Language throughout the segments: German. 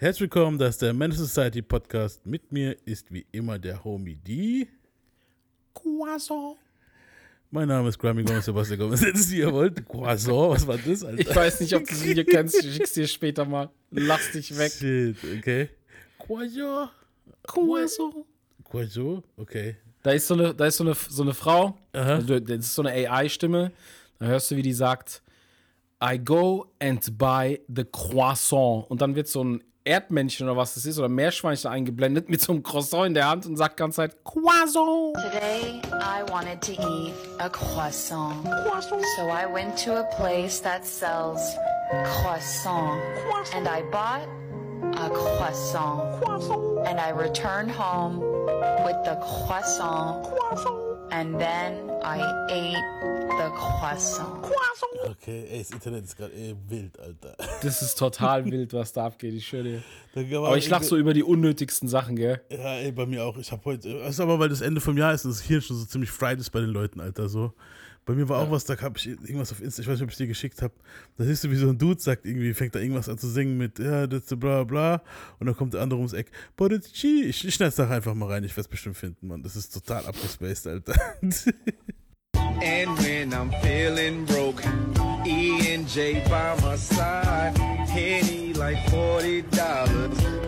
Herzlich willkommen, das ist der Menace Society Podcast. Mit mir ist wie immer der Homie D. Croissant. Mein Name ist Grammy Gomez, Sebastian Gomez. Jetzt ihr wollt. Croissant, was war das, Alter? Ich weiß nicht, ob du das Video kennst. Ich schick's dir später mal. Lass dich weg. Shit, okay. Croissant. Croissant. Croissant, okay. Da ist so eine, da ist so eine, so eine Frau, also das ist so eine AI-Stimme. Da hörst du, wie die sagt, I go and buy the croissant. Und dann wird so ein Erdmännchen oder was das ist, oder Meerschweinchen eingeblendet mit so einem Croissant in der Hand und sagt ganz Zeit Croissant. Today, I wanted to eat a croissant. So I went to a place that sells croissant. And I bought a croissant. And I returned home with the croissant. And then I ate the croissant. Okay, ey, das Internet ist gerade eh wild, Alter. Das ist total wild, was da abgeht, ich schwöre Aber ich lach so über die unnötigsten Sachen, gell? Ja, ey, bei mir auch. Ich habe heute. Das ist aber, weil das Ende vom Jahr ist und das Hirn schon so ziemlich fried ist bei den Leuten, Alter. So. Bei mir war auch was, da habe ich irgendwas auf Insta, ich weiß nicht, ob ich dir geschickt habe. Da siehst du, wie so ein Dude sagt, irgendwie fängt da irgendwas an zu singen mit, ja, das ist bla bla. Und dann kommt der andere ums Eck. But it's G. Ich, ich schneid's da einfach mal rein, ich werde es bestimmt finden, Mann. Das ist total abgespaced, Alter. And when I'm feeling broke, E and J by my side. Henny like $40.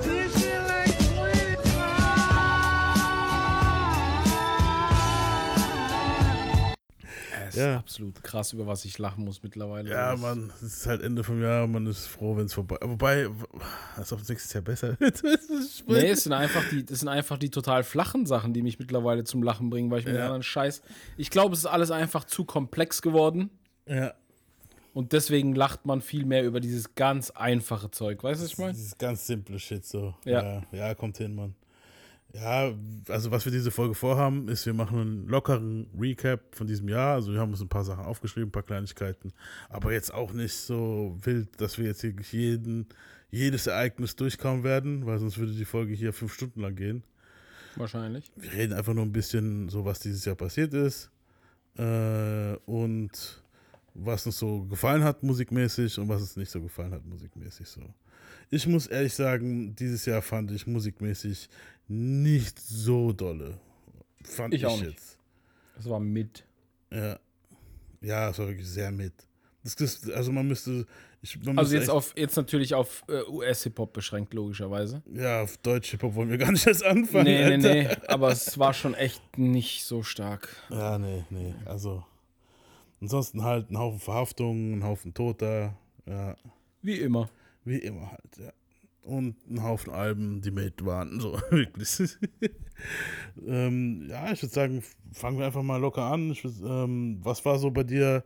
Es Ja. ist absolut krass, über was ich lachen muss mittlerweile. ja, Das- Mann, es ist halt Ende vom Jahr, man ist froh, wenn es vorbei Wobei, als ob es nächstes Jahr besser wird. Das ist Nee, es sind einfach die, das sind einfach die total flachen Sachen, die mich mittlerweile zum Lachen bringen, weil ich mir den Ja. anderen Scheiß. Ich glaube, es ist alles einfach zu komplex geworden ja, und deswegen lacht man viel mehr über dieses ganz einfache Zeug. Weißt du, was ich meine? dieses ganz simple Shit so. Ja. ja. Ja, kommt hin, Mann. Ja, also was wir diese Folge vorhaben, ist, wir machen einen lockeren Recap von diesem Jahr. Also wir haben uns ein paar Sachen aufgeschrieben, ein paar Kleinigkeiten. Aber jetzt auch nicht so wild, dass wir jetzt wirklich jeden, jedes Ereignis durchkauen werden, weil sonst würde die Folge hier fünf Stunden lang gehen. Wahrscheinlich. Wir reden einfach nur ein bisschen so, was dieses Jahr passiert ist äh, und was uns so gefallen hat musikmäßig und was uns nicht so gefallen hat musikmäßig so. Ich muss ehrlich sagen, dieses Jahr fand ich musikmäßig nicht so dolle. Fand ich, Ich auch nicht. jetzt. Das war mit. Ja. Ja, es war wirklich sehr mit. Das, das, also man müsste. Ich, man Also müsste jetzt auf jetzt natürlich auf äh, US-Hip-Hop beschränkt, logischerweise. Ja, auf Deutsch Hip-Hop wollen wir gar nicht erst anfangen. Nee, nee, Alter. nee. Aber es war schon echt nicht so stark. Ja, nee, nee. Also. Ansonsten halt ein Haufen Verhaftungen, ein Haufen Toter. Ja, Wie immer. Wie immer halt, ja. Und ein Haufen Alben, die made waren, so, wirklich. ähm, ja, ich würde sagen, fangen wir einfach mal locker an. Würd, ähm, was war so bei dir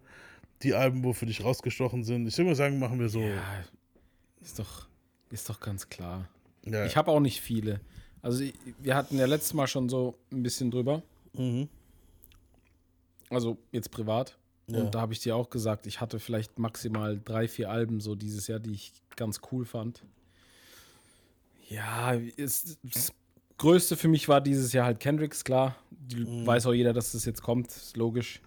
die Alben, wo für dich rausgestochen sind? Ich würde mal sagen, machen wir so. Ja, ist doch, ist doch ganz klar. Ja, Ich habe auch nicht viele. Also ich, wir hatten ja letztes Mal schon so ein bisschen drüber. Mhm. Also jetzt privat. Ja. Und da habe ich dir auch gesagt, ich hatte vielleicht maximal drei, vier Alben so dieses Jahr, die ich ganz cool fand. Ja, ist, das Größte für mich war dieses Jahr halt Kendricks, klar. Die Weiß auch jeder, dass das jetzt kommt, ist logisch.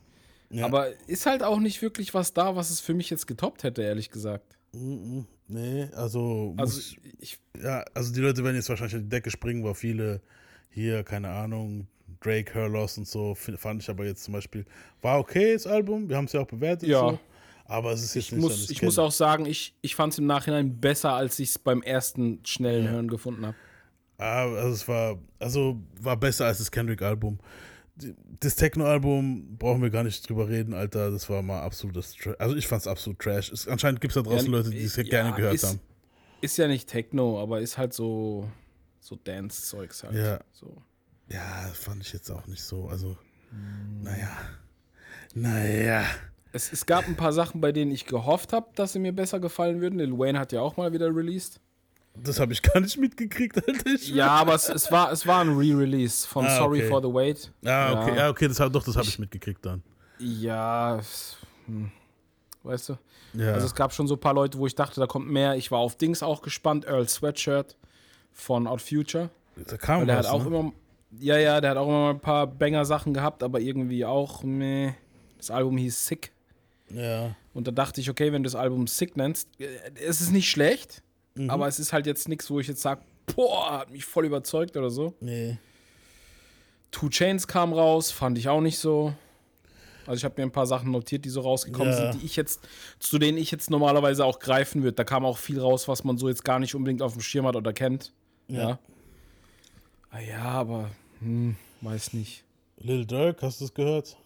Ja. Aber ist halt auch nicht wirklich was da, was es für mich jetzt getoppt hätte, ehrlich gesagt. Mhm. Nee, also, Also ich, ja, also die Leute werden jetzt wahrscheinlich an die Decke springen, weil viele hier, keine Ahnung, Drake, Her Loss und so, fand ich aber jetzt zum Beispiel, war okay, das Album, wir haben es ja auch bewertet, Ja. so, aber es ist jetzt ich, nicht so muss, das ich muss auch sagen, ich, ich fand es im Nachhinein besser, als ich es beim ersten schnellen Hören gefunden habe. Ah, also es war, also war besser als das Kendrick-Album. Das Techno-Album brauchen wir gar nicht drüber reden, Alter. Das war mal absolutes Trash. Also ich fand es absolut Trash. Es, anscheinend gibt es da draußen Ja, Leute, die es ja, gerne gehört ist- haben. Ist ja nicht Techno, aber ist halt so, so Dance-Zeugs halt. Ja. So. Ja, fand ich jetzt auch nicht so. Also, naja. Naja. Es, es gab ein paar Sachen, bei denen ich gehofft habe, dass sie mir besser gefallen würden. Lil Wayne hat ja auch mal wieder released. Das habe ich gar nicht mitgekriegt, Alter. Ich Ja, aber es, es, war, es war ein Re-Release von Ah, Sorry okay. for the Wait. Ah, okay, Ja. ja, okay, das, doch, das habe ich mitgekriegt dann. Ja, es- hm, weißt du? Ja. Also es gab schon so ein paar Leute, wo ich dachte, da kommt mehr. Ich war auf Dings auch gespannt. Earl Sweatshirt von Out Future. da kam Weil der was, hat auch ne? immer, ja, ja, der hat auch immer mal ein paar Banger-Sachen gehabt, aber irgendwie auch, meh. Das Album hieß Sick. Ja. Und da dachte ich, okay, wenn du das Album Sick nennst, äh, es ist nicht schlecht, aber es ist halt jetzt nichts, wo ich jetzt sage, boah, hat mich voll überzeugt oder so. Nee. Two Chains kam raus, fand ich auch nicht so. Also ich habe mir ein paar Sachen notiert, die so rausgekommen Ja. sind, die ich jetzt, zu denen ich jetzt normalerweise auch greifen würde. Da kam auch viel raus, was man so jetzt gar nicht unbedingt auf dem Schirm hat oder kennt. Ja. Ah ja, aber hm, weiß nicht. Lil Durk, hast du es gehört?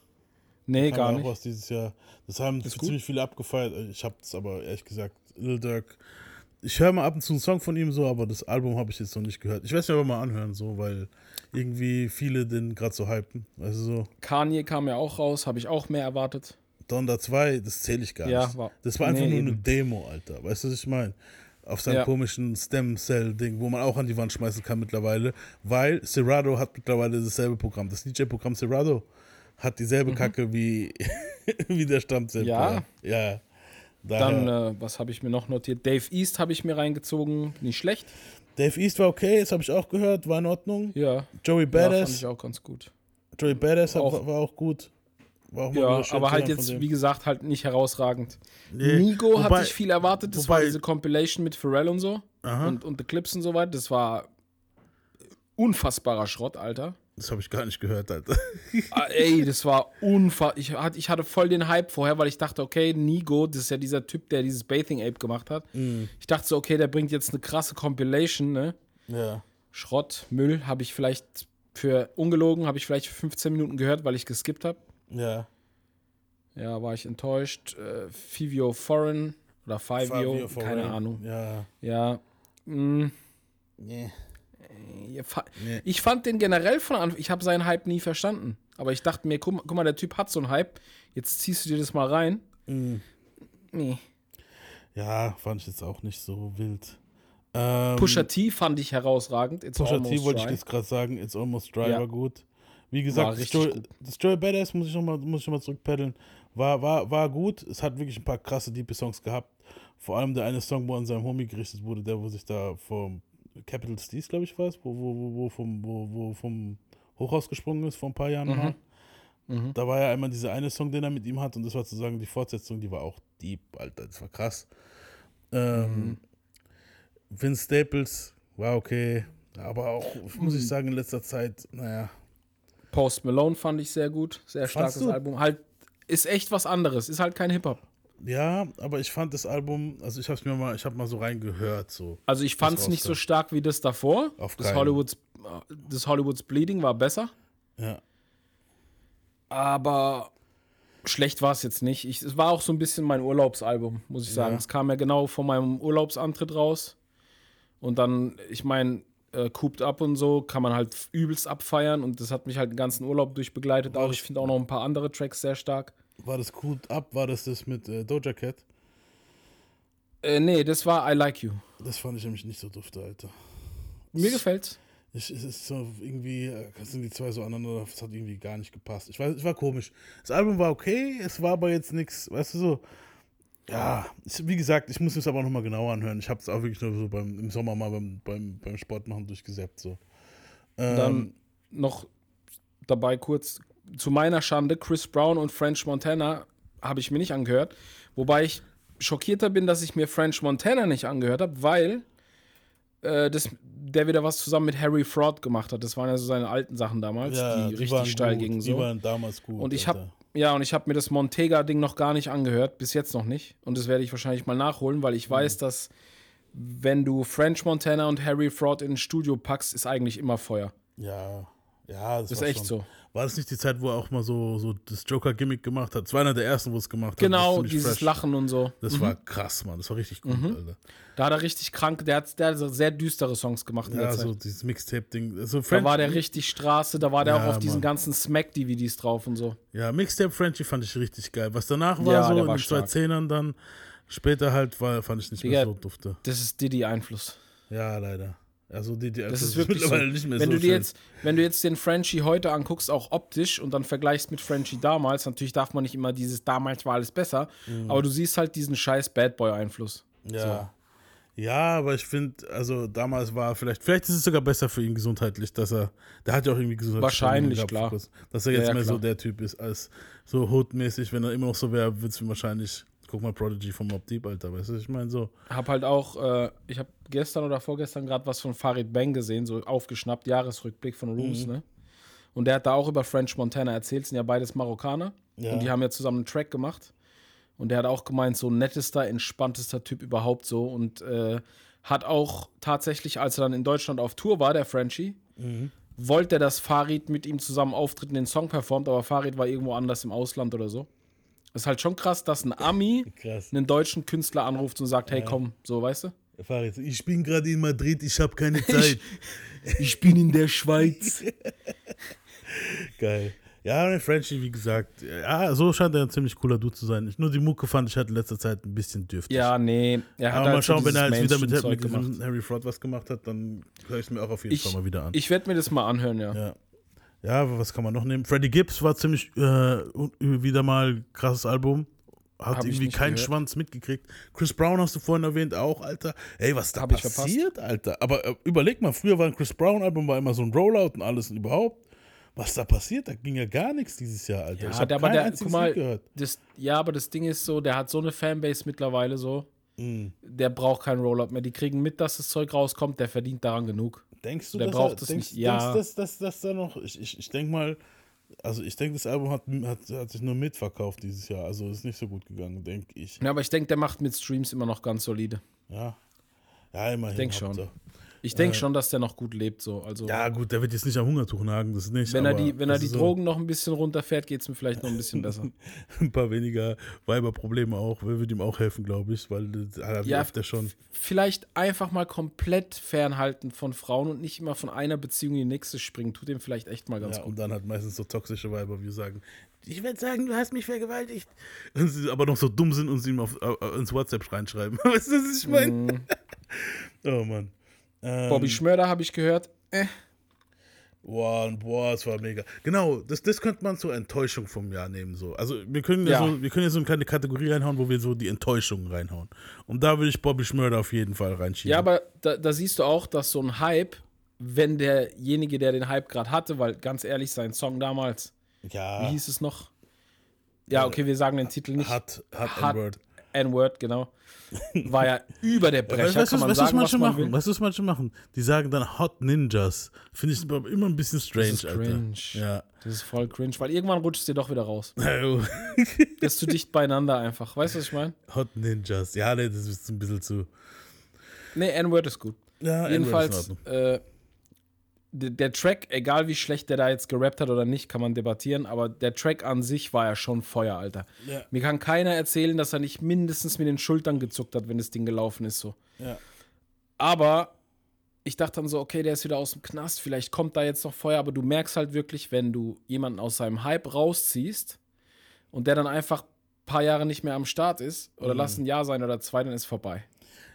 Nee, gar auch nicht. was dieses Jahr. Das haben gut? ziemlich viele abgefeiert. Ich habe es aber ehrlich gesagt, Lil Durk. Ich höre mal ab und zu einen Song von ihm so, aber das Album habe ich jetzt noch nicht gehört. Ich werde es mir aber mal anhören, so, weil irgendwie viele den gerade so hypen. Also so, Kanye kam ja auch raus, habe ich auch mehr erwartet. Donda 2, das zähle ich gar Ja, nicht. war- das war einfach nee, nur eben. eine Demo, Alter. Weißt du, was ich meine? Auf seinem Ja. komischen Stem-Cell-Ding, wo man auch an die Wand schmeißen kann mittlerweile, weil Serato hat mittlerweile dasselbe Programm. Das DJ-Programm Serato hat dieselbe Kacke wie, wie der Stammzell. Mhm. Ja? Ja. Daher, Dann, äh, was habe ich mir noch notiert? Dave East habe ich mir reingezogen. Nicht schlecht. Dave East war okay, das habe ich auch gehört, war in Ordnung. Ja. Joey Ja, fand Badass, ich auch ganz gut. Joey Badass hat, Auch- war auch gut. War Ja, aber halt jetzt, wie gesagt, halt nicht herausragend. Nee, Nigo wobei- hatte ich viel erwartet. Das war wobei- diese Compilation mit Pharrell und so. Aha. Und, und The Clips und so weiter. Das war unfassbarer Schrott, Alter. Das habe ich gar nicht gehört, Alter. Ah, Ey, das war unfassbar. Ich, hat- ich hatte voll den Hype vorher, weil ich dachte, okay, Nigo, das ist ja dieser Typ, der dieses Bathing Ape gemacht hat. Ich dachte so, okay, der bringt jetzt eine krasse Compilation, ne? ja. Schrott, Müll, habe ich vielleicht für, ungelogen, habe ich vielleicht für 15 Minuten gehört, weil ich geskippt habe. Ja. Ja, war ich enttäuscht. Äh, Fivio Foreign oder Fivio, keine. Ahnung. Ja. Ja. Nee. ihr fa- Nee. Ich fand den generell von Anfang, ich habe seinen Hype nie verstanden. Aber ich dachte mir, guck, mal- guck mal, der Typ hat so einen Hype, jetzt ziehst du dir das mal rein. Mhm. Nee. Ja, fand ich jetzt auch nicht so wild. Ähm, Pusha T fand ich herausragend. It's Pusha T wollte ich jetzt gerade sagen, It's Almost Dry Ja. war gut. Wie gesagt, das, Joy Badass muss ich nochmal muss ich noch mal zurückpaddeln. War, war, war gut. Es hat wirklich ein paar krasse, diepe Songs gehabt. Vor allem der eine Song, wo an seinem Homie gerichtet wurde, der, wo sich da vom Capital Steez, glaube ich, war es, wo, wo, wo, wo, vom, wo, wo vom Hochhaus gesprungen ist vor ein paar Jahren Mhm. mal. Da war ja einmal dieser eine Song, den er mit ihm hat, und das war sozusagen die Fortsetzung, die war auch deep, Alter, das war krass. Ähm, Mhm. Vince Staples war okay, aber auch, muss Mhm. ich sagen, in letzter Zeit, naja. Post Malone fand ich sehr gut. Sehr Fandst starkes du? Album. Halt, ist echt was anderes. Ist halt kein Hip-Hop. Ja, aber ich fand das Album, also ich hab's mir mal, ich hab mal so reingehört, so. Also ich fand es nicht so stark wie das davor. Auf das keinen. Hollywoods, das Hollywoods Bleeding war besser. Ja. Aber schlecht war es jetzt nicht. Ich, es war auch so ein bisschen mein Urlaubsalbum, muss ich sagen. Ja. Es kam ja genau vor meinem Urlaubsantritt raus. Und dann, ich meine, äh, Cooped Up und so kann man halt übelst abfeiern. Und das hat mich halt den ganzen Urlaub durchbegleitet. Auch ich finde auch noch ein paar andere Tracks sehr stark. War das gut ab? War das das mit äh, Doja Cat? Äh, nee, das war I Like You. Das fand ich nämlich nicht so dufte, Alter. Mir gefällt's. Ich, es ist so irgendwie, äh, sind die zwei so aneinander, das hat irgendwie gar nicht gepasst. Ich weiß, es war komisch. Das Album war okay, es war aber jetzt nichts, weißt du so. Ja, ich, wie gesagt, ich muss es aber nochmal genauer anhören. Ich habe es auch wirklich nur so beim, im Sommer mal beim, beim, beim Sport machen durchgesäppt. So. Ähm, Dann noch dabei kurz zu meiner Schande, Chris Brown und French Montana habe ich mir nicht angehört. Wobei ich schockierter bin, dass ich mir French Montana nicht angehört habe, weil äh, das, der wieder was zusammen mit Harry Fraud gemacht hat. Das waren ja so seine alten Sachen damals, ja, die, waren richtig steil gut, gingen Die so. waren damals gut. Und ich habe ja, und ich habe mir das Montega-Ding noch gar nicht angehört, bis jetzt noch nicht. Und das werde ich wahrscheinlich mal nachholen, weil ich Mhm. weiß, dass wenn du French Montana und Harry Fraud in ein Studio packst, ist eigentlich immer Feuer. Ja, ja, das, Das ist echt schon. so. War das nicht die Zeit, wo er auch mal so, so das Joker-Gimmick gemacht hat? Das war einer der ersten, wo es gemacht hat. Genau, dieses fresh. Lachen und so. Das war krass, Mann. Das war richtig gut, Alter. Da hat er richtig krank, der hat, der hat so sehr düstere Songs gemacht in Ja, der Zeit. so dieses Mixtape-Ding. Also da war der richtig Straße, da war der Ja, auch auf diesen Mann. ganzen Smack-DVDs drauf und so. Ja, Mixtape Frenchie fand ich richtig geil. Was danach war, Ja, so in war den stark. 2010ern dann, später halt, war, fand ich nicht Digga, mehr so dufte. Das ist Diddy-Einfluss. Ja, leider. Also die, die Das ist wirklich so. mittlerweile nicht mehr wenn so du dir schön. jetzt, wenn du jetzt den Frenchie heute anguckst, auch optisch und dann vergleichst mit Frenchie damals, natürlich darf man nicht immer dieses damals war alles besser, Mhm. aber du siehst halt diesen scheiß Bad Boy Einfluss. Ja. Ja, aber ich finde, also damals war vielleicht, vielleicht ist es sogar besser für ihn gesundheitlich, dass er, der hat ja auch irgendwie gesundheitlich Wahrscheinlich, klar. Dass er jetzt Ja, ja, mehr so klar. der Typ ist, als so hoodmäßig, wenn er immer noch so wäre, würde es ihm wahrscheinlich guck mal Prodigy vom Mob Deep, Alter. Weißt du, ich meine so. Hab halt auch, äh, ich habe gestern oder vorgestern gerade was von Farid Bang gesehen, so aufgeschnappt, Jahresrückblick von Rooms, Mhm. ne? Und der hat da auch über French Montana erzählt, sind ja beides Marokkaner. Ja. Und die haben ja zusammen einen Track gemacht. Und der hat auch gemeint, so nettester, entspanntester Typ überhaupt so. Und äh, hat auch tatsächlich, als er dann in Deutschland auf Tour war, der Frenchie, Mhm. wollte er, dass Farid mit ihm zusammen auftritt und den Song performt, aber Farid war irgendwo anders im Ausland oder so. Ist halt schon krass, dass ein Ami Krass. einen deutschen Künstler anruft und sagt, hey, komm, so, weißt du? Farid, ich bin gerade in Madrid, ich habe keine Zeit. Ich bin in der Schweiz. Geil. Ja, der Frenchie, wie gesagt, ja, so scheint er ein ziemlich cooler Dude zu sein. Nur die Mucke fand ich halt in letzter Zeit ein bisschen dürftig. ja, nee. Er Aber halt mal so schauen, wenn er jetzt wieder mit, mit Harry Fraud was gemacht hat, dann höre ich es mir auch auf jeden Ich, Fall mal wieder an. ich werde mir das mal anhören, ja. ja. Ja, was kann man noch nehmen? Freddie Gibbs war ziemlich äh, wieder mal krasses Album. Hat Hab irgendwie keinen gehört. Schwanz mitgekriegt. Chris Brown hast du vorhin erwähnt, auch, Alter. Ey, was da Hab passiert, Alter. Aber äh, überleg mal, früher war ein Chris Brown-Album, war immer so ein Rollout und alles und überhaupt. Was da passiert, da ging ja gar nichts dieses Jahr, Alter. Ja, ich habe kein der, einziges mal, gehört. das, ja, aber das Ding ist so, der hat so eine Fanbase mittlerweile so, Mhm. der braucht keinen Rollout mehr. Die kriegen mit, dass das Zeug rauskommt, der verdient daran genug. Denkst du, Der dass braucht er, es denkst, nicht. Ja. denkst, dass, dass, dass da noch, ich, ich, ich denke mal, also ich denke, das Album hat, hat, hat sich nur mitverkauft dieses Jahr, also ist nicht so gut gegangen, denke ich. Ja, aber ich denke, der macht mit Streams immer noch ganz solide. Ja, ja immerhin. denk schon. Hauptsache. Ich denke schon, dass der noch gut lebt, so. Also, Äh. Ja gut, der wird jetzt nicht am Hungertuch nagen, das nicht. wenn er die, wenn er die so Drogen noch ein bisschen runterfährt, geht es mir vielleicht noch ein bisschen besser. Ein paar weniger Weiberprobleme auch, wer wird ihm auch helfen, glaube ich, weil ah, Ja, läuft der schon. Vielleicht einfach mal komplett fernhalten von Frauen und nicht immer von einer Beziehung in die nächste springen. Tut dem vielleicht echt mal ganz Ja, gut. und dann hat meistens so toxische Weiber, wie sagen, ich werde sagen, du hast mich vergewaltigt. Und sie aber noch so dumm sind und sie ihm auf, äh, ins WhatsApp reinschreiben. Weißt du, was ich meine? Mhm. Oh Mann. Ähm, Bobby Schmörder habe ich gehört. Äh, Boah, boah, es war mega. Genau, das, das könnte man zur Enttäuschung vom Jahr nehmen. So. Also wir können ja, Ja. So, wir können ja so eine kleine Kategorie reinhauen, wo wir so die Enttäuschungen reinhauen. Und da würde ich Bobby Schmörder auf jeden Fall reinschieben. ja, aber da, da siehst du auch, dass so ein Hype, wenn derjenige, der den Hype gerade hatte, weil ganz ehrlich, sein Song damals, wie ja, hieß es noch? Ja, okay, wir sagen den Titel nicht. hat, hat, Hat- N-Word. Genau. War ja über der Brecher, du, kann man was sagen, was manche man machen? will. Weißt du, was manche machen? Die sagen dann Hot Ninjas. Finde ich immer ein bisschen strange, ist cringe. Alter. Ja. Das ist voll cringe, weil irgendwann rutscht es dir doch wieder raus. Das ist zu dicht beieinander einfach. Weißt du, was ich meine? Hot Ninjas. Ja, nee, das ist ein bisschen zu. Nee, N-Word ist gut. Ja, ist Jedenfalls, Ordnung. äh, der, Track, egal wie schlecht der da jetzt gerappt hat oder nicht, kann man debattieren, aber der Track an sich war ja schon Feuer, Alter. Ja. Mir kann keiner erzählen, dass er nicht mindestens mit den Schultern gezuckt hat, wenn das Ding gelaufen ist, so. Ja. Aber ich dachte dann so, okay, der ist wieder aus dem Knast, vielleicht kommt da jetzt noch Feuer, aber du merkst halt wirklich, wenn du jemanden aus seinem Hype rausziehst und der dann einfach ein paar Jahre nicht mehr am Start ist, oder lass ein Jahr sein oder zwei, dann ist vorbei.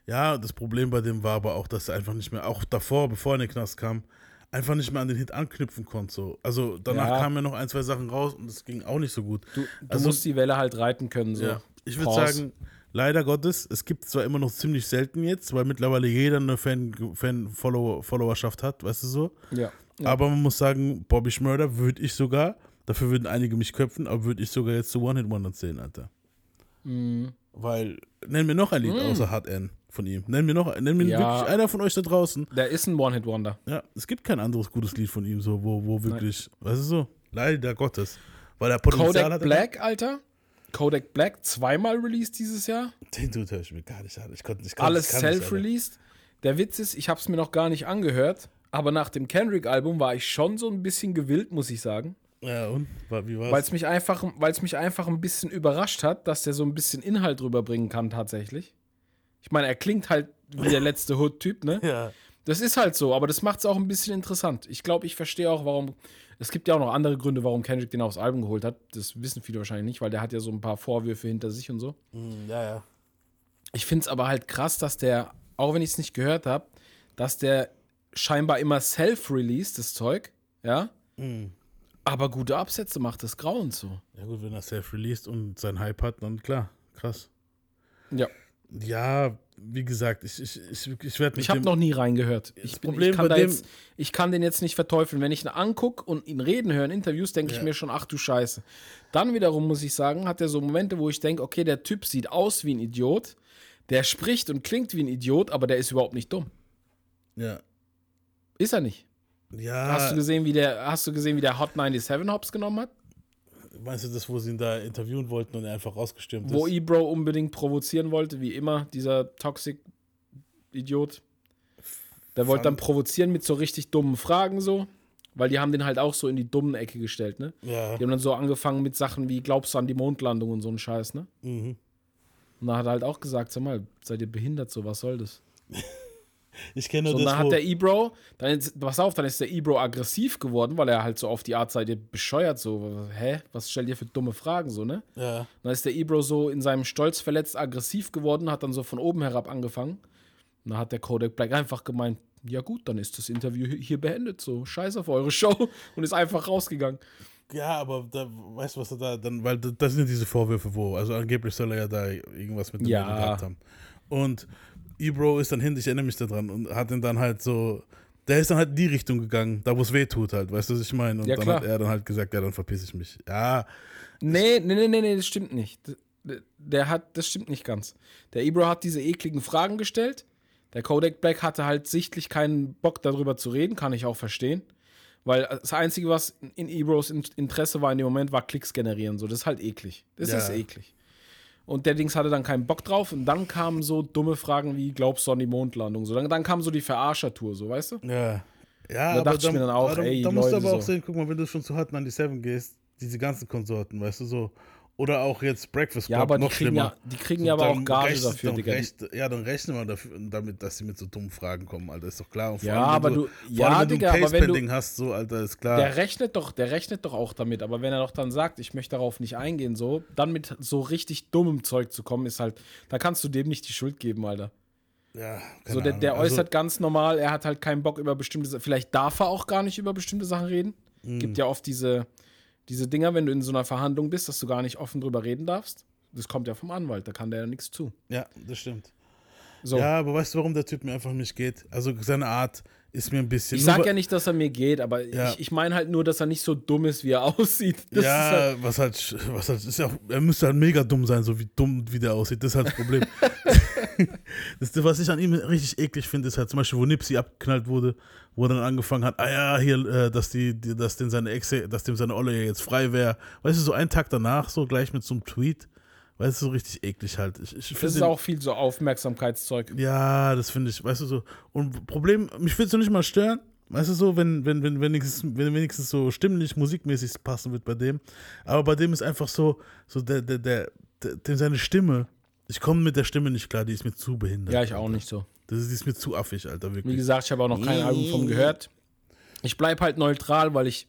Ja, das Problem bei dem war aber auch, dass er einfach nicht mehr, auch davor, bevor er in den Knast kam, einfach nicht mehr an den Hit anknüpfen konnte. So. Also danach Ja. kamen ja noch ein, zwei Sachen raus und es ging auch nicht so gut. Du, du Also- musst die Welle halt reiten können, so. Ja. Ich würde sagen, leider Gottes, es gibt zwar immer noch ziemlich selten jetzt, weil mittlerweile jeder eine Fan- Fan-Followerschaft hat, weißt du so. Ja. Ja. Aber man muss sagen, Bobby Schmörder würde ich sogar, dafür würden einige mich köpfen, aber würde ich sogar jetzt zu One-Hit-Wonder zählen, Alter. Mhm. Weil, nenn mir noch ein Lied außer Hard N von ihm. Nenn mir noch, nenn mir Ja. wirklich einer von euch da draußen. Der ist ein One-Hit-Wonder. Ja, es gibt kein anderes gutes Lied von ihm, so, wo, wo wirklich, weißt du so, leider Gottes. Weil er Potenzial Kodak hat. Black, Alter. Kodak Black, zweimal released dieses Jahr. Den tut höre ich mir gar nicht an. Ich konnte nicht Alles self-released. Der Witz ist, ich habe es mir noch gar nicht angehört, aber nach dem Kendrick-Album war ich schon so ein bisschen gewillt, muss ich sagen. Ja, und? War- Wie war's? Weil es mich, einfach, mich einfach ein bisschen überrascht hat, dass der so ein bisschen Inhalt rüberbringen kann, tatsächlich. Ich meine, er klingt halt wie der letzte Hood-Typ, ne? ja. Das ist halt so, aber das macht es auch ein bisschen interessant. Ich glaube, ich verstehe auch, warum. Es gibt ja auch noch andere Gründe, warum Kendrick den aufs Album geholt hat. Das wissen viele wahrscheinlich nicht, weil der hat ja so ein paar Vorwürfe hinter sich und so. Ja, ja. Ich finde es aber halt krass, dass der, auch wenn ich es nicht gehört habe, dass der scheinbar immer self-released, das Zeug, ja. Aber gute Absätze macht das Grauen so. Ja gut, wenn er self-released und sein Hype hat, dann klar, krass. Ja. Ja, wie gesagt, ich, ich, ich, ich werde Ich habe noch nie reingehört. Ich, bin, Problem ich, kann bei dem- jetzt, ich kann den jetzt nicht verteufeln. Wenn ich ihn angucke und ihn reden höre in Interviews, denke ich Ja. mir schon, ach du Scheiße. Dann wiederum muss ich sagen, hat er so Momente, wo ich denke, okay, der Typ sieht aus wie ein Idiot, der spricht und klingt wie ein Idiot, aber der ist überhaupt nicht dumm. Ja. Ist er nicht. Ja, Hast du gesehen, wie der, hast du gesehen, wie der Hot 97 Hops genommen hat? Meinst du das, wo sie ihn da interviewen wollten und er einfach rausgestürmt Wo ist? Ebro unbedingt provozieren wollte, wie immer, dieser Toxic-Idiot. Der wollte dann provozieren mit so richtig dummen Fragen so, weil die haben den halt auch so in die dummen Ecke gestellt, ne? Ja. Die haben dann so angefangen mit Sachen wie, glaubst du an die Mondlandung und so ein Scheiß, ne? Mhm. Und da hat er halt auch gesagt, sag mal, seid ihr behindert so, was soll das? Ich kenne So, nur und das, dann hat der Ebro, dann ist, pass auf, dann ist der Ebro aggressiv geworden, weil er halt so auf die Art seid ihr bescheuert, so, hä, was stellt ihr für dumme Fragen, so, ne? ja. Dann ist der Ebro so in seinem Stolz verletzt aggressiv geworden, hat dann so von oben herab angefangen. Und dann hat der Kodak Black einfach gemeint, ja gut, dann ist das Interview hi- hier beendet, so scheiß auf eure Show und ist einfach rausgegangen. Ja, aber da, weißt du, was er da dann, weil da- das sind ja diese Vorwürfe, wo, also angeblich soll er ja da irgendwas mit dem Ja. Gehabt haben. Und Ebro ist dann hin, ich erinnere mich daran, und hat ihn dann halt so, der ist dann halt in die Richtung gegangen, da wo es weh tut halt, weißt du, was ich meine? Und Ja, dann klar. hat er dann halt gesagt, ja, dann verpiss ich mich. Ja, Nee, nee, nee, nee, nee, das stimmt nicht. Der hat, das stimmt nicht ganz. Der Ebro hat diese ekligen Fragen gestellt. Der Kodak Black hatte halt sichtlich keinen Bock darüber zu reden, kann ich auch verstehen. Weil das Einzige, was in Ebros In- Interesse war in dem Moment, war Klicks generieren. So, das ist halt eklig. Das Ja. ist eklig. Und der Dings hatte dann keinen Bock drauf. Und dann kamen so dumme Fragen wie, glaubst du an die Mondlandung? So, dann, dann kam so die Verarschertour, so, weißt du? ja. Ja, Da dachte ich mir dann auch, aber ey, da musst du Leute, aber auch so. sehen, guck mal, wenn du schon zu Hot 97 gehst, diese ganzen Konsorten, weißt du, so, oder auch jetzt Breakfast Club, Ja, aber die noch kriegen schlimmer. ja, die kriegen ja aber auch Gage dafür, Digga. Die- recht- ja, dann rechne mal dafür, damit, dass sie mit so dummen Fragen kommen, Alter. Ist doch klar. Und Ja, allem, aber du, ja, allem, wenn Digga, aber wenn du- hast, so, Alter, ist klar. Der rechnet doch, der rechnet doch auch damit, aber wenn er doch dann sagt, ich möchte darauf nicht eingehen, so, dann mit so richtig dummem Zeug zu kommen, ist halt, da kannst du dem nicht die Schuld geben, Alter. ja, So, der, der Also, äußert ganz normal, er hat halt keinen Bock über bestimmte Sachen, vielleicht darf er auch gar nicht über bestimmte Sachen reden. Mhm. Gibt ja oft diese, diese Dinger, wenn du in so einer Verhandlung bist, dass du gar nicht offen drüber reden darfst. Das kommt ja vom Anwalt, da kann der ja nichts zu. Ja, das stimmt. So. Ja, aber weißt du, warum der Typ mir einfach nicht geht? Also seine Art ist mir ein bisschen. ich sag ja nicht, dass er mir geht, aber Ja. ich, ich meine halt nur, dass er nicht so dumm ist, wie er aussieht. Das ist halt, ja, was halt, was halt, ist ja er müsste halt mega dumm sein, so wie dumm, wie der aussieht. Das ist halt das Problem. das, was ich an ihm richtig eklig finde, ist halt zum Beispiel, wo Nipsey abgeknallt wurde, wo er dann angefangen hat, ah ja, hier, äh, dass die, die dass dem seine Ex, dass dem seine Olle ja jetzt frei wäre. Weißt du, so einen Tag danach, so gleich mit so einem Tweet. Weißt du, so richtig eklig halt. Ich, ich das ist den- auch viel so Aufmerksamkeitszeug. ja, das finde ich, weißt du so. Und Problem, mich will es so nicht mal stören. Weißt du so, wenn, wenn, wenn, wenigstens, wenn wenigstens so stimmlich, musikmäßig passen wird bei dem. Aber bei dem ist einfach so, so der, der, der, der, seine Stimme, ich komme mit der Stimme nicht klar, die ist mir zu behindert. Ja, ich auch nicht so. Das ist, die ist mir zu affig, Alter, Wie wirklich. gesagt, ich habe auch noch kein Album von gehört. Ich bleibe halt neutral, weil ich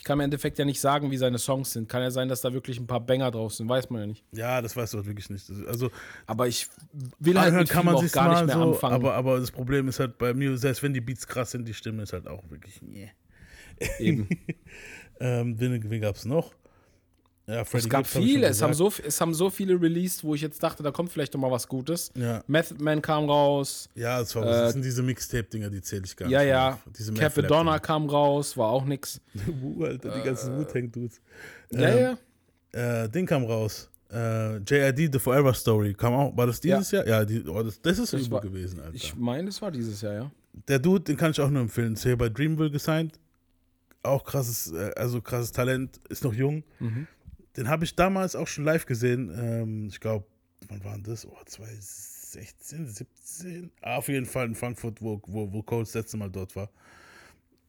ich kann im Endeffekt ja nicht sagen, wie seine Songs sind. Kann ja sein, dass da wirklich ein paar Banger drauf sind, weiß man ja nicht. Ja, das weißt du halt wirklich nicht. Also, Aber ich will halt mit kann man auch gar nicht mehr so, anfangen. aber, aber das Problem ist halt bei mir, selbst wenn die Beats krass sind, die Stimme ist halt auch wirklich, nee. Eben. Ähm, wen, wen gab's noch? Ja, Es gab viele, es haben, so, es haben so viele released, wo ich jetzt dachte, da kommt vielleicht noch mal was Gutes. Ja. Method Man kam raus. Ja, das, war, Äh, das sind diese Mixtape-Dinger, die zähle ich gar nicht. Ja, mehr ja. Diese Capadonna kam raus, war auch nix. Alter, die ganzen Wu-Tang-Dudes. Ja, Ähm, ja. Äh, Ding kam raus. Äh, JID, The Forever Story, kam auch. War das dieses Jahr? Ja, die, oh, das, das ist Das übel war- gewesen, Alter. Ich meine, das war dieses Jahr, ja. Der Dude, den kann ich auch nur empfehlen. Ist hier bei Dreamville gesigned. Auch krasses, äh, also krasses Talent, ist noch jung. Mhm. Den habe ich damals auch schon live gesehen. Ähm, ich glaube, wann war denn das? Oh, 2016, 17? Ah, auf jeden Fall in Frankfurt, wo, wo, wo Cole das letzte Mal dort war.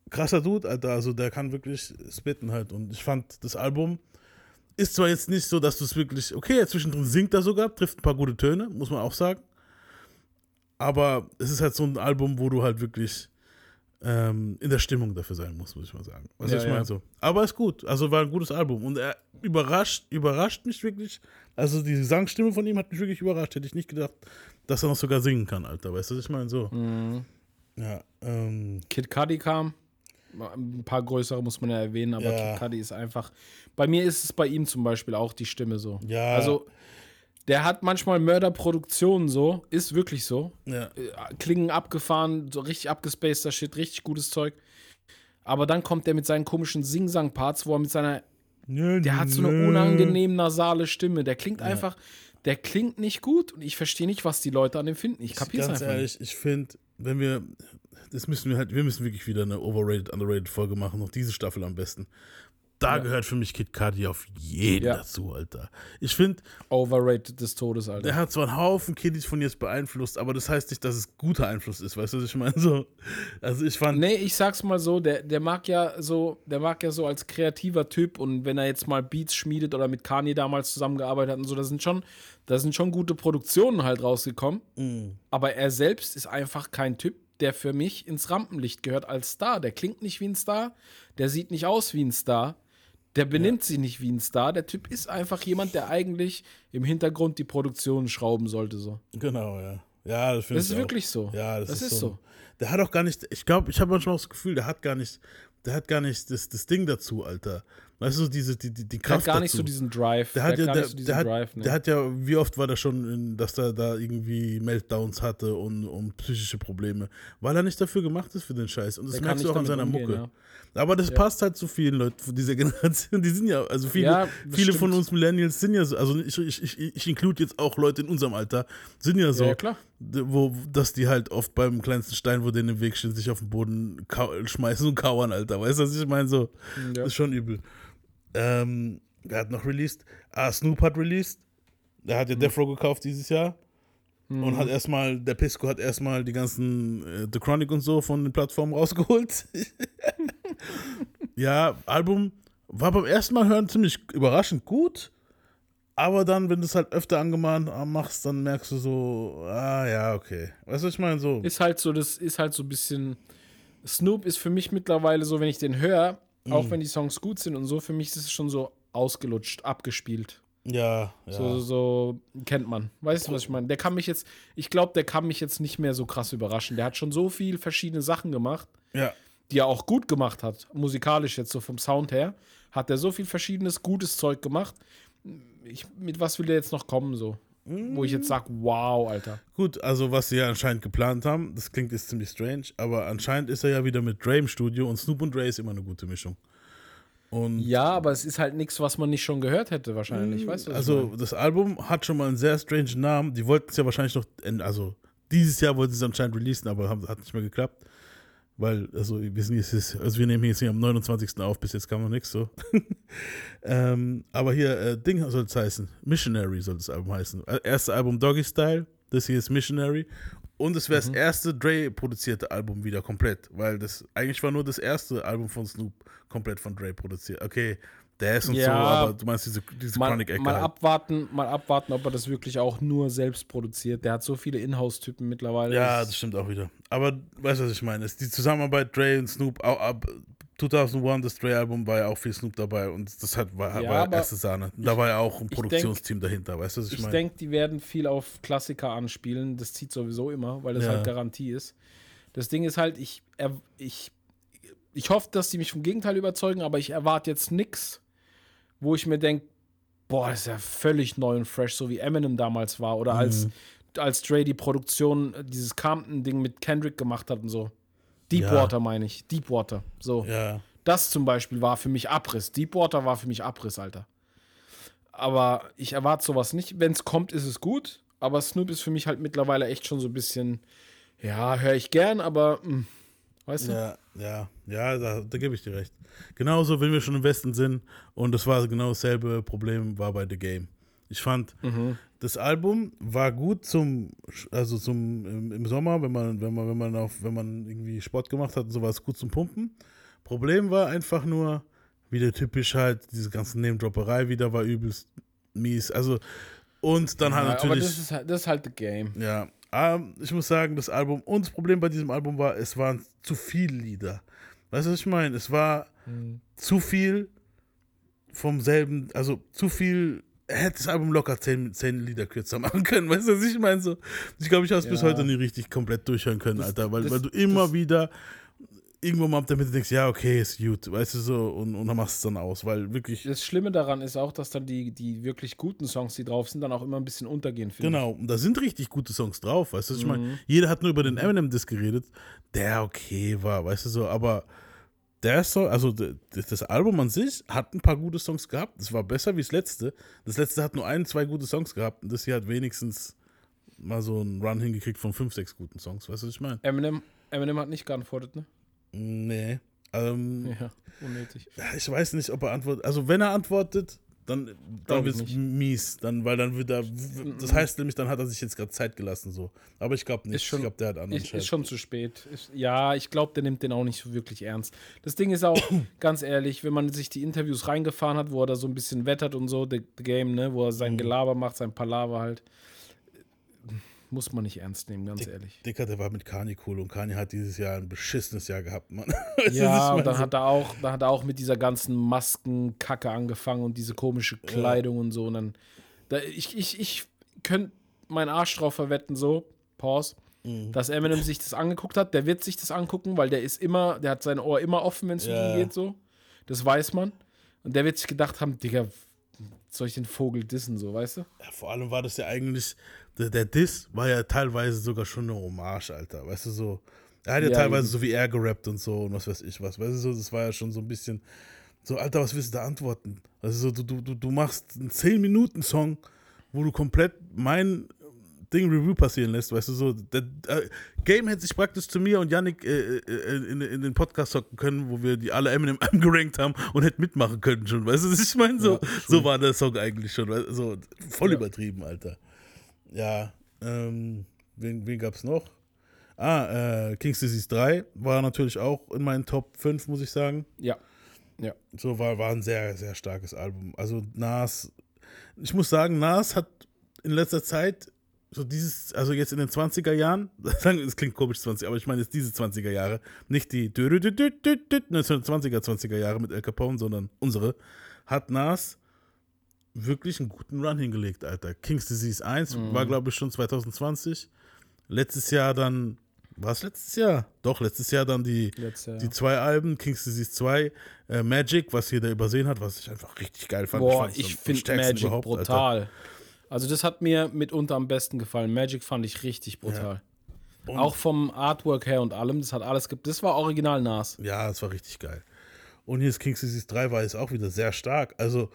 Krasser Dude, Alter. Also der kann wirklich spitten halt. Und ich fand das Album ist zwar jetzt nicht so, dass du es wirklich, okay, zwischendrin singt er sogar, trifft ein paar gute Töne, muss man auch sagen. Aber es ist halt so ein Album, wo du halt wirklich ähm, in der Stimmung dafür sein musst, muss ich mal sagen. Was Ja, ich ja. meine so. Aber ist gut. Also war ein gutes Album. Und er überrascht, überrascht mich wirklich. Also die Gesangstimme von ihm hat mich wirklich überrascht. Hätte ich nicht gedacht, dass er noch sogar singen kann, Alter. Weißt du, was ich meine? So. Mhm. Ja, ähm, Kid Cudi kam. Ein paar größere muss man ja erwähnen, aber Ja. Kid Cudi ist einfach. Bei mir ist es bei ihm zum Beispiel auch die Stimme so. Ja. Also, Der hat manchmal Mörderproduktionen so, ist wirklich so. Ja. Äh, Klingen abgefahren, so richtig abgespaceter Shit, richtig gutes Zeug. Aber dann kommt der mit seinen komischen Sing-Sang-Parts, wo er mit seiner. Der hat so eine unangenehm nasale Stimme. Der klingt einfach. Der klingt nicht gut und ich verstehe nicht, was die Leute an dem finden. Ich kapier's Ganz einfach ehrlich, ich finde, wenn wir, das müssen wir halt, wir müssen wirklich wieder eine overrated, underrated Folge machen, noch diese Staffel am besten. Da gehört für mich Kid Cudi auf jeden Ja. dazu, Alter. Ich finde. Overrated des Todes, Alter. der hat zwar einen Haufen Kiddies von jetzt beeinflusst, aber das heißt nicht, dass es guter Einfluss ist, weißt du, was ich meine? So, also ich fand, Nee, ich sag's mal so, der, der mag ja so, der mag ja so als kreativer Typ und wenn er jetzt mal Beats schmiedet oder mit Kanye damals zusammengearbeitet hat und so, da sind schon, da sind schon gute Produktionen halt rausgekommen. Aber er selbst ist einfach kein Typ, der für mich ins Rampenlicht gehört als Star. Der klingt nicht wie ein Star, der sieht nicht aus wie ein Star, der benimmt sich nicht wie ein Star. Der Typ ist einfach jemand, der eigentlich im Hintergrund die Produktion schrauben sollte. So. Genau, ja. Ja, das finde Das ich ist auch. wirklich so. Ja, das, Das ist, ist so. so. Der hat auch gar nicht, ich glaube, ich habe manchmal auch das Gefühl, der hat gar nicht, der hat gar nicht das, das Ding dazu, Alter. Weißt du, diese, die, die, die Der hat Kraft gar nicht dazu. so diesen Drive. Der hat, ja, gar der, nicht so diesen der, hat, Drive, ne? der hat ja, wie oft war der schon, in, dass er da irgendwie Meltdowns hatte und, und psychische Probleme, weil er nicht dafür gemacht ist für den Scheiß. Und das Der merkst du auch an seiner umgehen, Mucke. Aber das passt halt zu vielen Leuten von dieser Generation. Die sind ja, also viele, Ja, das viele von uns Millennials sind ja so, also ich, ich, ich, ich include jetzt auch Leute in unserem Alter, sind ja so, Ja, ja, wo, dass die halt oft beim kleinsten Stein, wo denen im Weg steht, sich auf den Boden schmeißen und kauern, Alter. Weißt du, was ich meine? So, Ja. das ist schon übel. Ähm, wer hat noch released? Ah, Snoop hat released. Der hat ja Death Row gekauft dieses Jahr. Und hat erstmal, der Pisco hat erstmal die ganzen äh, The Chronic und so von den Plattformen rausgeholt. ja, Album war beim ersten Mal hören ziemlich überraschend gut. Aber dann, wenn du es halt öfter angemahnt machst, dann merkst du so, ah ja, okay. Weißt du, was ich meine? So. Ist halt so, das ist halt so ein bisschen. Snoop ist für mich mittlerweile so, wenn ich den höre, auch Mhm. wenn die Songs gut sind und so, für mich ist es schon so ausgelutscht, abgespielt. Ja, ja. So, so kennt man. Weißt du, was ich meine? Der kann mich jetzt, ich glaube, der kann mich jetzt nicht mehr so krass überraschen. Der hat schon so viel verschiedene Sachen gemacht, ja. die er auch gut gemacht hat, musikalisch jetzt so vom Sound her, hat er so viel verschiedenes gutes Zeug gemacht. Ich, mit was will der jetzt noch kommen so? Wo ich jetzt sage, wow, Alter. Gut, also was sie ja anscheinend geplant haben, das klingt jetzt ziemlich strange, aber anscheinend ist er ja wieder mit Dre im Studio und Snoop und Dre ist immer eine gute Mischung. Und Ja, aber es ist halt nichts, was man nicht schon gehört hätte, wahrscheinlich. Weißt du, also das Album hat schon mal einen sehr strange Namen. Die wollten es ja wahrscheinlich noch, end- also dieses Jahr wollten sie es anscheinend releasen, aber haben, hat nicht mehr geklappt. Weil, also wir sind jetzt, also wir nehmen jetzt hier am 29. auf, bis jetzt kam noch nichts so. ähm, aber hier, äh, Ding soll es heißen. Missionary soll das Album heißen. Äh, Erste Album Doggy Style, das hier ist Missionary. Und es wäre Mhm. das erste Dre-produzierte Album wieder komplett, weil das eigentlich war nur das erste Album von Snoop komplett von Dre produziert. Okay, der ist und Ja. so, aber du meinst diese, diese mal, Chronic-Ecke. mal halt. abwarten, mal abwarten, ob er das wirklich auch nur selbst produziert. Der hat so viele Inhouse-Typen mittlerweile. Ja, Das- das stimmt auch wieder. Aber weißt du, was ich meine? Die Zusammenarbeit Dre und Snoop, auch ab 2001, das Dre-Album, war ja auch viel Snoop dabei und das hat, war, Ja, war erste Sahne. Da war ja auch ein ich Produktionsteam dahinter, weißt du, was ich, Ich meine? denke, die werden viel auf Klassiker anspielen. Das zieht sowieso immer, weil das Ja. halt Garantie ist. Das Ding ist halt, ich, ich, ich hoffe, dass die mich vom Gegenteil überzeugen, aber ich erwarte jetzt nichts, wo ich mir denke, boah, das ist ja völlig neu und fresh, so wie Eminem damals war. Oder als, Mhm. als Dre die Produktion, äh, dieses Compton-Ding mit Kendrick gemacht hat und so. Deepwater meine ich. Deepwater. So. Ja, Das zum Beispiel war für mich Abriss. Deepwater war für mich Abriss, Alter. Aber ich erwarte sowas nicht. Wenn es kommt, ist es gut. Aber Snoop ist für mich halt mittlerweile echt schon so ein bisschen, ja, höre ich gern, aber, mh, weißt du? ja, ja, ja, da, da gebe ich dir recht. Genauso, wenn wir schon im Westen sind und das war genau dasselbe Problem, war bei The Game. Ich fand, das Album war gut zum, also zum im, im Sommer, wenn man, wenn man, wenn man auf, wenn man irgendwie Sport gemacht hat so war es gut zum Pumpen. Problem war einfach nur, wieder typisch halt, diese ganze Name-Dropperei wieder war übelst mies. Also, und dann halt Ja, aber natürlich. das ist, halt- das ist halt the game. Ja, ähm, ich muss sagen, das Album, und das Problem bei diesem Album war, es waren zu viele Lieder. Weißt du, was ich meine? Es war zu viel vom selben, also zu viel, hätte das Album locker zehn, zehn Lieder kürzer machen können. Weißt du, was ich meine? So, ich glaube, ich habe es bis Ja. heute nie richtig komplett durchhören können, Das- Alter, weil, das- weil du immer das- wieder irgendwann mal ab der Mitte denkst, ja, okay, ist gut, weißt du so, und, und dann machst du es dann aus, weil wirklich, Das Schlimme daran ist auch, dass dann die, die wirklich guten Songs, die drauf sind, dann auch immer ein bisschen untergehen. genau, und da sind richtig gute Songs drauf, weißt du, ich meine, jeder hat nur über den Eminem-Disc geredet, der okay war, weißt du so, aber der Song, also das Album an sich hat ein paar gute Songs gehabt, das war besser wie das letzte, das letzte hat nur ein, zwei gute Songs gehabt, und das hier hat wenigstens mal so einen Run hingekriegt von fünf, sechs guten Songs, weißt du, was ich meine? Eminem, Eminem hat nicht geantwortet, ne? Nee, ähm, Ja, unnötig. Ich weiß nicht, ob er antwortet. Also wenn er antwortet, dann, dann wird es mies. Dann, weil dann wird er. Das heißt nämlich, dann hat er sich jetzt gerade Zeit gelassen. so. Aber ich glaube nicht. Schon- ich glaube, der hat anderen Ist, ist schon zu spät. Ist, ja, ich glaube, der nimmt den auch nicht so wirklich ernst. Das Ding ist auch, ganz ehrlich, wenn man sich die Interviews reingefahren hat, wo er da so ein bisschen wettert und so, the, the Game, ne, wo er Mhm. sein Gelaber macht, sein Palaver halt, muss man nicht ernst nehmen, ganz ehrlich. Dicker, der war mit Kanye cool und Kanye hat dieses Jahr ein beschissenes Jahr gehabt, Mann. Ja, und dann hat er auch, dann hat er auch mit dieser ganzen Maskenkacke angefangen und diese komische Kleidung und so. Und dann, da, ich, ich, ich könnte meinen Arsch drauf verwetten, so, Pause, Mhm. dass Eminem sich das angeguckt hat. Der wird sich das angucken, weil der ist immer, der hat sein Ohr immer offen, wenn es um Ja. ihn geht, so. Das weiß man. Und der wird sich gedacht haben, Digga, soll ich den Vogel dissen, so, weißt du? Ja, vor allem war das ja eigentlich. Der, der Diss war ja teilweise sogar schon eine Hommage, Alter. Weißt du, so. Er hat ja, Ja, teilweise eben. so wie er gerappt und so und was weiß ich was. Weißt du, so, das war ja schon so ein bisschen. So, Alter, was willst du da antworten? Also, so, du, du, du, du machst einen 10-Minuten-Song, wo du komplett mein Ding Review passieren lässt, weißt du, so. Der, äh, Game hätte sich praktisch zu mir und Yannick äh, äh, in, in den Podcast hocken können, wo wir die alle Eminem angerankt haben und hätten mitmachen können schon, weißt du, was ich meine? So, Ja, so war der Song eigentlich schon, weißt du, so voll Ja. übertrieben, Alter. Ja, ähm, wen, wen gab's noch? Ah, äh, King's Disease 3 war natürlich auch in meinen Top 5, muss ich sagen. Ja. Ja. So war, war ein sehr, sehr starkes Album. Also Nas, ich muss sagen, Nas hat in letzter Zeit so dieses, also jetzt in den 20er Jahren, es klingt komisch 20, aber ich meine jetzt diese 20er Jahre, nicht die 1920er, 20er Jahre mit El Capone, sondern unsere, hat Nas wirklich einen guten Run hingelegt, Alter. King's Disease 1 war, glaube ich, schon 2020. Letztes Jahr dann, war es letztes Jahr? Doch, letztes Jahr dann die, Jahr, die zwei Alben, King's Disease 2, äh, Magic, was jeder übersehen hat, was ich einfach richtig geil fand. Boah, ich am finde Magic überhaupt, Alter. Also das hat mir mitunter am besten gefallen. Magic fand ich richtig brutal. Und- Auch vom Artwork her und allem, das hat alles gibt. Das war original Nas. Ja, das war richtig geil. Und hier ist King's Disease 3 war jetzt auch wieder sehr stark. Also,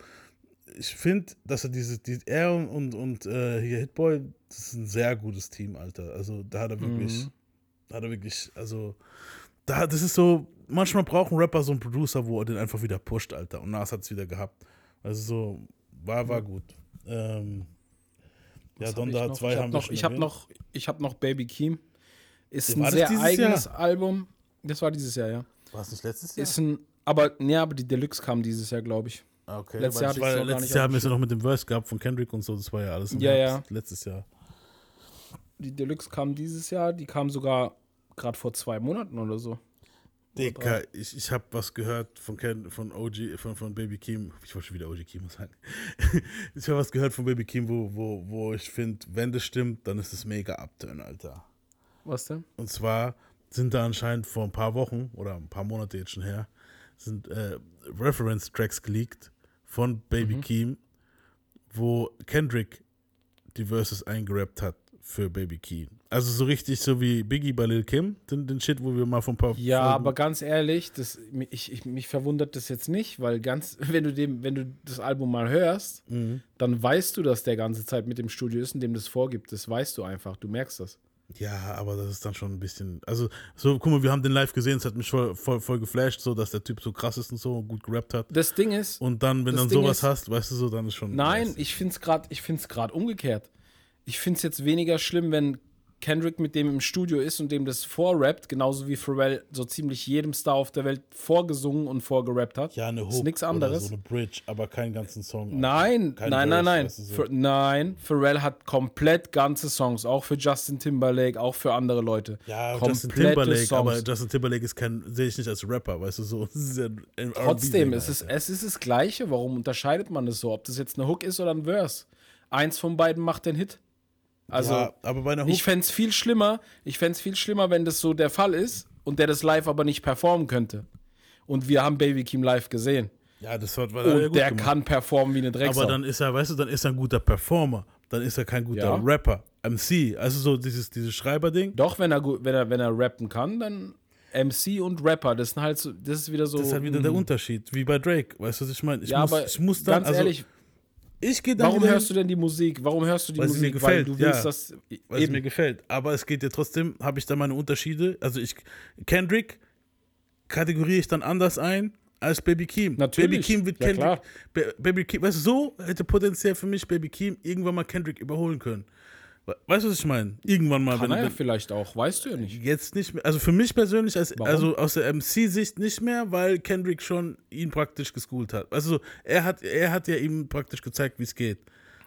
ich finde, dass er diese, die, er und, und, und äh, hier Hitboy, das ist ein sehr gutes Team, Alter. Also, da hat er wirklich, Mhm. da hat er wirklich, also, da, das ist so, manchmal braucht ein Rapper so einen Producer, wo er den einfach wieder pusht, Alter. Und Nas hat es wieder gehabt. Also, so, war, war gut. Ähm, ja, hab Donda noch? 2 ich haben hab wir noch, schon ich habe noch, ich habe noch Baby Keem. Ist Ja, ein war das sehr eigenes Jahr? Album. Das war dieses Jahr, ja. War es nicht letztes Jahr? Ist ein, aber ja, aber die Deluxe kam dieses Jahr, glaube ich. Ah, Okay, Letztes Jahr war, letztes nicht Jahr haben wir es ja noch mit dem Verse gehabt von Kendrick und so, das war ja alles Ja, Herbst, letztes Jahr. Die Deluxe kam dieses Jahr, die kam sogar gerade vor zwei Monaten oder so. Dicker, ich, ich habe was gehört von, Ken, von OG, von, von Baby Keem, ich wollte schon wieder OG Keem sagen. ich habe was gehört von Baby Keem, wo, wo, wo ich finde, wenn das stimmt, dann ist es mega Upturn, Alter. Was denn? Und zwar sind da anscheinend vor ein paar Wochen oder ein paar Monate jetzt schon her, sind äh, Reference-Tracks geleakt von Baby Keem, wo Kendrick die Verses eingerappt hat für Baby Keem. Also so richtig so wie Biggie bei Lil Kim, den, den Shit, wo wir mal von paar Ja, Folgen- aber ganz ehrlich, das, ich, ich, mich verwundert das jetzt nicht, weil ganz, wenn du dem, wenn du das Album mal hörst, Mhm. dann weißt du, dass der ganze Zeit mit dem Studio ist und dem das vorgibt. Das weißt du einfach, du merkst das. Ja, aber das ist dann schon ein bisschen. Also, so, guck mal, wir haben den live gesehen, es hat mich voll, voll, voll geflasht, so dass der Typ so krass ist und so und gut gerappt hat. Das Ding ist, Und dann, wenn dann Ding sowas ist- hast, weißt du so, dann ist schon. nein, ich finde es gerade, ich finde es gerade umgekehrt. Ich finde es jetzt weniger schlimm, wenn Kendrick mit dem im Studio ist und dem das vorrappt, genauso wie Pharrell so ziemlich jedem Star auf der Welt vorgesungen und vorgerappt hat. Ja, eine Hook ist nichts oder anderes. so eine Bridge, aber keinen ganzen Song. Nein, Kein nein, nein, nein. so. Nein, Pharrell hat komplett ganze Songs, auch für Justin Timberlake, auch für andere Leute. Ja, komplette Justin Timberlake, Songs. aber Justin Timberlake ist kein, sehe ich nicht als Rapper, weißt du so. Ja Trotzdem, es ist, Alter. es ist das Gleiche. Warum unterscheidet man das so? Ob das jetzt eine Hook ist oder ein Verse? Eins von beiden macht den Hit. Also, ja, aber bei einer Hook. ich fände es viel schlimmer, ich fände viel schlimmer, wenn das so der Fall ist und der das live aber nicht performen könnte. Und wir haben Baby Keem live gesehen. Ja, das hat, war Und der gemacht. kann performen wie eine Drecksau. Aber dann ist er, weißt du, dann ist er ein guter Performer. Dann ist er kein guter Ja. Rapper. MC, also so dieses, dieses Schreiberding. Doch, wenn er, gut- wenn, er, wenn er rappen kann, dann MC und Rapper. Das sind halt so, das ist wieder so. Das ist halt wieder der Unterschied, wie bei Drake. Weißt du, was ich meine? Ich, ja, muss, aber ich muss dann, ganz also, ehrlich, ich gehe dann warum wieder hörst du denn die Musik? Warum hörst du die Weil sie mir Musik? Weil gefällt, du willst ja. das. weil es eben. mir gefällt. Aber es geht ja trotzdem, habe ich da meine Unterschiede. Also ich, Kendrick kategoriere ich dann anders ein als Baby Keem. Natürlich. Baby Keem wird Ja, Kendrick. klar. Ba Baby Keem, weißt du, so hätte potenziell für mich Baby Keem irgendwann mal Kendrick überholen können. We- Weißt du, was ich meine? Irgendwann mal. Kann wenn- er ja vielleicht auch, weißt du ja nicht. Jetzt nicht mehr. Also für mich persönlich, als, also aus der MC-Sicht nicht mehr, weil Kendrick schon ihn praktisch geschoolt hat. Also so, er hat, er hat ja ihm praktisch gezeigt, wie es geht.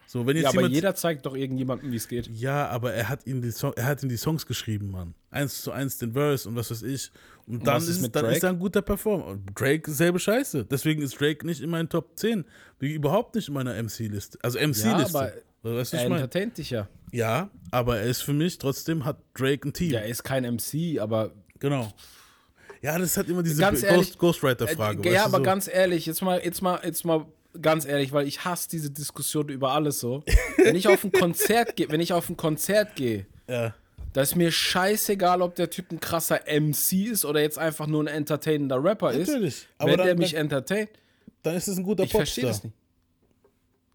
So, wenn jetzt Ja, aber jemand, jeder zeigt doch irgendjemandem, wie es geht. ja, aber er hat ihm die Song, er hat ihm die Songs geschrieben, Mann. Eins zu eins den Verse und was weiß ich. Und dann, was ist dann Drake? ist er ein guter Performer. Und Drake selbe Scheiße. Deswegen ist Drake nicht in meinen Top 10. Wie überhaupt nicht in meiner MC-Liste. Also MC-Liste. aber weißt du, Er ich entertaint dich ja. Ja, aber er ist für mich trotzdem, hat Drake ein Team. Ja, er ist kein MC, aber. Genau. Ja, das hat immer diese Ghost, Ghostwriter-Frage. Äh, ja, aber so. ganz ehrlich, jetzt mal, jetzt mal, jetzt mal ganz ehrlich, weil ich hasse diese Diskussion über alles so. Wenn ich auf ein Konzert gehe, wenn ich auf ein Konzert gehe, Ja. da ist mir scheißegal, ob der Typ ein krasser MC ist oder jetzt einfach nur ein entertainender Rapper Natürlich, ist. aber Wenn der mich entertaint, Dann ist es ein guter ich verstehe Popstar. das nicht.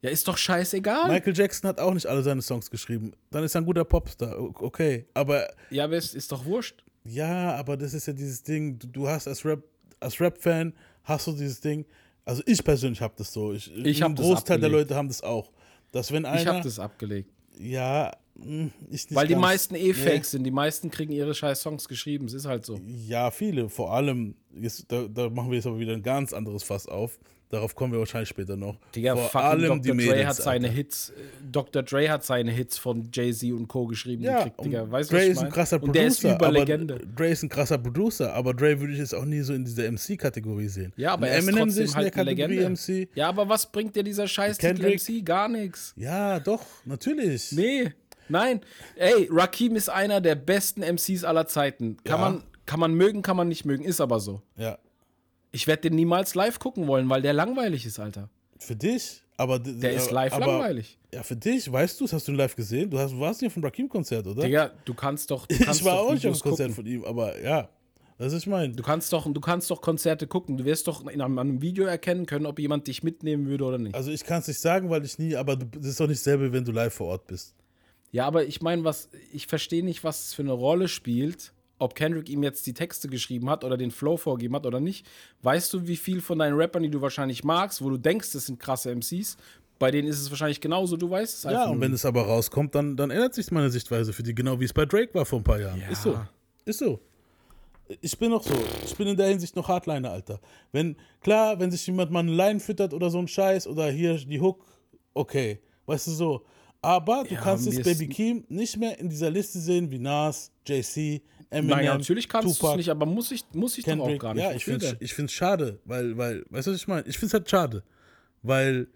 Ja, ist doch scheißegal. Michael Jackson hat auch nicht alle seine Songs geschrieben. Dann ist er ein guter Popstar. Okay. Aber ja, aber es ist doch wurscht. ja, aber das ist ja dieses Ding, du, du hast als Rap, als Rap-Fan hast du dieses Ding. Also ich persönlich habe das so. Ich, Ich ein Großteil der. Leute haben das auch. Dass wenn einer. Ich habe das abgelegt. Ja, mh, ich nicht Weil die meisten eh Nee. Fakes sind. Die meisten kriegen ihre scheiß Songs geschrieben. Es ist halt so. Ja, viele. Vor allem, jetzt, da, da machen wir jetzt aber wieder ein ganz anderes Fass auf. Darauf kommen wir wahrscheinlich später noch. Digga, Vor fucking allem die Dr. Dre Mädels, hat seine Alter. Hits, äh, Dr. Dre hat seine Hits von Jay-Z und Co. geschrieben Ja, gekriegt, Digga. Weißt du, Dre was ich ist ein mein? krasser Producer. Und der ist über aber. Dre ist ein krasser Producer, aber Dre würde ich jetzt auch nie so in dieser MC-Kategorie sehen. Ja, aber Und er ist Eminem trotzdem halt in der Kategorie Legende. MC. Ja, aber was bringt dir dieser scheiß Kendrick. Titel MC? Gar nichts. Ja, doch, natürlich. Nee, nein. Ey, Rakim ist einer der besten MCs aller Zeiten. Kann, Ja. man, kann man mögen, kann man nicht mögen. Ist aber so. Ja, Ich werde den niemals live gucken wollen, weil der langweilig ist, Alter. für dich, aber Der ist live aber, langweilig. Ja, für dich, weißt du, hast du live gesehen? Du, hast, du warst nicht auf dem Rakim-Konzert, oder? Digga, du kannst doch. Du kannst ich war auch nicht auf dem Konzert gucken. von ihm, aber ja, das ist mein. Du kannst doch, du kannst doch Konzerte gucken. Du wirst doch in einem, einem Video erkennen können, ob jemand dich mitnehmen würde oder nicht. Also ich kann es nicht sagen, weil ich nie, aber du, das ist doch nicht dasselbe, wenn du live vor Ort bist. Ja, aber ich meine, was, ich verstehe nicht, was es für eine Rolle spielt, ob Kendrick ihm jetzt die Texte geschrieben hat oder den Flow vorgegeben hat oder nicht. Weißt du, wie viel von deinen Rappern, die du wahrscheinlich magst, wo du denkst, das sind krasse MCs, bei denen ist es wahrscheinlich genauso, du weißt es Ja, einfach und nur wenn es aber rauskommt, dann, dann ändert sich meine Sichtweise für die, genau wie es bei Drake war vor ein paar Jahren. Ja. Ist so. Ist so. Ich bin noch so. Ich bin in der Hinsicht noch Hardliner, Alter. Wenn, klar, wenn sich jemand mal eine Line füttert oder so ein Scheiß oder hier die Hook, okay. Weißt du so. Aber du Ja, kannst jetzt Baby Keem nicht mehr in dieser Liste sehen wie Nas, JC, Eminem, Nein, natürlich kannst du es nicht, aber muss ich, muss ich doch auch Kendrick. gar nicht. Ja, ich finde find's schade, weil, weil, weißt du, was ich meine? Ich finde es halt schade. Weil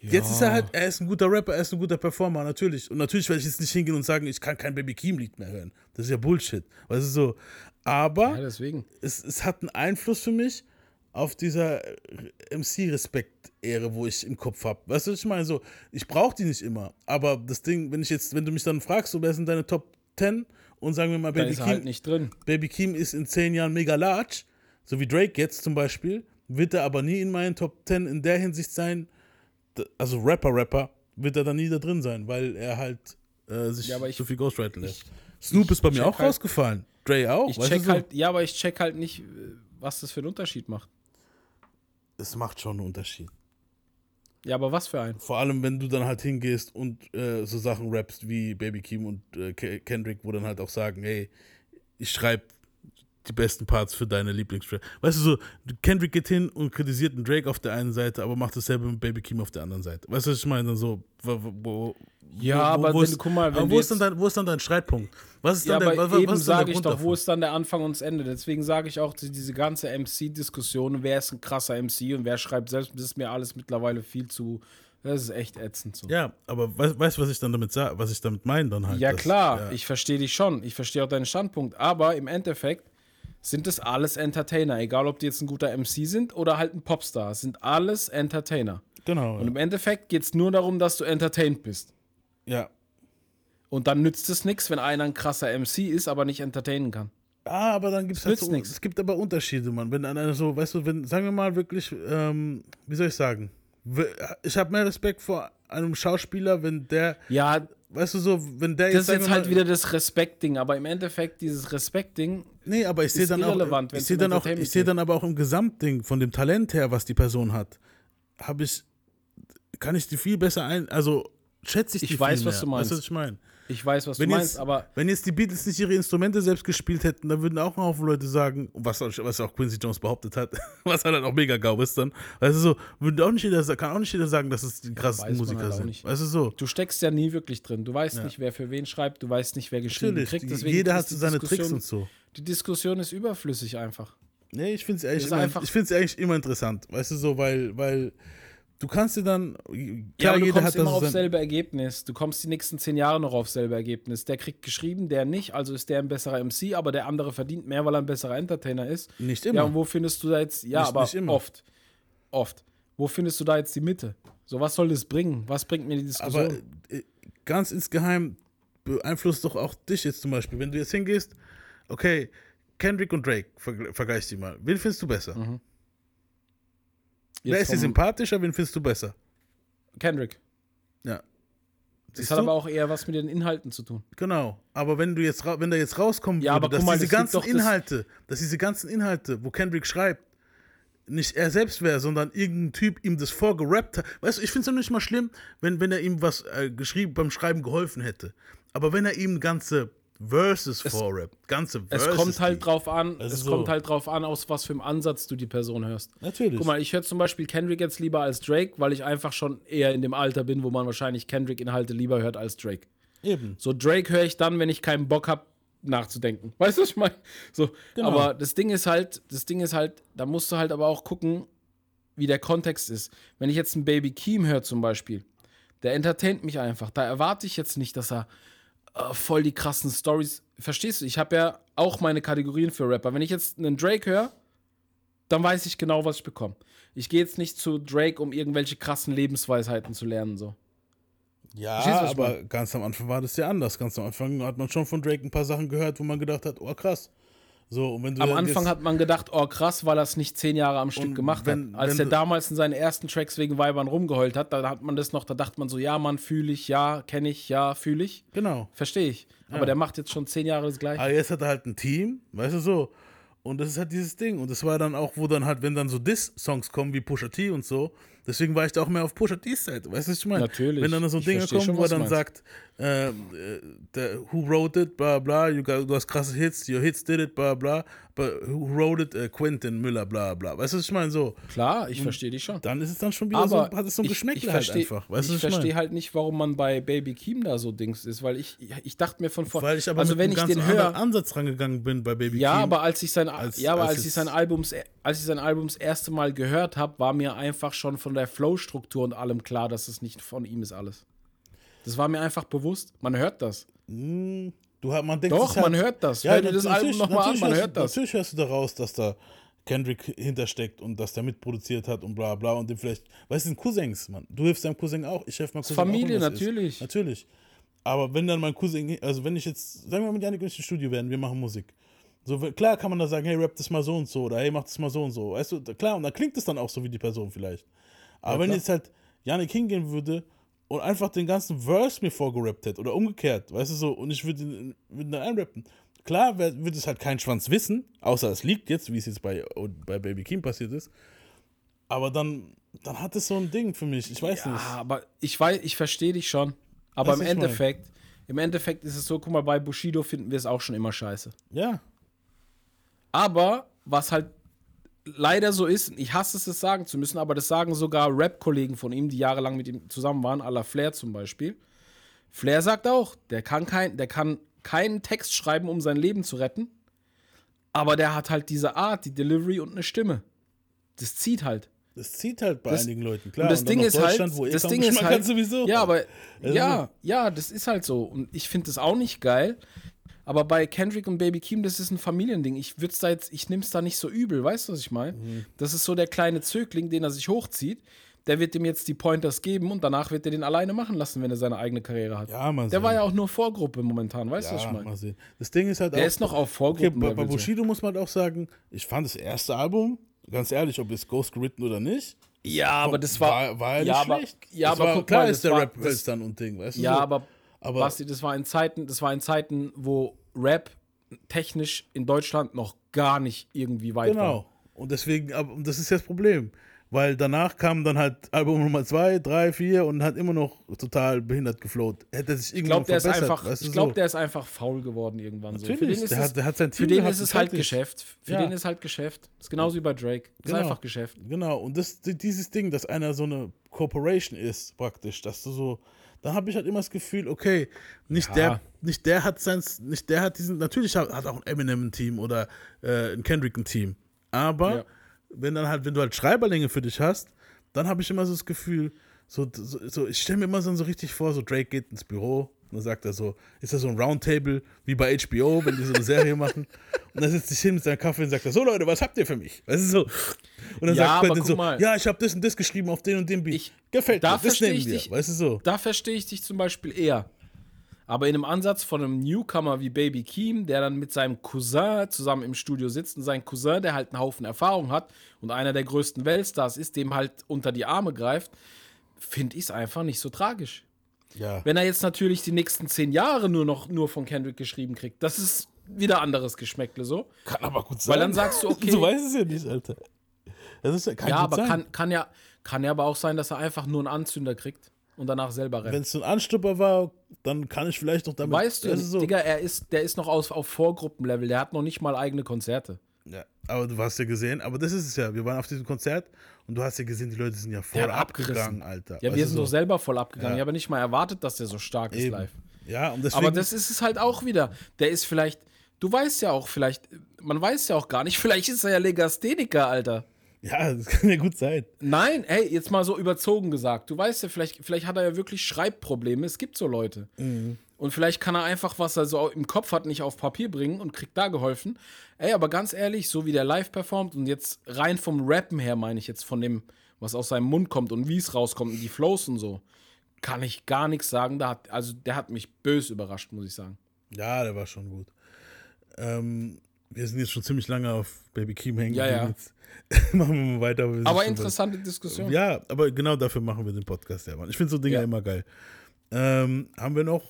jetzt ist er halt, er ist ein guter Rapper, er ist ein guter Performer, natürlich. Und natürlich werde ich jetzt nicht hingehen und sagen, ich kann kein Baby Keem-Lied mehr hören. Das ist ja Bullshit. Weißt du so. Aber Ja, deswegen. es, es hat einen Einfluss für mich auf dieser MC-Respekt-Ehre, wo ich im Kopf habe. Weißt du, was ich meine? So, ich brauche die nicht immer. Aber das Ding, wenn ich jetzt, wenn du mich dann fragst, so, wer sind deine Top 10 und sagen wir mal, Baby ist Keem, halt nicht drin. Baby Keem ist in zehn Jahren mega large, so wie Drake jetzt zum Beispiel, wird er aber nie in meinen Top 10 in der Hinsicht sein, also Rapper-Rapper, wird er dann nie da drin sein, weil er halt äh, sich Ja, aber ich- so viel ghostwriten lässt. Snoop ist bei mir auch halt- rausgefallen. Dre auch, Ich weißt check du so? halt, ja, aber ich check halt nicht, äh, was das für einen Unterschied macht. Es macht schon einen Unterschied. Ja, aber was für einen? Vor allem, wenn du dann halt hingehst und äh, so Sachen rappst wie Baby Keem und äh, Ke- Kendrick, wo dann halt auch sagen, hey, ich schreibe die besten Parts für deine Lieblingsrap. Weißt du so, Kendrick geht hin und kritisiert einen Drake auf der einen Seite, aber macht dasselbe mit Baby Keem auf der anderen Seite. Weißt du, was ich meine? Dann so, wo, wo, wo, Ja, wo, aber wo wenn ist, guck mal, wenn wo ist, dann dein, wo ist dann dein Streitpunkt? Was ist Ja, dann der, was, eben was ist dann der sage ich doch, davon? wo ist dann der Anfang und das Ende? Deswegen sage ich auch, die- diese ganze MC-Diskussion, wer ist ein krasser MC und wer schreibt selbst, das ist mir alles mittlerweile viel zu, das ist echt ätzend so. Ja, aber weißt du, was ich dann damit sage, was ich damit meine dann halt? Ja, klar, ja. ich verstehe dich schon. Ich verstehe auch deinen Standpunkt. Aber im Endeffekt sind das alles Entertainer. Egal, ob die jetzt ein guter MC sind oder halt ein Popstar. Sind alles Entertainer. Genau. Und im Endeffekt geht es nur darum, dass du entertained bist. ja. Und dann nützt es nichts, wenn einer ein krasser MC ist, aber nicht entertainen kann. Ah, aber dann gibt es halt so, nix. es gibt aber Unterschiede, Mann. Wenn einer so, weißt du, wenn, sagen wir mal wirklich, ähm, wie soll ich sagen, ich habe mehr Respekt vor einem Schauspieler, wenn der, Ja, weißt du so, wenn der das ist sagen jetzt halt mal- wieder das Respekt-Ding, aber im Endeffekt, dieses Respekt-Ding, Nee, aber ich sehe dann auch, ich sehe dann auch, ich sehe dann aber auch im Gesamtding von dem Talent her, was die Person hat, habe ich, kann ich die viel besser ein, also schätze ich die Ich weiß, viel was mehr. du meinst. Weißt du, was ich meine? ich weiß, was Wenn du meinst, jetzt, aber wenn jetzt die Beatles nicht ihre Instrumente selbst gespielt hätten, dann würden auch ein Haufen Leute sagen, was, was auch Quincy Jones behauptet hat, was halt auch mega gau ist dann. Weißt du so, würde auch nicht jeder, kann auch nicht jeder sagen, dass es die krassesten man Musiker halt sind. nicht. Weißt du so? du steckst ja nie wirklich drin. Du weißt nicht, wer für wen schreibt, du weißt nicht, wer geschrieben Natürlich, kriegt. Deswegen jeder hat seine Tricks Diskussion- und so. Die Diskussion ist überflüssig einfach. Nee, ich finde es eigentlich, immer- einfach- ich find's eigentlich immer interessant. Weißt du so, weil, weil du kannst dir dann, Ja, klar, aber du jeder kommst hat immer sein, selbe Ergebnis. Du kommst die nächsten zehn Jahre noch aufs selbe Ergebnis. Der kriegt geschrieben, der nicht, also ist der ein besserer MC, aber der andere verdient mehr, weil er ein besserer Entertainer ist. Nicht Ja, immer. und wo findest du da jetzt, ja, Nicht- aber nicht immer. oft, oft. Wo findest du da jetzt die Mitte? So, was soll das bringen? Was bringt mir die Diskussion? Aber äh, ganz insgeheim beeinflusst doch auch dich jetzt zum Beispiel. Wenn du jetzt hingehst, okay, Kendrick und Drake, vergl- vergleich die mal. Wen findest du besser? Wer Jetzt ist dir sympathischer, wen findest du besser? Kendrick. Ja. Das Siehst hat du? aber auch eher was mit den Inhalten zu tun. Genau. Aber wenn du jetzt wenn da jetzt rauskommen Ja, würde, aber dass mal, diese es gibt ganzen doch das- Inhalte, dass diese ganzen Inhalte, wo Kendrick schreibt, nicht er selbst wäre, sondern irgendein Typ ihm das vorgerappt hat. Weißt du, ich finde es noch nicht mal schlimm, wenn, wenn er ihm was äh, geschrieben, beim Schreiben geholfen hätte. Aber wenn er ihm ganze Verses vorrappt, ganze Es Verses. kommt halt drauf an, es ist so. kommt halt drauf an, aus was für einem Ansatz du die Person hörst. Natürlich. Guck mal, ich höre zum Beispiel Kendrick jetzt lieber als Drake, weil ich einfach schon eher in dem Alter bin, wo man wahrscheinlich Kendrick-Inhalte lieber hört als Drake. Eben. So, Drake höre ich dann, wenn ich keinen Bock habe, nachzudenken. Weißt du, was ich meine? So, Genau. aber das Ding ist halt, das Ding ist halt, da musst du halt aber auch gucken, wie der Kontext ist. Wenn ich jetzt einen Baby Keem höre zum Beispiel, der entertaint mich einfach. Da erwarte ich jetzt nicht, dass er äh, voll die krassen Stories. Verstehst du? Ich habe ja auch meine Kategorien für Rapper. Wenn ich jetzt einen Drake höre, dann weiß ich genau, was ich bekomme. Ich gehe jetzt nicht zu Drake, um irgendwelche krassen Lebensweisheiten zu lernen. So. Ja, Verstehst aber ganz am Anfang war das ja anders. Ganz am Anfang hat man schon von Drake ein paar Sachen gehört, wo man gedacht hat, oh krass. So, Am Anfang hat man gedacht, oh krass, weil er es nicht zehn Jahre am Stück gemacht wenn- hat. Als er damals in seinen ersten Tracks wegen Weibern rumgeheult hat, da hat man das noch, da dachte man so, ja, Mann, fühle ich, ja, kenne ich, ja, fühle ich. Genau. Verstehe ich. Aber der macht jetzt schon zehn Jahre das gleiche. Aber jetzt hat er halt ein Team, weißt du so. Und das ist halt dieses Ding. Und das war dann auch, wo dann halt, wenn dann so Diss-Songs kommen wie Pusha T und so, deswegen war ich da auch mehr auf Pusha T's Seite. Weißt du, was ich meine? Natürlich. Wenn dann so Dinge kommen, schon, wo er dann meinst. sagt, äh, äh, der, who wrote it, bla bla, you got, du hast krasse Hits, your hits did it, bla bla, but who wrote it, äh, Quentin Müller, bla bla. Weißt du, was ich meine? So, Klar, ich verstehe dich schon. dann ist es dann schon wieder Aber so, hat es so ein Geschmäckle halt einfach. Weißt ich ich verstehe halt nicht, warum man bei Baby Keem da so Dings ist, weil ich, ich dachte mir von vorne, Weil ich aber also mit wenn ich den höre, Ansatz rangegangen bin bei Baby Ja, Keem. aber als ich sein, als- ja, aber als als, ich sein Albums, als ich sein Album das erste Mal gehört habe, war mir einfach schon von der Flow-Struktur und allem klar, dass es nicht von ihm ist alles. Das war mir einfach bewusst. Man hört das. Du, hast- man denkt Doch, halt, man hört das. Hör dir das natürlich- Album nochmal an, man hörst- hört das. Natürlich hörst du daraus, dass da Kendrick hintersteckt und dass der mitproduziert hat und bla bla und dem vielleicht, weißt du, sind Cousins, Mann. Du hilfst deinem Cousin auch, ich helfe meinem Cousin Familie, auch, natürlich. Ist. Natürlich. Aber wenn dann mein Cousin, also wenn ich jetzt, sagen wir mal mit Janik und ich im Studio werden, wir machen Musik. So, klar kann man da sagen, hey, rap das mal so und so oder hey, mach das mal so und so. Weißt du, klar, und dann klingt es dann auch so wie die Person vielleicht. Aber wenn klar. jetzt halt Janik hingehen würde und einfach den ganzen Verse mir vorgerappt hätte oder umgekehrt, weißt du so, und ich würde ihn würd ihn dann einrappen. Klar wird es halt kein Schwanz wissen, außer es liegt jetzt, wie es jetzt bei, bei Baby Kim passiert ist. Aber dann, dann hat es so ein Ding für mich. Ich weiß Ja, nicht. aber ich weiß, ich verstehe dich schon. Aber im mein? Endeffekt, im Endeffekt ist es so, guck mal, bei Bushido finden wir es auch schon immer scheiße. Ja. Aber was halt leider so ist, ich hasse es, es sagen zu müssen, aber das sagen sogar Rap-Kollegen von ihm, die jahrelang mit ihm zusammen waren, à la Flair zum Beispiel. Flair sagt auch, der kann, kein, der kann keinen Text schreiben, um sein Leben zu retten, aber der hat halt diese Art, die Delivery und eine Stimme. Das zieht halt. Das zieht halt bei Das- einigen Leuten, klar. und das dann Ding ist halt, wo eh das Ding ist halt, sowieso. ja, aber Also- ja, ja, das ist halt so. Und ich finde das auch nicht geil. Aber bei Kendrick und Baby Keem, das ist ein Familiending. Ich würd's da jetzt, ich nehm's da nicht so übel, weißt du, was ich meine? Mhm. Das ist so der kleine Zögling, den er sich hochzieht. Der wird ihm jetzt die Pointers geben und danach wird er den alleine machen lassen, wenn er seine eigene Karriere hat. Ja, mal der sehen. war ja auch nur Vorgruppe momentan, weißt du, was ich Ja, meine? mal sehen. Das Ding ist halt Der auch, ist noch auf Okay, bei. Bushido muss man halt auch sagen, ich fand das erste Album, ganz ehrlich, ob es Ghost geritten oder nicht, ja, aber das war. war, war ja nicht ja, aber, schlecht. ja, das aber war, guck klar mal, ist der war, Rap das, Hölstern und Ding, weißt du? Ja, so. aber, aber- Basti, das war in Zeiten, das war in Zeiten, wo Rap technisch in Deutschland noch gar nicht irgendwie weit war. Genau. Und deswegen, aber und das ist jetzt das Problem. Weil danach kam dann halt Album Nummer 2, 3, 4 und hat immer noch total behindert geflowt. Hätte sich Ich irgendwann der ist verbessert, einfach, weißt du, ich glaube, so. der ist einfach faul geworden irgendwann so. Für Natürlich, den ist der es, hat- der hat sein für Team den gehabt ist es halt. Geschäft. Für Ja. den ist halt Geschäft. Ist genauso wie bei Drake. Ist Genau. einfach Geschäft. Genau, und das, dieses Ding, dass einer so eine Corporation ist, praktisch, dass du so, da habe ich halt immer das Gefühl, okay, nicht Ja. der, nicht der hat sein, nicht der hat diesen, natürlich hat, hat auch ein Eminem ein Team oder äh, ein Kendrick ein Team, aber Ja. wenn dann halt, wenn du halt Schreiberlinge für dich hast, dann habe ich immer so das Gefühl, so, so, so ich stelle mir immer so, so richtig vor, so Drake geht ins Büro und dann sagt er so, ist das so ein Roundtable wie bei HBO, wenn die so eine Serie machen und dann setzt sich hin mit seinem Kaffee und sagt er, so Leute, was habt ihr für mich? Weißt du so? Und dann Ja, sagt Quentin so, mal. ja, ich habe das und das geschrieben auf den und den Beat. Ich- Gefällt da mir, das nehmen wir. dich. Weißt du so? Da verstehe ich dich zum Beispiel eher. Aber in einem Ansatz von einem Newcomer wie Baby Keem, der dann mit seinem Cousin zusammen im Studio sitzt und sein Cousin, der halt einen Haufen Erfahrung hat und einer der größten Weltstars ist, dem halt unter die Arme greift, finde ich es einfach nicht so tragisch. Ja. Wenn er jetzt natürlich die nächsten zehn Jahre nur noch nur von Kendrick geschrieben kriegt, das ist wieder anderes Geschmäckle so. Kann aber gut sein. Weil dann sagst du, okay. Du weißt es ja nicht, Alter. Das ist ja, kann Ja, aber sein. kann, kann, ja, kann ja aber auch sein, dass er einfach nur einen Anzünder kriegt und danach selber rennt. Wenn es so ein Anstupper war, dann kann ich vielleicht noch damit. Weißt du, ist so. Digga, er ist, der ist noch aus, auf Vorgruppenlevel, der hat noch nicht mal eigene Konzerte. Ja, aber du hast ja gesehen, aber das ist es ja. Wir waren auf diesem Konzert und du hast ja gesehen, die Leute sind ja voll hat abgegangen, abgerissen. Alter. Ja, Weißt wir du sind so? doch selber voll abgegangen. Ja. Ich habe nicht mal erwartet, dass der so stark ist Eben. live. Ja, und deswegen. Aber das ist es halt auch wieder. Der ist vielleicht, du weißt ja auch vielleicht, man weiß ja auch gar nicht, vielleicht ist er ja Legastheniker, Alter. ja, das kann ja gut sein. Nein, hey, jetzt mal so überzogen gesagt. Du weißt ja, vielleicht, vielleicht hat er ja wirklich Schreibprobleme. Es gibt so Leute. Und vielleicht kann er einfach, was er so im Kopf hat, nicht auf Papier bringen und kriegt da geholfen. Ey, aber ganz ehrlich, so wie der live performt und jetzt rein vom Rappen her, meine ich jetzt von dem, was aus seinem Mund kommt und wie es rauskommt und die Flows und so, kann ich gar nichts sagen. Da hat, also der hat mich bös überrascht, muss ich sagen. Ja, der war schon gut. Ähm, wir sind jetzt schon ziemlich lange auf Baby Keem hängen. Ja, ja. Machen wir mal weiter. wir Aber interessante Diskussion. Ja, aber genau dafür machen wir den Podcast ja, Mann. Ich finde so Dinge Ja. immer geil. Ähm, haben wir noch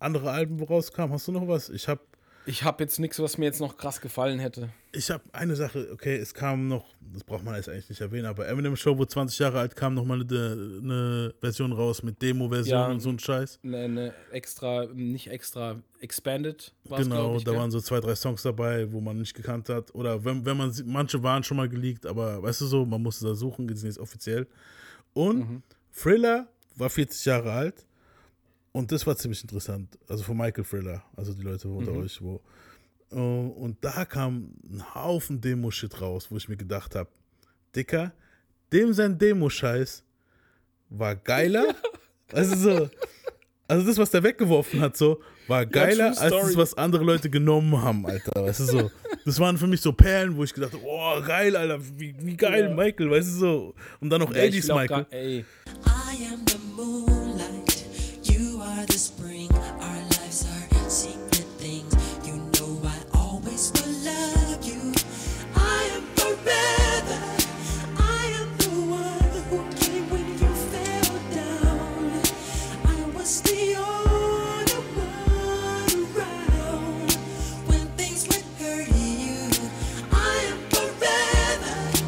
andere Alben, wo rauskam? Hast du noch was? Ich habe Ich habe jetzt nichts, was mir jetzt noch krass gefallen hätte. ich hab eine Sache, okay, es kam noch, das braucht man jetzt eigentlich nicht erwähnen, aber Eminem Show, wo 20 Jahre alt kam, nochmal eine, eine Version raus mit Demo-Version Ja. und so ein Scheiß. Eine, eine extra, nicht extra expanded war's, Genau, ich, da gell? waren so zwei, drei Songs dabei, wo man nicht gekannt hat. Oder wenn, wenn man manche waren schon mal geleakt, aber weißt du so, man musste da suchen, die sind jetzt offiziell. Und Mhm. Thriller war 40 Jahre alt. Und das war ziemlich interessant. Also von Michael Thriller, also die Leute unter Mhm. euch, wo. Äh, Und da kam ein Haufen Demo-Shit raus, wo ich mir gedacht habe, Dicker, dem sein Demo-Scheiß war geiler. also so. Also das, was der weggeworfen hat, so, war geiler true als das, was andere Leute genommen haben, Alter. Weißt du so. Das waren für mich so Perlen, wo ich gedacht habe, oh, geil, Alter, wie, wie geil, Ja. Michael, weißt du so. Und dann noch Ja, ich 80s will auch Michael. gar, ey, I am the you are the spring. Our lives are secret things. You know I always will love you. I am forever. I am the one who came when you fell down. I was the only one around when things would hurt you. I am forever.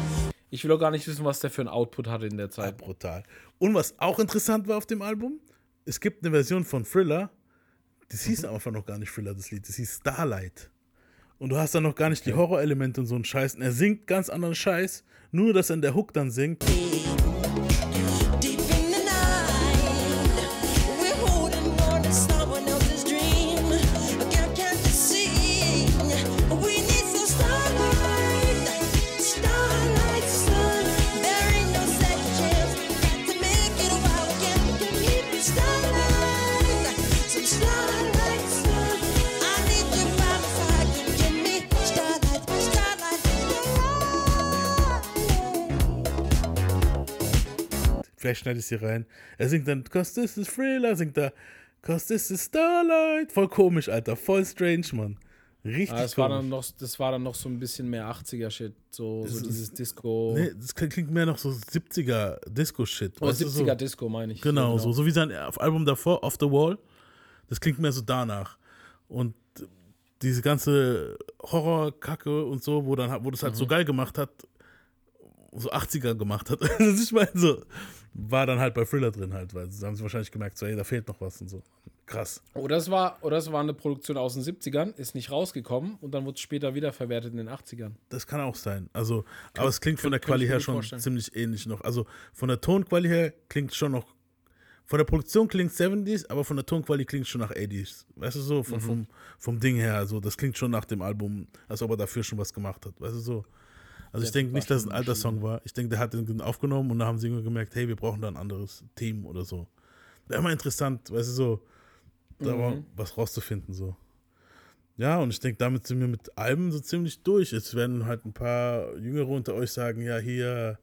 ich will auch gar nicht wissen, was der für ein Output hatte in der Ja, Zeit. brutal. Und was auch interessant war auf dem Album, es gibt eine Version von Thriller, das hieß einfach noch gar nicht Thriller, das Lied, das hieß Starlight. Und du hast dann noch gar nicht die Horrorelemente und so einen Scheiß. Und er singt ganz anderen Scheiß, nur dass er in der Hook dann singt. Vielleicht schneide ich sie rein. Er singt dann, cause this is Thriller, singt er, cause this is Starlight. Voll komisch, Alter, voll strange, Mann. Richtig Ah, das, war komisch. dann noch, das war dann noch so ein bisschen mehr 80er-Shit. So, so ist- dieses Disco. Nee, das klingt mehr noch so 70er Disco-Shit. Oder weißt du, 70er so. Disco, meine ich. Genau, Ja, so, so wie sein Album davor, Off the Wall. Das klingt mehr so danach. Und diese ganze Horror-Kacke und so, wo dann wo das halt Mhm. so geil gemacht hat, so 80er gemacht hat. Also ich meine, so, war dann halt bei Thriller drin halt, weil sie haben sie wahrscheinlich gemerkt, so, ey, da fehlt noch was und so. Krass. Oder es, war, oder es war eine Produktion aus den 70ern, ist nicht rausgekommen und dann wurde es später wieder verwertet in den 80ern. Das kann auch sein. Also, aber es klingt von der Quali her schon vorstellen. ziemlich ähnlich noch. Also von der Tonquali her klingt schon noch. Von der Produktion klingt 70s, aber von der Tonquali klingt schon nach 80s. Weißt du so, Mhm. vom, vom, vom Ding her. Also das klingt schon nach dem Album, als ob er dafür schon was gemacht hat. Weißt du so. Also ich denke nicht, dass es ein alter Song war. Ich denke, der hat den aufgenommen und da haben sie irgendwie gemerkt, hey, wir brauchen da ein anderes Team oder so. Wäre immer interessant, weißt du so, da war Mhm. was rauszufinden so. Ja, und ich denke, damit sind wir mit Alben so ziemlich durch. Es werden halt ein paar Jüngere unter euch sagen, ja, hier,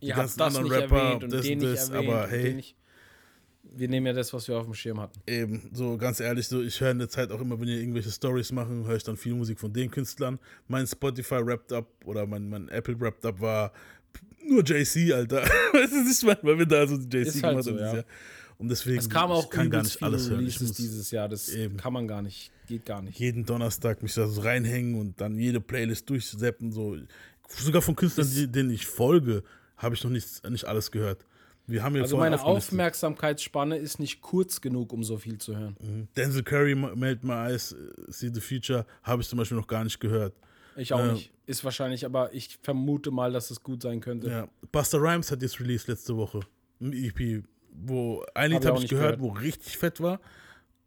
die Ihr ganzen anderen nicht Rapper, erwähnt und das den und nicht das, erwähnt aber hey. Wir nehmen ja das, was wir auf dem Schirm hatten. eben, so ganz ehrlich, so ich höre in der Zeit auch immer, wenn ihr irgendwelche Stories machen, höre ich dann viel Musik von den Künstlern. Mein Spotify Wrapped Up oder mein, mein Apple Wrapped Up war nur JC, Alter. weißt du nicht, mal, weil wir da so JC halt gemacht so, haben ja. Und deswegen, Es kam auch ich kann gar nicht alles hören. Ich muss dieses Jahr. Das Eben. kann man gar nicht. Geht gar nicht. jeden Donnerstag mich da so reinhängen und dann jede Playlist durchseppen. So. Sogar von Künstlern, die, denen ich folge, habe ich noch nicht, nicht alles gehört. Wir haben ja Also meine. Aufmerksamkeitsspanne ist nicht kurz genug, um so viel zu hören. Denzel Curry, Melt My Eyes, äh, See the Future, habe ich zum Beispiel noch gar nicht gehört. Ich auch Ja. nicht. Ist wahrscheinlich, aber ich vermute mal, dass es gut sein könnte. Ja. Buster Rhymes hat jetzt released letzte Woche. Ein EP, wo ein Lied ich habe ich nicht gehört, gehört. wo richtig fett war.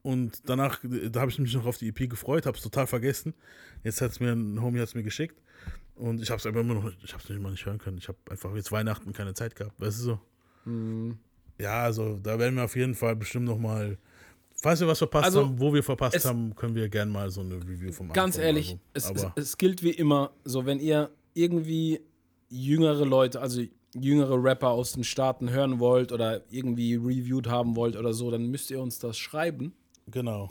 Und danach, da habe ich mich noch auf die EP gefreut, habe es total vergessen. Jetzt hat es mir ein Homie hat's mir geschickt. Und ich habe es einfach immer noch, ich habe es nicht mal nicht hören können. Ich habe einfach jetzt Weihnachten keine Zeit gehabt, weißt du so. Mhm. Ja, also da werden wir auf jeden Fall bestimmt noch mal, falls wir was verpasst Also, haben, wo wir verpasst haben, können wir gerne mal so eine Review vom Ganz vom ehrlich, Album. es, es gilt wie immer, so wenn ihr irgendwie jüngere Leute, also jüngere Rapper aus den Staaten hören wollt oder irgendwie reviewed haben wollt oder so, dann müsst ihr uns das schreiben. genau.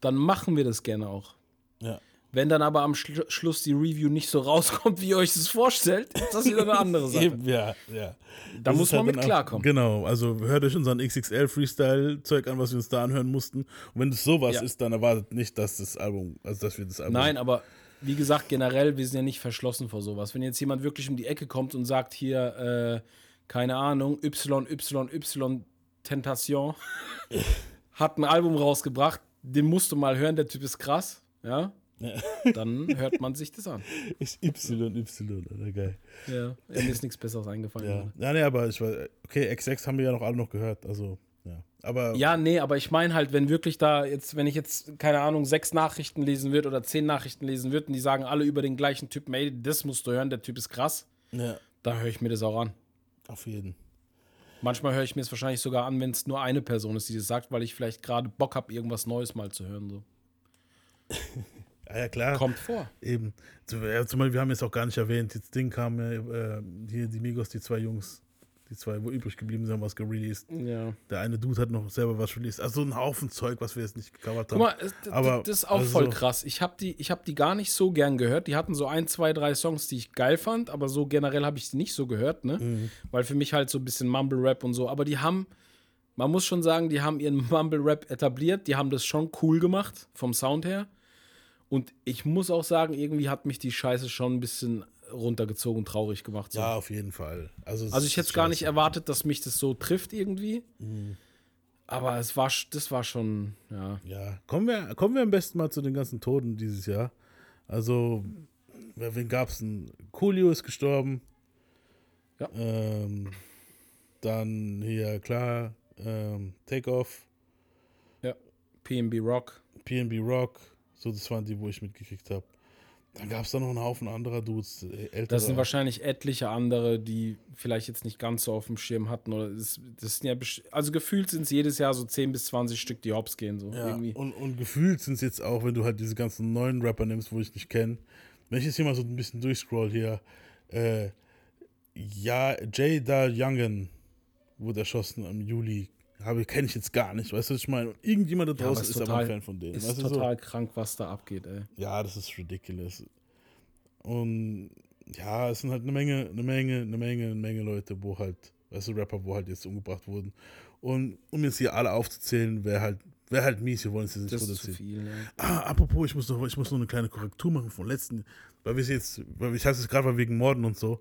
Dann machen wir das gerne auch. Ja. Wenn dann aber am Schlu Schluss die Review nicht so rauskommt, wie ihr euch das vorstellt, ist das wieder eine andere Sache. Eben, ja, ja. Da Das muss man halt mit auch- klarkommen. Genau, also hört euch unseren XXL Freestyle-Zeug an, was wir uns da anhören mussten. Und wenn es sowas Ja. ist, dann erwartet nicht, dass das Album, also dass wir das Album. Nein, aber wie gesagt, generell, wir sind ja nicht verschlossen vor sowas. Wenn jetzt jemand wirklich um die Ecke kommt und sagt hier, äh, keine Ahnung, YYY Tentation hat ein Album rausgebracht, den musst du mal hören, der Typ ist krass, ja, dann hört man sich das an. Ist Y, Y, oder geil. Ja, mir ist nichts Besseres eingefallen. Ja, gerade. ja nee, aber ich war, okay, XX haben wir ja noch alle noch gehört, also, ja. Aber, Ja, nee, aber ich meine halt, wenn wirklich da jetzt, wenn ich jetzt, keine Ahnung, sechs Nachrichten lesen würde oder zehn Nachrichten lesen würde und die sagen alle über den gleichen Typen, ey, das musst du hören, der Typ ist krass, ja, da höre ich mir das auch an. auf jeden. Manchmal höre ich mir es wahrscheinlich sogar an, wenn es nur eine Person ist, die das sagt, weil ich vielleicht gerade Bock habe, irgendwas Neues mal zu hören. So. Ja, ja, klar. Kommt vor. Eben. Zum Beispiel, wir haben jetzt auch gar nicht erwähnt, das Ding kam äh, hier die Migos, die zwei Jungs, die zwei, wo übrig geblieben sind, haben was gereleased. Ja. Der eine Dude hat noch selber was released. Also ein Haufen Zeug, was wir jetzt nicht gecovert haben. Guck mal, Aber, das ist auch also voll krass. Ich habe die, ich hab die gar nicht so gern gehört. Die hatten so ein, zwei, drei Songs, die ich geil fand, aber so generell habe ich sie nicht so gehört, ne? Mhm. Weil für mich halt so ein bisschen Mumble-Rap und so. Aber die haben, man muss schon sagen, die haben ihren Mumble-Rap etabliert. Die haben das schon cool gemacht, vom Sound her. Und ich muss auch sagen, irgendwie hat mich die Scheiße schon ein bisschen runtergezogen traurig gemacht. So. Ja, auf jeden Fall. Also, es Also ich hätte es gar nicht erwartet, dass mich das so trifft irgendwie. Mhm. Aber es war, das war schon, ja. Ja, kommen wir, kommen wir am besten mal zu den ganzen Toten dieses Jahr. Also, wen gab's denn? Coolio ist gestorben. Ja. Ähm, dann hier, klar, ähm, Takeoff, ja. PNB Rock. PNB Rock. So, das waren die, wo ich mitgekriegt habe. Dann gab es da noch einen Haufen anderer Dudes. äh, Ältere. Das sind wahrscheinlich etliche andere, die vielleicht jetzt nicht ganz so auf dem Schirm hatten. Oder das, das sind ja, also gefühlt sind es jedes Jahr so 10 bis 20 Stück, die hops gehen. So Ja, irgendwie. und, und gefühlt sind es jetzt auch, wenn du halt diese ganzen neuen Rapper nimmst, wo ich nicht kenne. Wenn ich jetzt hier mal so ein bisschen durchscroll hier, äh, ja, Jay Da Youngen, wurde erschossen im Juli. Habe kenne ich jetzt gar nicht, weißt du, was ich meine? Und irgendjemand da Ja, aber draußen ist ist aber total- ein Fan von denen. Ist weißt du, so? total krank, was da abgeht, ey. Ja, das ist ridiculous. Und ja, es sind halt eine Menge, eine Menge, eine Menge, eine Menge Leute, wo halt, weißt du, Rapper, wo halt jetzt umgebracht wurden. Und um jetzt hier alle aufzuzählen, wäre halt, wäre halt mies, wir wollen es jetzt nicht Das ist zu runterziehen. viel, ja. Ah, apropos, ich muss noch, ich muss noch eine kleine Korrektur machen vom letzten, weil wir es jetzt, weil ich hatte es gerade wegen Morden und so.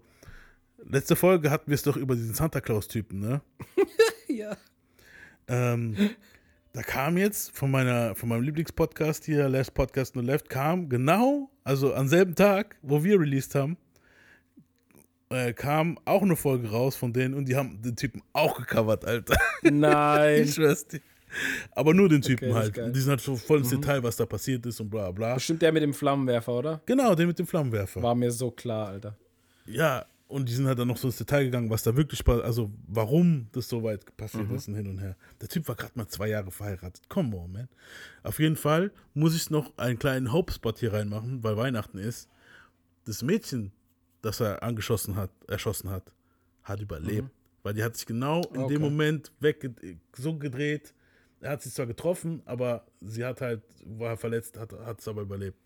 Letzte Folge hatten wir es doch über diesen Santa Claus-Typen, ne? Ja. Ähm, da kam jetzt von meiner, von meinem Lieblingspodcast hier, Last Podcast No Left, kam genau, also am selben Tag, wo wir released haben, äh, kam auch eine Folge raus von denen und die haben den Typen auch gecovert, Alter. Nein. Ich schwör's dir. Aber nur den Typen Okay, halt. Mhm. Die sind halt so voll ins Detail, was da passiert ist und bla bla. Bestimmt der mit dem Flammenwerfer, oder? Genau, den mit dem Flammenwerfer. War mir so klar, Alter. Ja, und die sind halt dann noch so ins Detail gegangen, was da wirklich, pa- also warum das so weit passiert ist und hin und her. Der Typ war gerade mal zwei Jahre verheiratet. Come on, man. Auf jeden Fall muss ich noch einen kleinen Hope-Spot hier reinmachen, weil Weihnachten ist. Das Mädchen, das er angeschossen hat, erschossen hat, hat überlebt. Weil die hat sich genau in Okay. dem Moment weg so gedreht. Er hat sie zwar getroffen, aber sie hat halt, war verletzt, hat es aber überlebt.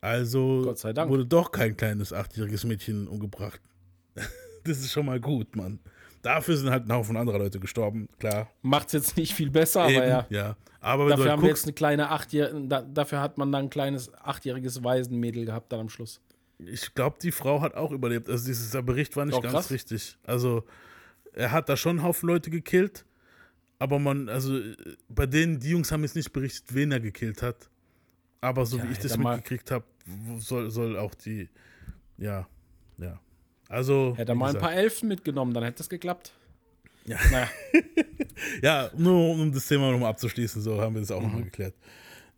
Also Gott sei Dank. wurde doch kein kleines achtjähriges Mädchen umgebracht. das ist schon mal gut, Mann. Dafür sind halt ein Haufen anderer Leute gestorben, klar. Macht's jetzt nicht viel besser, aber Eben, ja. ja. Aber Dafür du haben halt wir guckst, jetzt eine kleine achtjährige, da, dafür hat man dann ein kleines achtjähriges Waisenmädel gehabt dann am Schluss. ich glaube, die Frau hat auch überlebt. Also dieser Bericht war nicht Oh, ganz krass. richtig. Also er hat da schon einen Haufen Leute gekillt, aber man, also bei denen, die Jungs haben jetzt nicht berichtet, wen er gekillt hat. Aber so Ja, wie ich das mitgekriegt habe, soll, soll auch die, ja, ja. Also, Hätte er mal ein gesagt, paar Elfen mitgenommen, dann hätte das geklappt. Ja. Naja, Ja, nur um das Thema nochmal abzuschließen, so haben wir das auch Mhm. nochmal geklärt.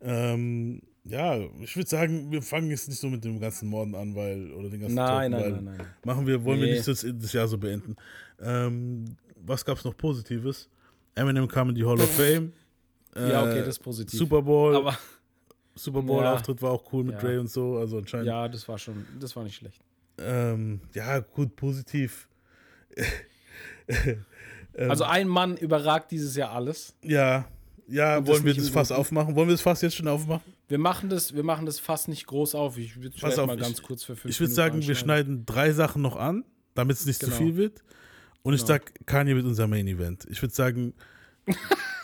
Ähm, ja, ich würde sagen, wir fangen jetzt nicht so mit dem ganzen Morden an, weil, oder den ganzen Nein, Toten, nein, nein, nein. Machen wir, wollen wir Nee. nicht das, das Jahr so beenden. Ähm, was gab es noch Positives? Eminem kam in die Hall of Fame. ja, okay, Äh, das ist positiv. Super Bowl, aber Super Bowl Ja. Auftritt war auch cool mit Ja. Dre und so, also anscheinend. ja, das war schon, das war nicht schlecht. Ähm, ja, gut, positiv. Also ein Mann überragt dieses Jahr alles. Ja, ja, Und das wollen wir nicht das Fass aufmachen? Wollen wir das Fass jetzt schon aufmachen? Wir machen das, wir machen das fast nicht groß auf. Ich würde Pass auf, mal ganz ich- kurz für fünf Ich würde sagen, wir schneiden drei Sachen noch an, damit es nicht Genau. zu viel wird. Und ich Genau. sag, Kanye wird unser Main Event. Ich würde sagen,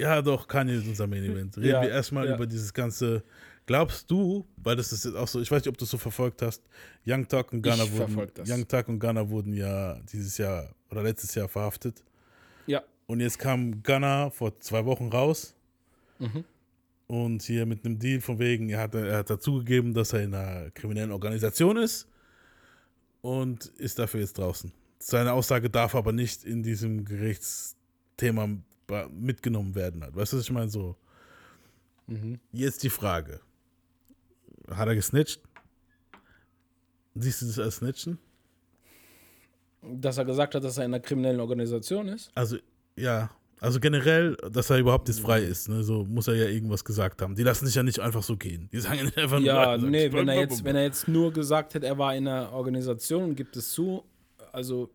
ja doch, Kanye wird unser Main Event. Reden Ja, wir erstmal ja. über dieses ganze. Glaubst du, weil das ist jetzt auch so, ich weiß nicht, ob du es so verfolgt hast, Young Tuck und Gunner Ich wurden. Young Tuck und Gunner wurden ja dieses Jahr oder letztes Jahr verhaftet. Ja, Und jetzt kam Gunner vor zwei Wochen raus. Mhm. Und hier mit einem Deal von wegen, er hat, er hat dazugegeben, dass er in einer kriminellen Organisation ist und ist dafür jetzt draußen. Seine Aussage darf aber nicht in diesem Gerichtsthema mitgenommen werden. Halt. Weißt du, was ich meine? So. Mhm. Jetzt die Frage. Hat er gesnitcht? Siehst du das als Snitchen? dass er gesagt hat, dass er in einer kriminellen Organisation ist. Also, ja. Also generell, dass er überhaupt jetzt frei ist, ne? so muss er ja irgendwas gesagt haben. Die lassen sich ja nicht einfach so gehen. Die sagen ja nicht einfach nur, Ja, nee, wenn er, jetzt, wenn er jetzt nur gesagt hätte, er war in einer Organisation und gibt es zu, also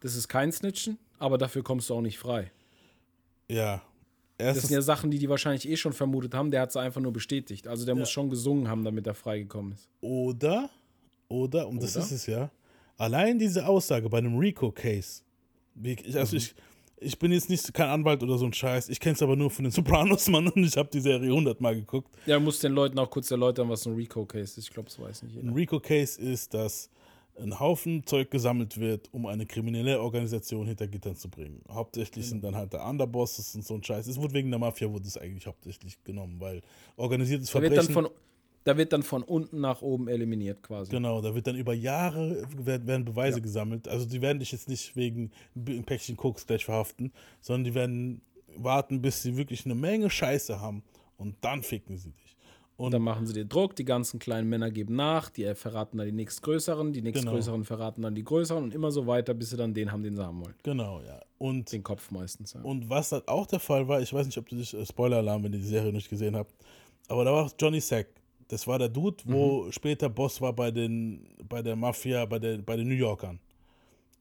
das ist kein Snitchen, aber dafür kommst du auch nicht frei. Ja. Das Erstens, sind ja Sachen, die die wahrscheinlich eh schon vermutet haben, der hat es einfach nur bestätigt. Also der muss schon gesungen haben, damit er freigekommen ist. oder, oder, und das Oder? ist es ja, allein diese Aussage bei einem Rico-Case, also Mhm. ich, ich bin jetzt nicht kein Anwalt oder so ein Scheiß, ich kenne es aber nur von den Sopranos, Mann, und ich habe die Serie hundertmal geguckt. Ja, muss den Leuten auch kurz erläutern, was ein Rico-Case ist. Ich glaube, das weiß nicht Ein jeder. Rico-Case ist, dass ein Haufen Zeug gesammelt wird, um eine kriminelle Organisation hinter Gittern zu bringen. Hauptsächlich sind dann halt der Underbosses und so ein Scheiß. Es wurde wegen der Mafia wurde es eigentlich hauptsächlich genommen, weil organisiertes Da wird, Verbrechen. dann von, da wird dann von unten nach oben eliminiert quasi. Genau, da wird dann über Jahre werden, Beweise gesammelt. Also die werden dich jetzt nicht wegen ein Päckchen Koks gleich verhaften, sondern die werden warten, bis sie wirklich eine Menge Scheiße haben und dann ficken sie dich. Und dann machen sie dir Druck, die ganzen kleinen Männer geben nach, die verraten dann die nächstgrößeren, die Genau. nächstgrößeren verraten dann die größeren und immer so weiter, bis sie dann den haben, den sie haben wollen. Genau, ja. Und Den Kopf meistens. Ja. Und was halt auch der Fall war, ich weiß nicht, ob du dich, äh, Spoiler-Alarm, wenn ihr die Serie nicht gesehen habt, aber da war Johnny Sack. Das war der Dude, wo später Boss war bei den, bei der Mafia, bei, der, bei den New Yorkern.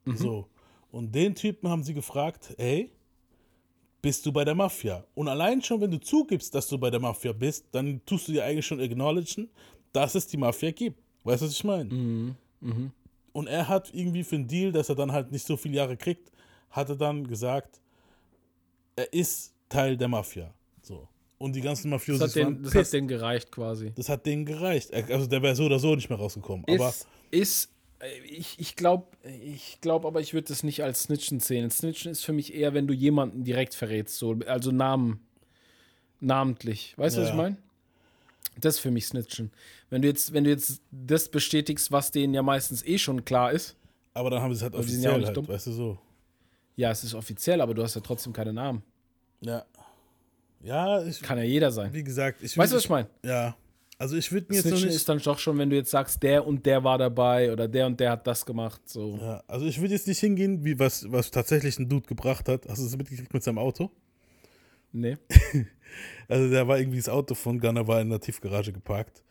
So. Und den Typen haben sie gefragt, ey, bist du bei der Mafia? Und allein schon, wenn du zugibst, dass du bei der Mafia bist, dann tust du dir eigentlich schon acknowledgen, dass es die Mafia gibt. Weißt du, was ich meine? Und er hat irgendwie für einen Deal, dass er dann halt nicht so viele Jahre kriegt, hat er dann gesagt, er ist Teil der Mafia. So. Und die ganzen Mafiosi Das, hat, den, das hat denen gereicht quasi. Das hat denen gereicht. Er- Also der wäre so oder so nicht mehr rausgekommen. Aber Ist, ist äh, ich, ich glaube, ich glaub, aber ich würde das nicht als Snitchen zählen. Snitchen ist für mich eher, wenn du jemanden direkt verrätst, so, also Namen, namentlich. Weißt du, was Ja. ich meine? Das ist für mich Snitchen. Wenn du jetzt, wenn du jetzt das bestätigst, was denen ja meistens eh schon klar ist, Aber dann haben sie es halt sind ja auch offiziell nicht halt, weißt du so. ja, es ist offiziell, aber du hast ja trotzdem keine Namen. Ja. Ja, ich, Kann ja jeder sein. wie gesagt, ich Weißt du, was ich meine? Ja. Also ich würde mir jetzt noch nicht. ist dann doch schon, wenn du jetzt sagst, der und der war dabei oder der und der hat das gemacht. So. ja, also ich würde jetzt nicht hingehen, wie was, was tatsächlich ein Dude gebracht hat. Hast du das mitgekriegt mit seinem Auto? Nee. Also der war irgendwie das Auto von Gunner war in der Tiefgarage geparkt.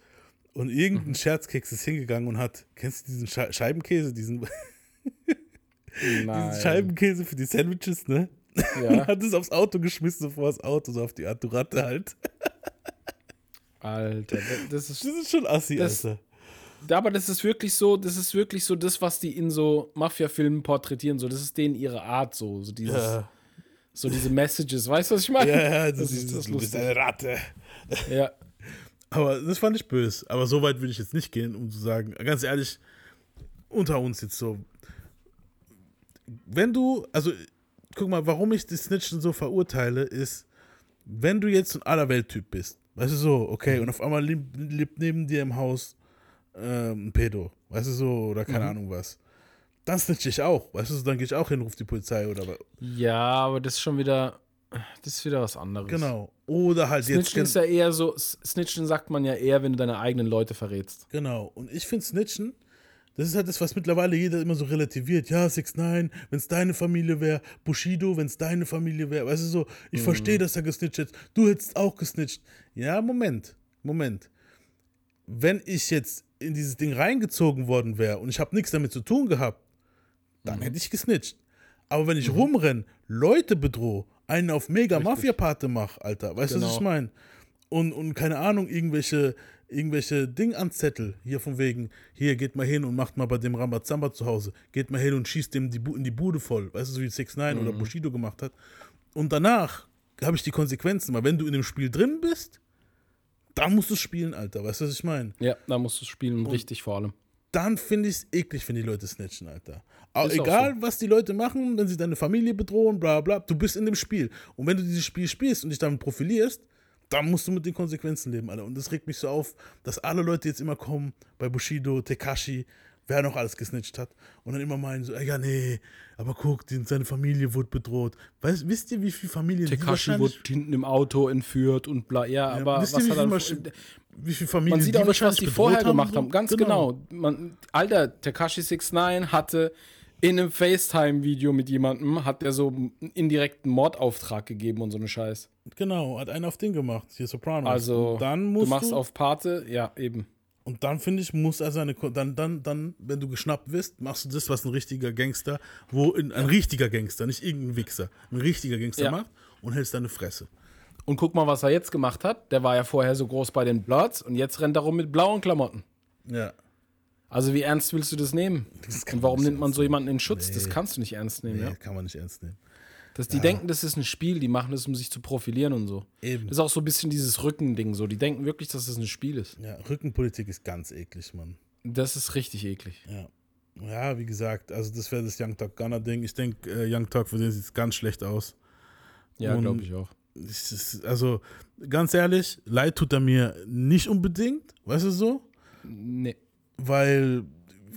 Und irgendein Mhm. Scherzkeks ist hingegangen und hat, kennst du diesen Schei- Scheibenkäse, diesen, diesen. Scheibenkäse für die Sandwiches, ne? Ja. hat es aufs Auto geschmissen vor das Auto, so auf die Art, du Ratte halt. Alter, das ist Das ist schon assi, Das- Alter. Aber das ist wirklich so, das ist wirklich so das, was die in so Mafia-Filmen porträtieren. So, das ist denen ihre Art, so, so dieses, Ja, so diese Messages. Weißt du, was ich meine? ja, ja das, das ist, ist das das du bist lustig. eine Ratte. Ja. Aber das fand ich böse. Aber so weit würde ich jetzt nicht gehen, um zu sagen, ganz ehrlich, unter uns jetzt so. Wenn du, also, guck mal, warum ich die Snitchen so verurteile, ist, wenn du jetzt ein Allerwelttyp bist, weißt du so, okay, und auf einmal lebt, lebt neben dir im Haus ähm, ein Pedo, weißt du so, oder keine Ahnung was. Dann snitch ich auch, weißt du, so, dann gehe ich auch hin, ruf die Polizei oder was. ja, aber das ist schon wieder, das ist wieder was anderes. Genau. Oder halt jetzt. Snitchen ist ja eher so, Snitchen sagt man ja eher, wenn du deine eigenen Leute verrätst. Genau. Und ich finde Snitchen, das ist halt das, was mittlerweile jeder immer so relativiert. Ja, 6 9 wenn es deine Familie wäre, Bushido, wenn es deine Familie wäre. Weißt du so, ich Mhm. verstehe, dass er gesnitcht hat. Du hättest auch gesnitcht. Ja, Moment, Moment. Wenn ich jetzt in dieses Ding reingezogen worden wäre und ich habe nichts damit zu tun gehabt, Mhm. dann hätte ich gesnitcht. Aber wenn ich rumrenn, Leute bedrohe, einen auf mega Mafia-Pate mache, Alter, weißt du, was Genau. ich meine? Und, und keine Ahnung, irgendwelche, irgendwelche Ding anzettel, hier von wegen, hier geht mal hin und macht mal bei dem Rambazamba zu Hause, geht mal hin und schießt dem die Bu in die Bude voll, weißt du, so wie 6 9 oder Bushido gemacht hat. Und danach habe ich die Konsequenzen, weil wenn du in dem Spiel drin bist, dann musst du spielen, Alter, weißt du, was ich meine? Ja, da musst du spielen, richtig vor allem. dann finde ich es eklig, wenn die Leute snitchen, Alter. Aber Ist egal, was die Leute machen, wenn sie deine Familie bedrohen, bla bla, du bist in dem Spiel. Und wenn du dieses Spiel spielst und dich damit profilierst, dann musst du mit den Konsequenzen leben, Alter. Und das regt mich so auf, dass alle Leute jetzt immer kommen, bei Bushido, Tekashi, wer noch alles gesnitcht hat. Und dann immer meinen so, ey, ja, nee, aber guck, seine Familie wurde bedroht. Weißt, wisst ihr, wie viele Familien Tekashi wurde hinten im Auto entführt und bla. Ja, aber wisst was ihr, hat wie er dann. Wie viele Familien Man sieht auch nicht, was die vorher haben, gemacht so? haben. Ganz genau. Man, Alter, Tekashi 69 hatte in einem FaceTime-Video mit jemandem, hat er so einen indirekten Mordauftrag gegeben und so eine Scheiß. Genau, hat einen auf den gemacht, hier Sopranos. Also, Und dann du musst machst auf Pate, ja, eben. Und dann finde ich, muss er seine, dann, dann, dann, wenn du geschnappt wirst, machst du das, was ein richtiger Gangster, wo in, ein richtiger Gangster, nicht irgendein Wichser, ein richtiger Gangster Ja. macht und hältst deine Fresse. Und guck mal, was er jetzt gemacht hat. Der war ja vorher so groß bei den Bloods und jetzt rennt er rum mit blauen Klamotten. Ja. Also wie ernst willst du das nehmen? Das Und warum nimmt man so jemanden in Schutz? Nee. Das kannst du nicht ernst nehmen, Nee, ja. kann man nicht ernst nehmen. Das, die denken, das ist ein Spiel, die machen das, um sich zu profilieren und so. Eben. Das ist auch so ein bisschen dieses Rückending so. Die denken wirklich, dass das ein Spiel ist. Ja, Rückenpolitik ist ganz eklig, Mann. Das ist richtig eklig. Ja. Ja, wie gesagt, also das wäre das Young Talk Gunner Ding. Ich denke, äh, Young Talk für den sieht es ganz schlecht aus. Ja, glaube ich auch. Ist, also, ganz ehrlich, leid tut er mir nicht unbedingt, weißt du so? Nee. weil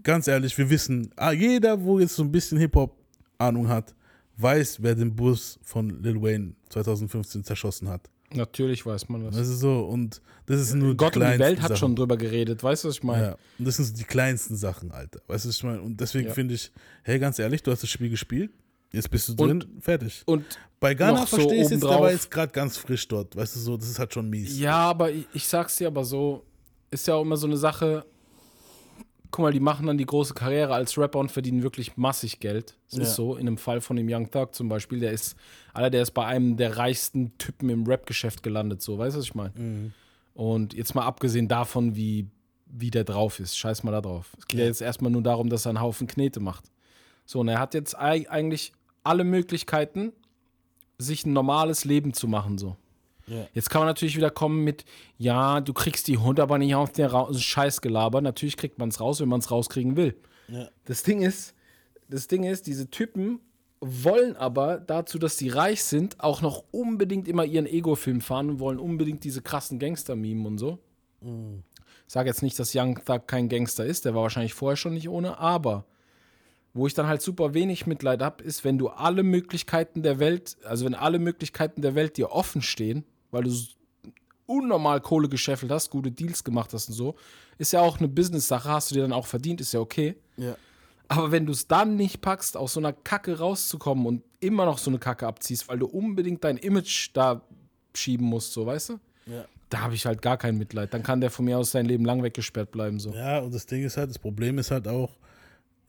ganz ehrlich, wir wissen, ah, jeder, wo jetzt so ein bisschen Hip-Hop-Ahnung hat, weiß, wer den Bus von Lil Wayne 2015 zerschossen hat. Natürlich weiß man das. Das ist so, und das ist nur Gott und die kleinsten Welt hat Sachen. schon drüber geredet. Weißt du, was ich meine? Ja, und das sind so die kleinsten Sachen, Alter. Weißt du, was ich meine? Und deswegen Ja. finde ich, hey, ganz ehrlich, du hast das Spiel gespielt, jetzt bist du Und- drin, fertig. Und Bei Ghana noch so verstehe ich jetzt, der war jetzt gerade ganz frisch dort, weißt du, so, das ist halt schon mies. ja, aber ich, ich sag's dir aber so, ist ja auch immer so eine Sache, guck mal, die machen dann die große Karriere als Rapper und verdienen wirklich massig Geld. Es Ja. ist so, in einem Fall von dem Young Thug zum Beispiel, der ist, Alter, der ist bei einem der reichsten Typen im Rap-Geschäft gelandet, so, weißt du, was ich meine? Mhm. Und jetzt mal abgesehen davon, wie, wie der drauf ist, scheiß mal da drauf. Es geht ja. jetzt erstmal nur darum, dass er einen Haufen Knete macht. So, und er hat jetzt ei- eigentlich alle Möglichkeiten, sich ein normales Leben zu machen, so. Ja. Jetzt kann man natürlich wieder kommen mit, ja, du kriegst die Hund aber nicht auf den Ra Scheißgelaber. Natürlich kriegt man es raus, wenn man es rauskriegen will. Ja. Das Ding ist, das Ding ist, diese Typen wollen aber dazu, dass sie reich sind, auch noch unbedingt immer ihren Ego-Film fahren und wollen unbedingt diese krassen Gangster-Mimen und so. Ich sage jetzt nicht, dass Young Thug kein Gangster ist, der war wahrscheinlich vorher schon nicht ohne, aber wo ich dann halt super wenig Mitleid habe, ist, wenn du alle Möglichkeiten der Welt, also wenn alle Möglichkeiten der Welt dir offen stehen, weil du unnormal Kohle gescheffelt hast, gute Deals gemacht hast und so, ist ja auch eine Business-Sache, hast du dir dann auch verdient, ist ja okay. Ja. Aber wenn du es dann nicht packst, aus so einer Kacke rauszukommen und immer noch so eine Kacke abziehst, weil du unbedingt dein Image da schieben musst, so, weißt du? Ja. Da habe ich halt gar kein Mitleid. Dann kann der von mir aus sein Leben lang weggesperrt bleiben, so. Ja, und das Ding ist halt, das Problem ist halt auch,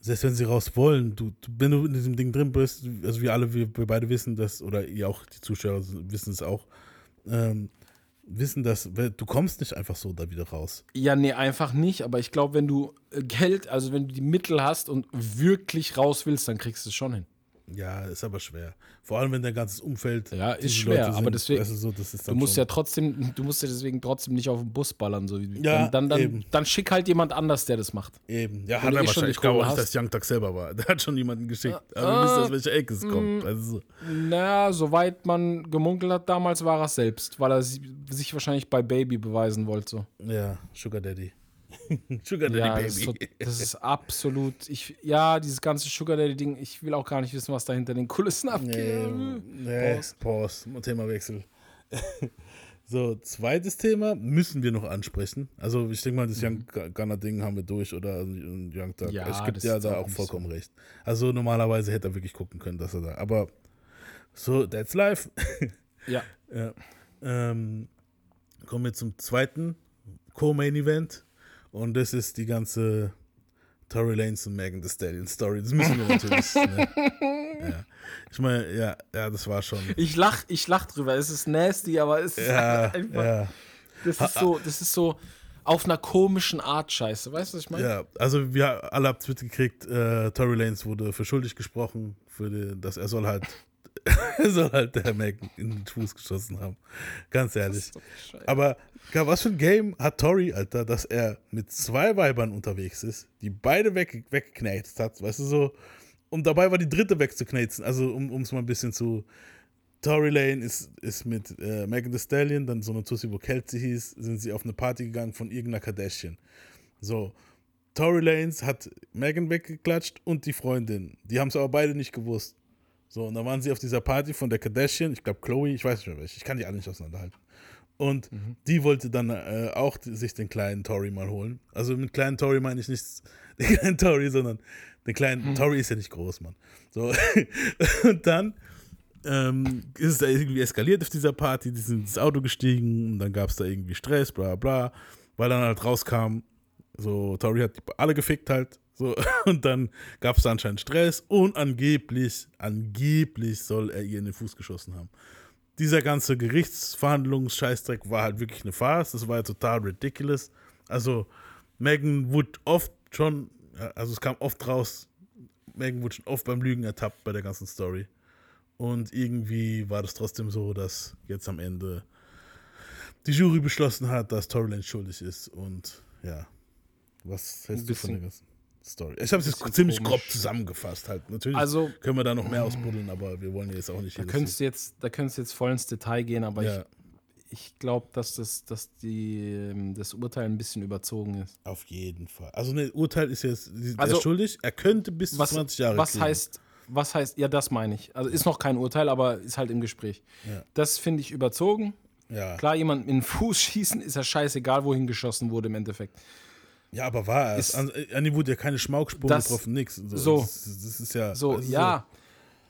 selbst wenn sie raus wollen, du, du wenn du in diesem Ding drin bist, also wir alle, wir, wir beide wissen das, oder ihr auch, die Zuschauer wissen es auch, ähm, wissen das, weil du kommst nicht einfach so da wieder raus. Ja, nee, einfach nicht. Aber ich glaube, wenn du äh, Geld, also wenn du die Mittel hast und wirklich raus willst, dann kriegst du es schon hin. Ja, ist aber schwer. Vor allem, wenn dein ganzes Umfeld. Ja, ist schwer, Leute aber deswegen- weißt du, so, Du musst schon, ja trotzdem, du musst ja deswegen trotzdem nicht auf den Bus ballern. So. wie- Ja, dann, dann, eben. dann, schick halt jemand anders, der das macht. Eben. Ja, Wenn hat er eh wahrscheinlich. Ich glaube auch nicht, dass Young Tag selber war. Der hat schon jemanden geschickt. Aber wir wissen, aus welcher Ecke es mm. kommt. Also, Naja, soweit man gemunkelt hat damals, war er es selbst, weil er si- sich wahrscheinlich bei Baby beweisen wollte. So. ja, Sugar Daddy. Sugar Daddy Ja, Baby. das ist, so, das ist absolut. Ich, ja, dieses ganze Sugar Daddy-Ding, ich will auch gar nicht wissen, was da hinter den Kulissen abgeht. Nee, nee, Pause. Pause. Themawechsel. so, zweites Thema müssen wir noch ansprechen. Also, ich denke mal, das Young Gunner-Ding haben wir durch oder ein Young. Mhm. Ja, das dir ist da auch vollkommen recht. Also, normalerweise hätte er wirklich gucken können, dass er da. Aber so, that's life. Ja. Ja. Ähm, kommen wir zum zweiten Co-Main-Event. Und das ist die ganze Tory Lanez und Megan Thee Stallion Story. Das müssen wir natürlich. ne? ja. Ich meine, ja, ja, das war schon. Ich lach, ich lach drüber. Es ist nasty, aber es ist Ja, einfach. ja, Das ist so, das ist so auf einer komischen Art Scheiße. Weißt du, was ich meine? ja. Also, wir alle habt es mitgekriegt, äh, Tory Lanez wurde für schuldig gesprochen, für die, dass er soll halt. soll halt der Megan in den Fuß geschossen haben. Ganz ehrlich. Aber was für ein Game hat Tori, Alter, dass er mit zwei Weibern unterwegs ist, die beide weg, weggeknetet hat, weißt du so, und dabei war die dritte wegzuknetzen, also um es mal ein bisschen zu. Tory Lane ist, ist mit äh, Megan Thee Stallion, dann so eine Tussi, wo Kelsey hieß, sind sie auf eine Party gegangen von irgendeiner Kardashian. So, Tory Lanez hat Megan weggeklatscht und die Freundin. Die haben es aber beide nicht gewusst. So, und dann waren sie auf dieser Party von der Kardashian, ich glaube Chloe, ich weiß nicht mehr welche, ich kann die alle nicht auseinanderhalten. Und die wollte dann äh, auch die, sich den kleinen Tory mal holen. Also mit kleinen Tory meine ich nicht den kleinen Tory, sondern den kleinen Tory ist ja nicht groß, Mann. So. und dann ähm, ist es da irgendwie eskaliert auf dieser Party, die sind ins Auto gestiegen und dann gab es da irgendwie Stress, bla bla, weil dann halt rauskam, so Tori hat die alle gefickt halt, so und dann gab es anscheinend Stress und angeblich, angeblich soll er ihr in den Fuß geschossen haben. Dieser ganze Gerichtsverhandlungs-Scheißdreck war halt wirklich eine Farce, das war ja total ridiculous. Also Megan wurde oft schon, also es kam oft raus, Megan wurde schon oft beim Lügen ertappt bei der ganzen Story. Und irgendwie war das trotzdem so, dass jetzt am Ende die Jury beschlossen hat, dass Tory Lanez schuldig ist. Und ja, was hältst du von der ganzen Story? Ich habe es jetzt ziemlich komisch. grob zusammengefasst halt. Natürlich Also- können wir da noch mehr ausbuddeln, aber wir wollen jetzt auch nicht Da könntest du jetzt, da könntest du jetzt voll ins Detail gehen, aber ja, ich, ich glaube, dass, das, dass die, ähm, das Urteil ein bisschen überzogen ist. auf jeden Fall. Also ne, Urteil ist jetzt, Also- schuldig, er könnte bis zu Was, 20 Jahre was kriegen. heißt, was heißt, ja, das meine ich. Also ist noch kein Urteil, aber ist halt im Gespräch. Ja. Das finde ich überzogen. Ja. Klar, jemand in den Fuß schießen, ist ja scheißegal, wohin geschossen wurde im Endeffekt. Ja, aber war. Ist- An, an ihm wurde ja keine Schmaukspur Das- getroffen, nix. So. so. Das, das ist ja. So, ist ja.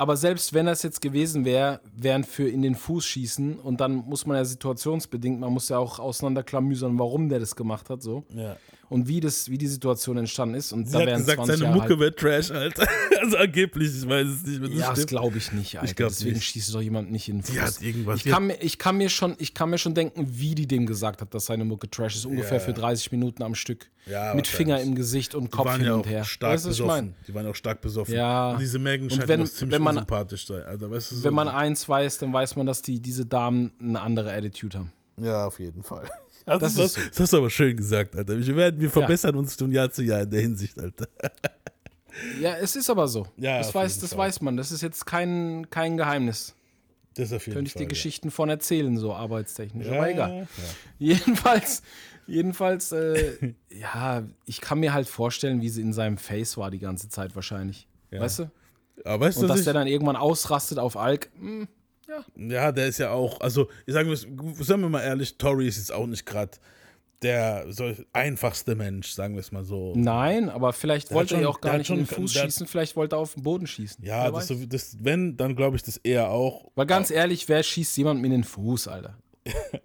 Aber selbst wenn das jetzt gewesen wäre, wären für in den Fuß schießen und dann muss man ja situationsbedingt, man muss ja auch auseinanderklamüsern, warum der das gemacht hat, so. Ja. Und wie, das, wie die Situation entstanden ist. Und Sie da hat wären gesagt, 20 seine Jahre Mucke halt, wird Trash, Alter. Also angeblich, ich weiß es nicht, das Ja, das stimmt. glaube ich nicht, Alter. glaub Deswegen nicht. schießt doch jemand nicht in den Fuß. Die hat irgendwas- Ich kann, mir, ich, kann mir schon, ich kann mir schon denken, wie die dem gesagt hat, dass seine Mucke Trash ist. Ungefähr Ja. für 30 Minuten am Stück. Ja, Mit Finger im Gesicht und Kopf hin ja und her. stark weißt du, was ich besoffen. meine? Die waren auch stark besoffen. Ja. Und diese Megan scheint wenn- ziemlich wenn man- unsympathisch zu sein. Alter, weißt du, so Wenn man eins weiß, dann weiß man, dass die, diese Damen eine andere Attitude haben. Ja, auf jeden Fall. Also Das das, ist so. das hast du aber schön gesagt, Alter. Wir, werden, wir verbessern uns von Jahr zu Jahr in der Hinsicht, Alter. Ja, es ist aber so. Ja, das weiß, das Fall. weiß man. Das ist jetzt kein, kein Geheimnis. Das ist auf jeden Könnte ich dir Geschichten von erzählen, so arbeitstechnisch. ja. Aber Ja, egal. Ja. Jedenfalls, jedenfalls, äh, ja, ich kann mir halt vorstellen, wie sie in seinem Face war die ganze Zeit wahrscheinlich. Ja. Weißt du? Aber weißt Und du, dass der dann irgendwann ausrastet auf Alk. hm, ja, der ist ja auch, also, ich sage sagen wir mal ehrlich, Tori ist jetzt auch nicht gerade der so einfachste Mensch, sagen wir es mal so. Nein, aber vielleicht Der wollte hat er ja schon- auch gar nicht hat in den schon- Fuß der schießen, vielleicht wollte er auf den Boden schießen. Ja, das, das, wenn, dann glaube ich das eher auch. Weil ganz ehrlich, wer schießt jemandem in den Fuß, Alter?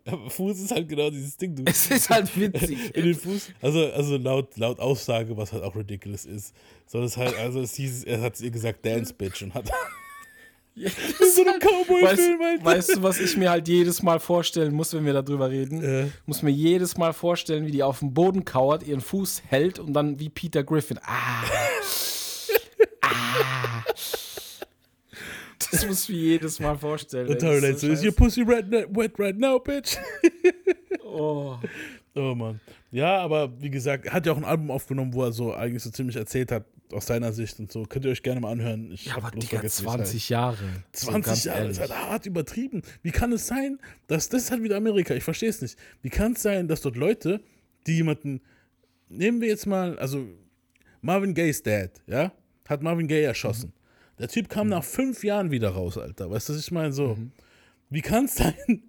Aber Fuß ist halt genau dieses Ding. Du, Es ist halt witzig. in den Fuß. Also, also laut, laut Aussage, was halt auch ridiculous ist. So, das halt, also es hieß, er hat es ihr gesagt, Dance Bitch und hat. Ja, in so einem Cowboy-Film, weißt, weißt du, was ich mir halt jedes Mal vorstellen muss, wenn wir darüber reden? Äh. Muss mir jedes Mal vorstellen, wie die auf dem Boden kauert, ihren Fuß hält und dann wie Peter Griffin. Ah. ah. Das muss ich mir jedes Mal vorstellen. Und das Lane ist so, is your pussy red, wet right now, bitch? oh. Oh Mann. Ja, aber wie gesagt, er hat ja auch ein Album aufgenommen, wo er so eigentlich so ziemlich erzählt hat, aus seiner Sicht und so. Könnt ihr euch gerne mal anhören. Ich Ja, aber Digga, vergessen, wie es 20 Jahre. So 20 ganz Jahre ist ehrlich. halt hart übertrieben. Wie kann es sein, dass das ist halt wieder Amerika? Ich verstehe es nicht. Wie kann es sein, dass dort Leute, die jemanden, nehmen wir jetzt mal, also Marvin Gayes Dad, ja, hat Marvin Gaye erschossen. Der Typ kam nach fünf Jahren wieder raus, Alter. Weißt du, was ich meine? So, wie kann es sein,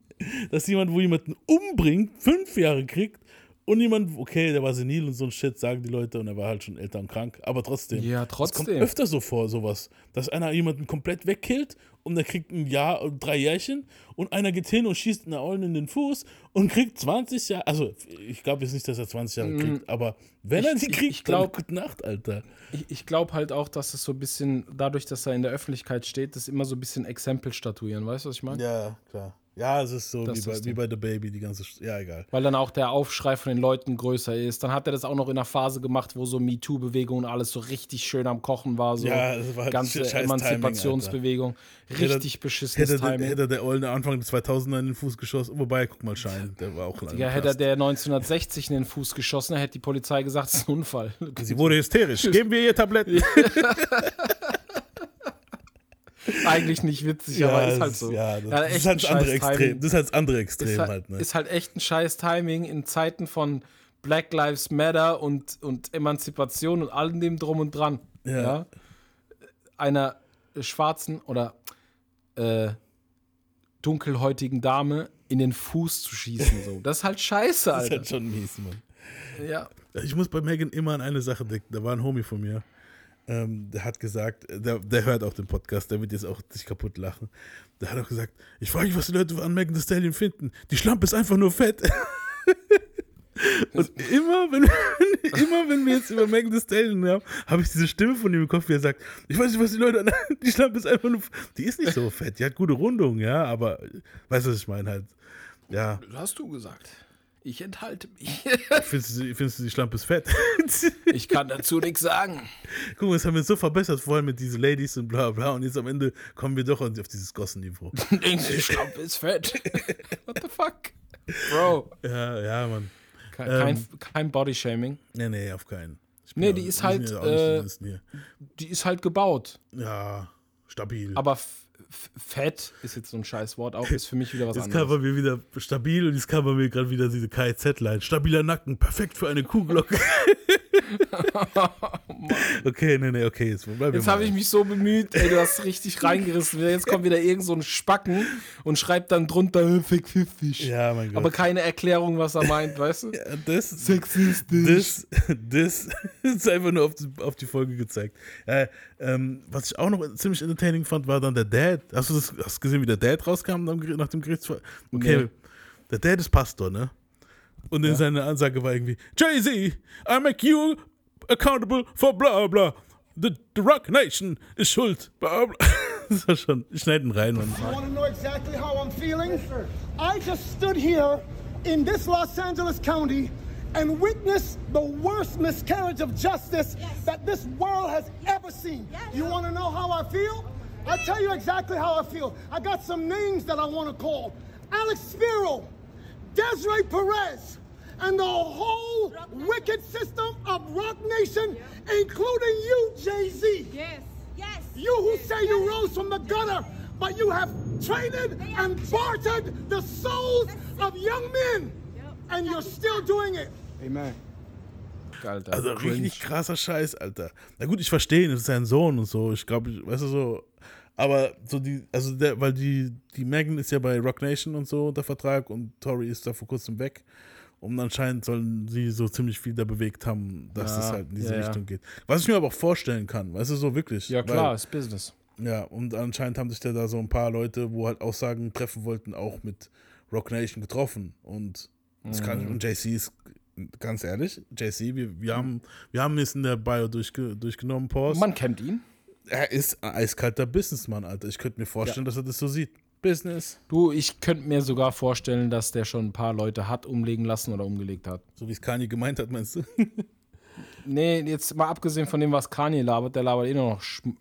dass jemand, wo jemanden umbringt, fünf Jahre kriegt und jemand, okay, der war senil und so ein Shit, sagen die Leute, und er war halt schon älter und krank, aber trotzdem. Ja, Es kommt trotzdem. öfter so vor, sowas, dass einer jemanden komplett wegkillt und der kriegt ein Jahr und drei Jährchen und einer geht hin und schießt einer Ollen in den Fuß und kriegt 20 Jahre, also ich glaube jetzt nicht, dass er 20 Jahre kriegt, aber wenn er Ich- sie ich- kriegt, ich glaub- dann gute Nacht, Alter. Ich, ich glaube halt auch, dass es so ein bisschen, dadurch, dass er in der Öffentlichkeit steht, das immer so ein bisschen Exempel statuieren. Weißt du, was ich meine? Ja, klar. Ja, es ist so wie, bei, wie bei The Baby, die ganze, Sch- ja, egal. Weil dann auch der Aufschrei von den Leuten größer ist. Dann hat er das auch noch in einer Phase gemacht, wo so MeToo-Bewegung und alles so richtig schön am Kochen war. So Ja, das war ganze Emanzipationsbewegung. Richtig beschissenes Hätte, der- Timing. hätte der Ollen Anfang des 2000er in den Fuß geschossen, wobei, guck mal, Schein, der war auch lange Ja, hätte er der 1960 in den Fuß geschossen, dann hätte die Polizei gesagt, es ist ein Unfall. Sie wurde hysterisch. Geben wir ihr Tabletten. Eigentlich nicht witzig, aber ist halt so. Ja, das, Ja, das ist halt das andere Extrem. Timing. Das ist halt das andere Extrem ist, halt, halt, ne? ist halt echt ein scheiß Timing in Zeiten von Black Lives Matter und, und Emanzipation und allem dem drum und dran. Ja. Einer schwarzen oder äh, dunkelhäutigen Dame in den Fuß zu schießen. So. Das ist halt scheiße, Das ist Alter. halt schon mies, Mann. Ja. Ich muss bei Megan immer an eine Sache denken. Da war ein Homie von mir, ähm, der hat gesagt, der, der hört auch den Podcast, der wird jetzt auch sich kaputt lachen. Der hat auch gesagt, ich frage mich, was die Leute an Megan Thee Stallion finden. Die Schlampe ist einfach nur fett. Und immer wenn, immer, wenn wir jetzt über Megan Thee Stallion haben, habe ich diese Stimme von ihm im Kopf, er sagt, ich weiß nicht, was die Leute an, die Schlampe ist einfach nur, die ist nicht so fett, die hat gute Rundung, ja, aber, weißt du, was ich meine halt, ja, Hast du gesagt. Ich enthalte mich. findest du, findest du die Schlampe ist fett? Ich kann dazu nichts sagen. Guck mal, das haben wir so verbessert, vor allem mit diesen Ladies und bla bla. Und jetzt am Ende kommen wir doch auf dieses Gossen-Niveau. Die Schlampe ist fett. What the fuck? Bro. ja, ja, Mann. Kein, Ähm. kein, Bodyshaming. Nee, nee, auf keinen. Nee, die ist halt, auch nicht die äh. Die ist halt gebaut. Ja, stabil. Aber fett ist jetzt so ein scheiß Wort auch, ist für mich wieder was jetzt kam anderes. bei mir wieder stabil und jetzt kam bei mir gerade wieder diese KZ-Line. Stabiler Nacken, perfekt für eine Kuhglocke. okay, nee, nee, okay, jetzt bleiben wir Jetzt habe ich mich so bemüht, ey, du hast richtig reingerissen. Jetzt kommt wieder irgend so ein Spacken und schreibt dann drunter äh, sexistisch. Ja, mein Gott. Aber keine Erklärung, was er meint, weißt du? Ja, das, Sexistisch. Das, das ist einfach nur auf die, auf die Folge gezeigt. Äh, ähm, was ich auch noch ziemlich entertaining fand, war dann der Dad. Hast du das hast gesehen, wie der Dad rauskam nach dem, Gerichtsfall? Okay, Nee. der Dad ist Pastor, ne? Und dann seine Ansage war irgendwie, Jay-Z, I make you accountable for bla bla. The, the Rock Nation ist schuld. Bla bla. Das war schon, ich schneide ihn rein, Mann. You want to know exactly how I'm feeling? I just stood here in this Los Angeles County and witness the worst miscarriage of justice that this world has ever seen. You want to know how I feel? I'll tell you exactly how I feel. I got some names that I want to call Alex Spiro, Desiree Perez, and the whole wicked system of Rock Nation, including you, Jay Z. Yes. Yes. You who say you rose from the gutter, but you have traded and bartered the souls of young men, and you're still doing it. Amen. Alter. Also cringe. richtig krasser Scheiß, Alter. Na gut, ich verstehe ihn, das ist sein Sohn und so. Ich glaube, ich- weißt du so. Aber so die, also der, weil die, die Megan ist ja bei Rock Nation und so unter Vertrag und Tori ist da vor kurzem weg. Und anscheinend sollen sie so ziemlich viel da bewegt haben, dass Ja, es halt in diese ja, ja. Richtung geht. Was ich mir aber auch vorstellen kann, weißt du, so wirklich. Ja, klar, Weil, ist Business. ja, und anscheinend haben sich da, da so ein paar Leute, wo halt Aussagen treffen wollten, auch mit Rock Nation getroffen. Und das Mhm. kann, und JC ist, ganz ehrlich, JC, wir, wir haben, wir haben es in der Bio durchge, durchgenommen, Pause. Man kennt ihn. Er ist ein eiskalter Businessmann, Alter. Ich könnte mir vorstellen, dass er das so sieht. Business. Du, ich könnte mir sogar vorstellen, dass der schon ein paar Leute hat umlegen lassen oder umgelegt hat. So wie es Kanye gemeint hat, meinst du? Nee, jetzt mal abgesehen von dem, was Kanye labert, der labert eh nur noch Schm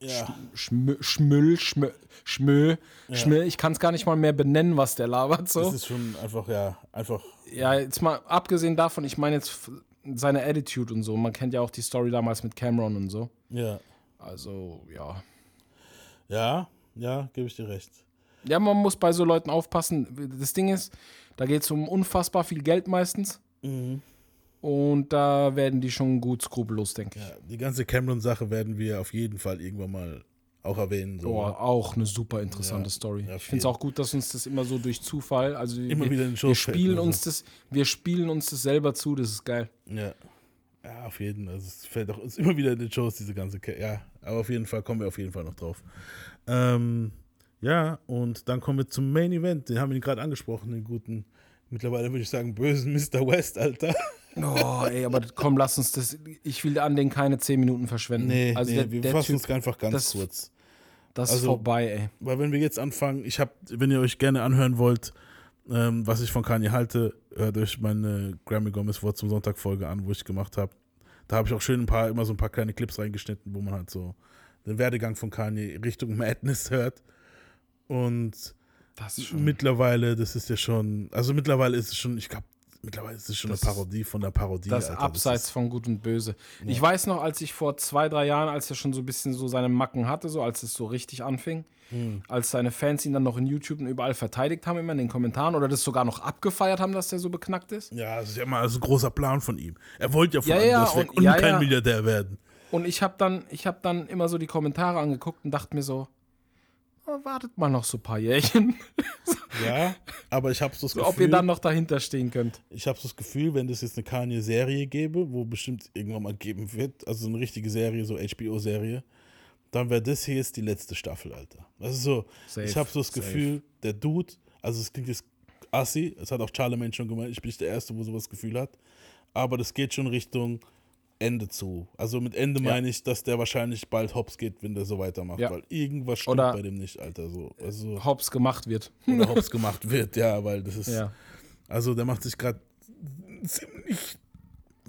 ja. Schmö, Schmüll, Schmö, Schmö, Schmö. Ich kann es gar nicht mal mehr benennen, was der labert. So. Das ist schon einfach, ja, einfach. Ja, jetzt mal abgesehen davon, ich meine jetzt seine Attitude und so. Man kennt ja auch die Story damals mit Cameron und so. Ja. Also, ja. Ja, ja, gebe ich dir recht. Ja, man muss bei so Leuten aufpassen. Das Ding ist, da geht es um unfassbar viel Geld meistens. Mhm. Und da werden die schon gut skrupellos, denke ich. Ja, die ganze Cameron-Sache werden wir auf jeden Fall irgendwann mal auch erwähnen. So. Boah, auch eine super interessante Ja, Story. ja, ich finde es auch gut, dass uns das immer so durch Zufall, also Immer wir, wieder in den wir spielen uns so. das, wir spielen uns das selber zu, das ist geil. Ja. Ja, auf jeden Fall. Also es fällt auch uns immer wieder in den Shows, diese ganze. Ke ja, aber auf jeden Fall kommen wir auf jeden Fall noch drauf. Ähm, ja, und dann kommen wir zum Main Event. Den haben wir gerade angesprochen, den guten, mittlerweile würde ich sagen, bösen Mr. West, Alter. Oh, ey, aber komm, lass uns das. Ich will an den keine 10 Minuten verschwenden. Nee, also nee der, wir der fassen Typ, uns einfach ganz das- kurz. das ist also- vorbei, ey. Weil wenn wir jetzt anfangen, ich habe, wenn ihr euch gerne anhören wollt, ähm, was ich von Kanye halte, hört euch meine Grammy Gomez Wort zum Sonntag Folge an, wo ich gemacht habe. Da habe ich auch schön ein paar, immer so ein paar kleine Clips reingeschnitten, wo man halt so den Werdegang von Kanye Richtung Madness hört. Und Das ist mittlerweile, das ist ja schon, also mittlerweile ist es schon, ich glaube, mittlerweile ist es schon Das- eine Parodie von der Parodie. das Alter. abseits ist, von Gut und Böse. Ich weiß noch, als ich vor zwei, drei Jahren, als er schon so ein bisschen so seine Macken hatte, so als es so richtig anfing, Hm. als seine Fans ihn dann noch in YouTube und überall verteidigt haben, immer in den Kommentaren oder das sogar noch abgefeiert haben, dass der so beknackt ist. ja, das ist ja immer also ein großer Plan von ihm. Er wollte ja von Ja, ja, ja, anders weg und- und ja, kein ja. Milliardär werden. Und ich habe dann, ich hab dann immer so die Kommentare angeguckt und dachte mir so, wartet mal noch so ein paar Jährchen, Ja, aber ich habe so das Gefühl, ob ihr dann noch dahinter stehen könnt. ich habe so das Gefühl, wenn das jetzt eine Kanye-Serie gäbe, wo bestimmt irgendwann mal geben wird, also eine richtige Serie, so HBO-Serie, dann wäre das hier jetzt die letzte Staffel, Alter. Das ist so, Safe, ich habe so das safe. Gefühl, der Dude, also es klingt jetzt assi, das hat auch Charlemagne schon gemeint, ich bin nicht der Erste, wo sowas Gefühl hat, aber das geht schon Richtung Ende zu. Also mit Ende Ja. meine ich, dass der wahrscheinlich bald hops geht, wenn der so weitermacht, Ja. weil irgendwas stimmt Oder- bei dem nicht, Alter. So. Also, Hops gemacht wird. oder hops gemacht wird, ja, weil das ist, Ja. also der macht sich gerade ziemlich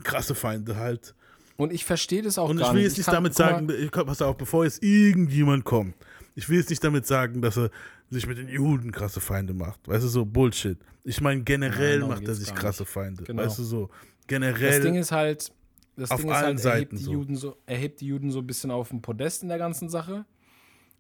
krasse Feinde halt. Und ich verstehe das auch Und ich gar will nicht. jetzt nicht kann- damit sagen, ich, pass auf, bevor jetzt irgendjemand kommt, ich will jetzt nicht damit sagen, dass er sich mit den Juden krasse Feinde macht. Weißt du, so Bullshit. Ich meine, generell Nein, macht er sich krasse. Feinde. Genau. Weißt du, so. Das Generell. Ding ist halt, das auf Ding ist allen halt, er hebt, Seiten die so. Juden so, er hebt die Juden so ein bisschen auf den Podest in der ganzen Sache.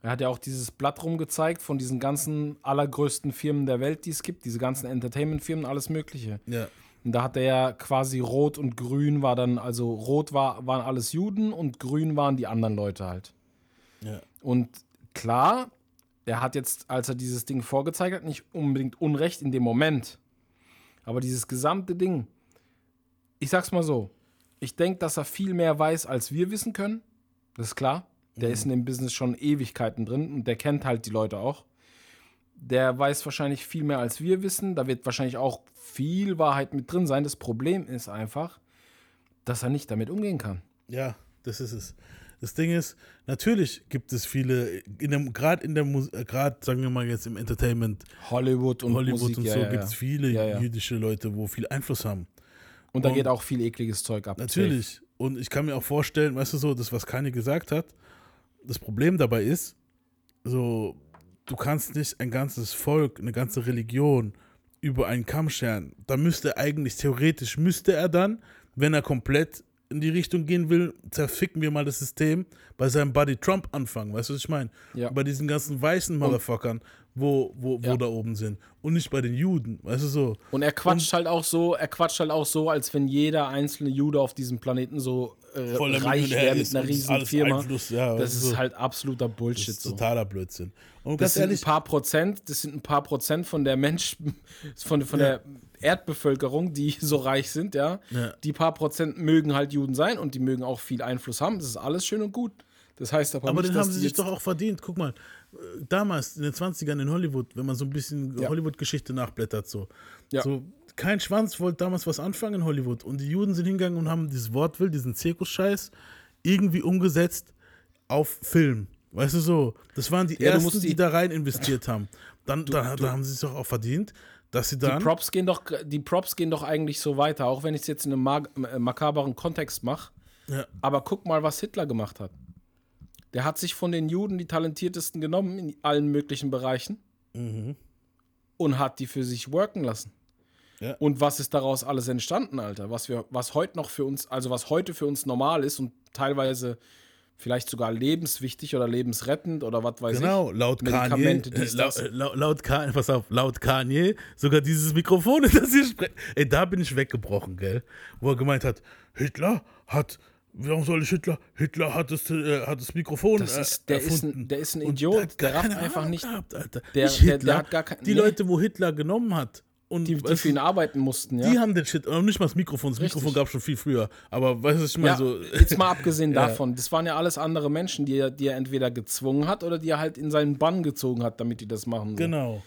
Er hat ja auch dieses Blatt rumgezeigt von diesen ganzen allergrößten Firmen der Welt, die es gibt, diese ganzen Entertainment-Firmen, alles Mögliche. ja. Und da hat er ja quasi Rot und Grün war dann, also Rot war, waren alles Juden und Grün waren die anderen Leute halt. Ja. Und klar, er hat jetzt, als er dieses Ding vorgezeigt hat, nicht unbedingt Unrecht in dem Moment. Aber dieses gesamte Ding, ich sag's mal so, ich denke, dass er viel mehr weiß, als wir wissen können. Das ist klar. Der ist in dem Business schon Ewigkeiten drin und der kennt halt die Leute auch. der weiß wahrscheinlich viel mehr als wir wissen. Da wird wahrscheinlich auch viel Wahrheit mit drin sein. Das Problem ist einfach, dass er nicht damit umgehen kann. Ja, das ist es. Das Ding ist, natürlich gibt es viele, gerade in der Musik, gerade sagen wir mal jetzt im Entertainment, Hollywood und Hollywood Musik, und ja, so, ja, gibt es ja. viele Ja, ja. jüdische Leute, wo viel Einfluss haben. Und da und- geht auch viel ekliges Zeug ab. Natürlich. Und ich kann mir auch vorstellen, weißt du so, das, was Kanye gesagt hat, das Problem dabei ist, so, du kannst nicht ein ganzes Volk, eine ganze Religion über einen Kamm scheren. Da müsste eigentlich, theoretisch müsste er dann, wenn er komplett in die Richtung gehen will, zerficken wir mal das System, bei seinem Buddy Trump anfangen, weißt du, was ich meine? Ja. Bei diesen ganzen weißen Motherfuckern, wo, wo, wo Ja. da oben sind. Und nicht bei den Juden, weißt du so. Und er quatscht halt auch so, er quatscht halt auch so, als wenn jeder einzelne Jude auf diesem Planeten so äh, Voller reich wäre mit ist einer und das ist riesen Firma. Ja, das ist so. halt absoluter Das Bullshit ist so. totaler Blödsinn. Und Das sind ehrlich, ein paar Prozent, das sind ein paar Prozent von der Mensch, von, von der Erdbevölkerung, die so reich sind, ja. Ja. Die paar Prozent mögen halt Juden sein und die mögen auch viel Einfluss haben. Das ist alles schön und gut. Das heißt aber, Aber nicht, den haben sie sich doch auch verdient. Guck mal, äh, damals in den 20ern in Hollywood, wenn man so ein bisschen Ja. Hollywood-Geschichte nachblättert, so. Ja. so. Kein Schwanz wollte damals was anfangen in Hollywood. Und die Juden sind hingegangen und haben dieses Wortwill, diesen Zirkusscheiß, irgendwie umgesetzt auf Film. Weißt du so? Das waren die Ja, du ersten, die, die- da rein investiert haben. Dann da, da haben sie es doch auch verdient, dass sie Die dann. Props, gehen doch, die Props gehen doch eigentlich so weiter, auch wenn ich es jetzt in einem mag äh, makaberen Kontext mache. Ja. Aber guck mal, was Hitler gemacht hat. Der hat sich von den Juden die talentiertesten genommen in allen möglichen Bereichen und hat die für sich worken lassen. Ja. Und was ist daraus alles entstanden, Alter? Was wir, was heute noch für uns, also was heute für uns normal ist und teilweise vielleicht sogar lebenswichtig oder lebensrettend oder was weiß Genau, ich. laut Kanye, Medikamente, äh, dies, laut, äh, laut, laut Kanye, pass auf, laut Kanye, sogar dieses Mikrofon, das ihr sprecht. Ey, da bin ich weggebrochen, gell? Wo er gemeint hat, Hitler hat, warum soll ich Hitler? Hitler hat das, äh, hat das Mikrofon Das äh, ist- der ist ein- erfunden. der ist ein Idiot, hat der gar rafft einfach Ahnung nicht- Gehabt, Alter. der- der- der hat gar kein- die nee. Leute, wo Hitler genommen hat. Und Die, die für ihn arbeiten mussten, ja. die haben den Shit, und nicht mal das Mikrofon. Das Richtig. Mikrofon gab es schon viel früher. Aber weißt du, ich meine? Ja, so, jetzt mal abgesehen Ja. davon, das waren ja alles andere Menschen, die er, die er entweder gezwungen hat oder die er halt in seinen Bann gezogen hat, damit die das machen. So. genau.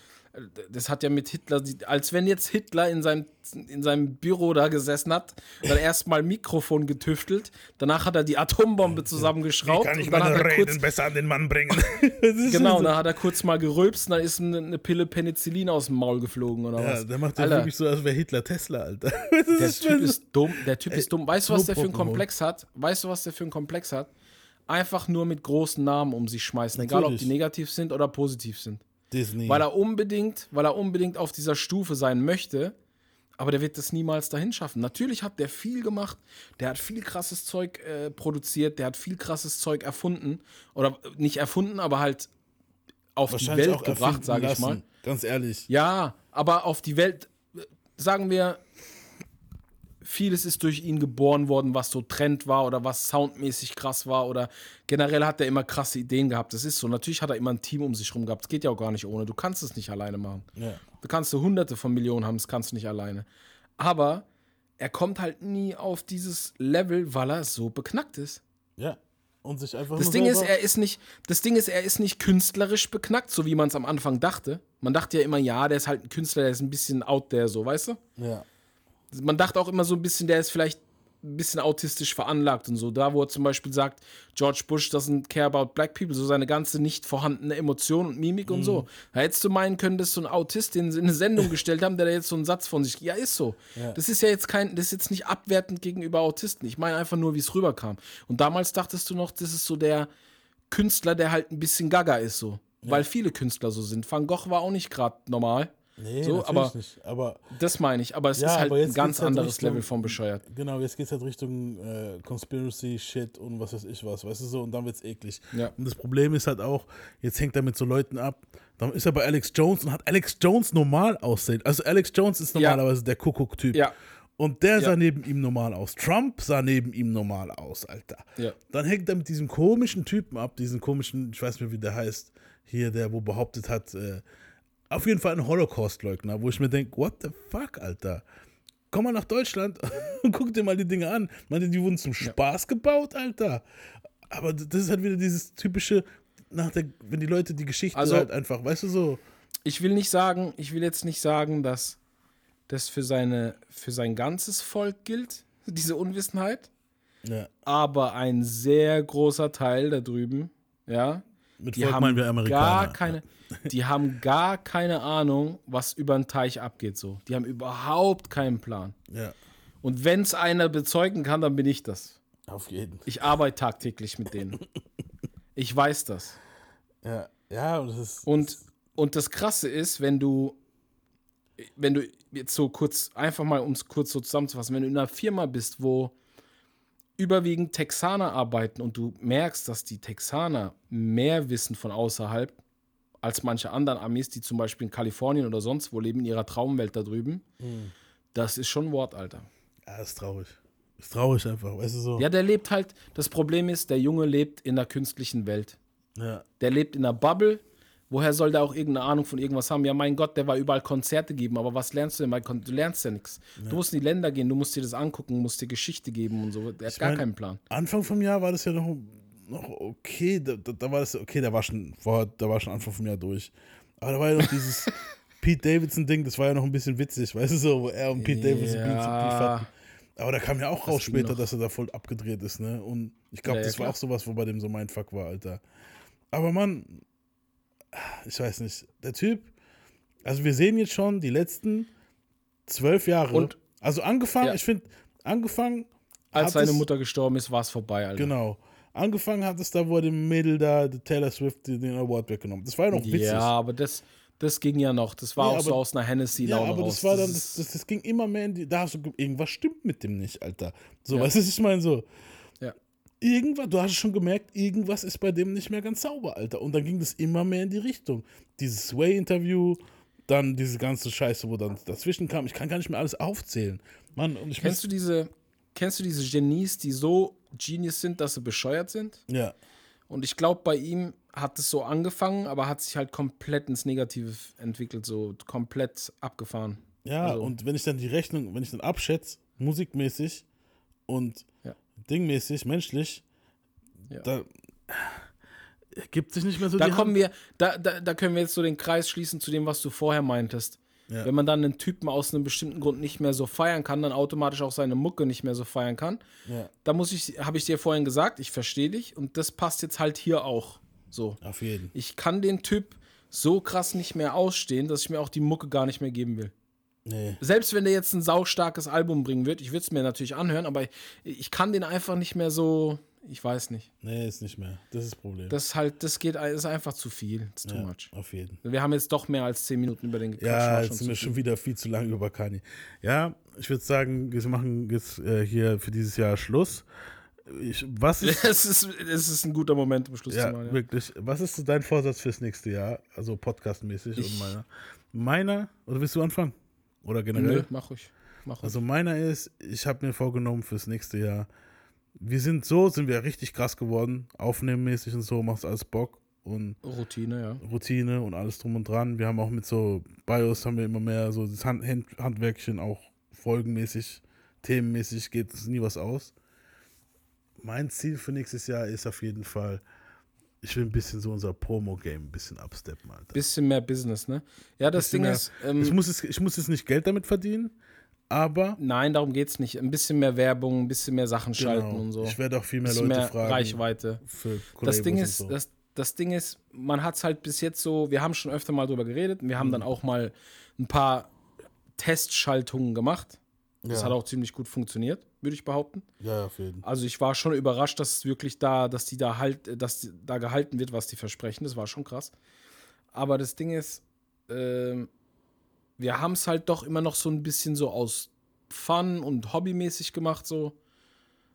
Das hat ja mit Hitler, als wenn jetzt Hitler in seinem, in seinem Büro da gesessen hat, dann erstmal Mikrofon getüftelt, danach hat er die Atombombe zusammengeschraubt Kann ich meine kurz, Reden besser an den Mann bringen? Genau, so. dann hat er kurz mal gerülpst und dann ist eine, Pille Penicillin aus dem Maul geflogen oder Ja, was. der macht ja Alter, wirklich so, als wäre Hitler Tesla, Alter. Der ist Typ ist dumm. Der Typ ist dumm. Weißt du, was der für einen. Komplex hat? Weißt du, was der für einen Komplex hat? Einfach nur mit großen Namen um sich schmeißen, egal ob Natürlich. die negativ sind oder positiv sind. Disney. Weil er unbedingt, weil er unbedingt auf dieser Stufe sein möchte, aber der wird das niemals dahin schaffen. Natürlich hat der viel gemacht, der hat viel krasses Zeug äh, produziert, der hat viel krasses Zeug erfunden oder äh, nicht erfunden, aber halt auf die Welt gebracht, sage ich mal. Ganz ehrlich. Ja, aber auf die Welt, äh, sagen wir, vieles ist durch ihn geboren worden, was so Trend war oder was soundmäßig krass war oder generell hat er immer krasse Ideen gehabt. Das ist so. Natürlich hat er immer ein Team um sich rum gehabt. Es geht ja auch gar nicht ohne. Du kannst es nicht alleine machen. Ja. Du kannst du hunderte von Millionen haben, das kannst du nicht alleine. Aber er kommt halt nie auf dieses Level, weil er so beknackt ist. Ja. Und sich einfach Das nur Ding ist, er ist nicht, das Ding ist, er ist nicht künstlerisch beknackt, so wie man es am Anfang dachte. Man dachte ja immer, ja, der ist halt ein Künstler, der ist ein bisschen out there, so, weißt du? Ja. Man dachte auch immer so ein bisschen, der ist vielleicht ein bisschen autistisch veranlagt und so. Da, wo er zum Beispiel sagt, George Bush doesn't care about black people, so seine ganze nicht vorhandene Emotion und Mimik und so. Da hättest du meinen können, dass so ein Autist den in eine Sendung gestellt haben, der da jetzt so einen Satz von sich. Ja, ist so. Das ist ja jetzt kein, das ist jetzt nicht abwertend gegenüber Autisten. Ich meine einfach nur, wie es rüberkam. Und damals dachtest du noch, das ist so der Künstler, der halt ein bisschen gaga ist, so. Weil viele Künstler so sind. Van Gogh war auch nicht gerade normal. Nee, so, aber nicht. Aber das meine ich. Aber es Ja, ist halt ein ganz halt anderes Richtung- Level von bescheuert. genau, jetzt geht's halt Richtung äh, Conspiracy, Shit und was weiß ich was, weißt du so, und dann wird's eklig. Ja. Und das Problem ist halt auch, jetzt hängt er mit so Leuten ab, dann ist er bei Alex Jones und hat Alex Jones normal aussehen. Also Alex Jones ist Ja. normalerweise der Kuckuck-Typ. Ja. Und der sah Ja. neben ihm normal aus. Trump sah neben ihm normal aus, Alter. Ja. Dann hängt er mit diesem komischen Typen ab, diesen komischen, ich weiß nicht mehr, wie der heißt, hier, der wo behauptet hat, äh, auf jeden Fall ein Holocaust-Leugner, wo ich mir denke, what the fuck, Alter? Komm mal nach Deutschland und guck dir mal die Dinge an. Meinte, die wurden zum Spaß gebaut, Alter. Aber das ist halt wieder dieses typische, nach der, wenn die Leute die Geschichte Also- halt einfach, weißt du so, ich will nicht sagen, ich will jetzt nicht sagen, dass das für, seine, für sein ganzes Volk gilt, diese Unwissenheit, Ja. aber ein sehr großer Teil da drüben, ja, Mit die Volk haben meinen wir Amerikaner. gar keine, die haben gar keine Ahnung, was über den Teich abgeht so. Die haben überhaupt keinen Plan. Ja, Und wenn es einer bezeugen kann, dann bin ich das. auf jeden. Ich arbeite tagtäglich mit denen. Ich weiß das. Ja, ja, und das ist. Und, und das Krasse ist, wenn du, wenn du jetzt so kurz, einfach mal um es kurz so zusammenzufassen, wenn du in einer Firma bist, wo überwiegend Texaner arbeiten und du merkst, dass die Texaner mehr wissen von außerhalb als manche anderen Amis, die zum Beispiel in Kalifornien oder sonst wo leben, in ihrer Traumwelt da drüben, das ist schon ein Wort, Alter. ja, ist traurig. Ist traurig einfach, weißt du so. Ja, der lebt halt, das Problem ist, der Junge lebt in der künstlichen Welt. Ja. Der lebt in einer Bubble. Woher soll der auch irgendeine Ahnung von irgendwas haben? Ja, mein Gott, der war überall Konzerte geben, aber was lernst du denn? Du lernst ja nichts. Du musst in die Länder gehen, du musst dir das angucken, musst dir Geschichte geben und so. Der hat gar mein- keinen Plan. Anfang vom Jahr war das ja noch, noch okay. Da, da, da war das okay, da war schon vor, da war schon Anfang vom Jahr durch. Aber da war ja noch dieses Pete Davidson-Ding, das war ja noch ein bisschen witzig, weißt du so, wo er und Pete Davidson Ja. Beef, Beef hatten. Aber da kam ja auch raus später, noch. dass er da voll abgedreht ist, ne? Und ich glaube, Ja, ja, das war klar. auch sowas, wo bei dem so mein Fuck war, Alter. Aber Mann, ich weiß nicht, der Typ, also wir sehen jetzt schon die letzten zwölf Jahre. Und- also angefangen, Ja. ich finde, angefangen. Als seine es- Mutter gestorben ist, war es vorbei, Alter. Genau. Angefangen hat es da, wo er dem Mädel da, Taylor Swift, den Award weggenommen. Das war ja noch witzig. Ja, aber das, das ging ja noch. Das war Nee, auch so aber- aus einer Hennessy Ja, Laune aber raus. das war dann, das, das, das ging immer mehr in die, da hast du, ge- irgendwas stimmt mit dem nicht, Alter. So, Ja. weißt du, ich meine? So, ja. Irgendwas, du hast schon gemerkt, irgendwas ist bei dem nicht mehr ganz sauber, Alter. Und dann ging das immer mehr in die Richtung. Dieses Sway-Interview, dann diese ganze Scheiße, wo dann dazwischen kam. Ich kann gar nicht mehr alles aufzählen. Mann, und ich Kennst du diese, kennst du diese Genies, die so Genius sind, dass sie bescheuert sind? Ja, Und ich glaube, bei ihm hat es so angefangen, aber hat sich halt komplett ins Negative entwickelt, so komplett abgefahren. ja, Also- und wenn ich dann die Rechnung, wenn ich dann abschätze, musikmäßig und Ja. Dingmäßig, menschlich, Ja. da gibt sich nicht mehr so Da die kommen Hand. wir, da, da, da können wir jetzt so den Kreis schließen zu dem, was du vorher meintest. Ja. Wenn man dann einen Typen aus einem bestimmten Grund nicht mehr so feiern kann, dann automatisch auch seine Mucke nicht mehr so feiern kann. Ja. Da muss ich, habe ich dir vorhin gesagt, ich verstehe dich und das passt jetzt halt hier auch. So. Auf jeden. Ich kann den Typ so krass nicht mehr ausstehen, dass ich mir auch die Mucke gar nicht mehr geben will. Nee. Selbst wenn der jetzt ein saustarkes Album bringen wird, ich würde es mir natürlich anhören, aber ich kann den einfach nicht mehr so, ich weiß nicht. Nee, ist nicht mehr. Das ist das Problem. Das ist halt, das geht, ist einfach zu viel. It's too ja, much. Auf jeden. Wir haben jetzt doch mehr als 10 Minuten über den gequatscht. Ja, jetzt sind wir zu schon wieder viel zu lange über Kanye. Ja, ich würde sagen, wir machen jetzt äh, hier für dieses Jahr Schluss. Ich, was ist, Es ist, es ist ein guter Moment, um Schluss zu ja, machen. Ja. wirklich, was ist so dein Vorsatz fürs nächste Jahr? Also podcastmäßig und meiner. Meiner, oder willst du anfangen? Oder generell? mach ruhig. Mach. Also meiner ist, ich habe mir vorgenommen fürs nächste Jahr, wir sind so, sind wir richtig krass geworden, aufnehmenmäßig und so, macht alles Bock und Routine, ja. Routine und alles drum und dran. Wir haben auch mit so BIOS haben wir immer mehr so das Hand, Hand, Handwerkchen auch folgenmäßig, themenmäßig geht es nie was aus. Mein Ziel für nächstes Jahr ist auf jeden Fall, ich will ein bisschen so unser Promo-Game ein bisschen absteppen, Alter. Bisschen mehr Business, ne? Ja, das Bisschen Ding mehr- ist, ähm, ich, muss jetzt, ich muss jetzt nicht Geld damit verdienen, aber nein, darum geht's nicht. Ein bisschen mehr Werbung, ein bisschen mehr Sachen schalten genau, und so. ich werde auch viel mehr Leute mehr fragen. Reichweite. Für Das Ding und ist, so. das, das Ding ist, man hat es halt bis jetzt so, wir haben schon öfter mal drüber geredet, wir haben Mhm. dann auch mal ein paar Testschaltungen gemacht. Das Ja. hat auch ziemlich gut funktioniert, würde ich behaupten. ja, auf jeden Fall. Also ich war schon überrascht, dass es wirklich da, dass die da halt, dass da gehalten wird, was die versprechen. Das war schon krass. Aber das Ding ist, ähm, wir haben es halt doch immer noch so ein bisschen so aus Fun und Hobbymäßig gemacht, so.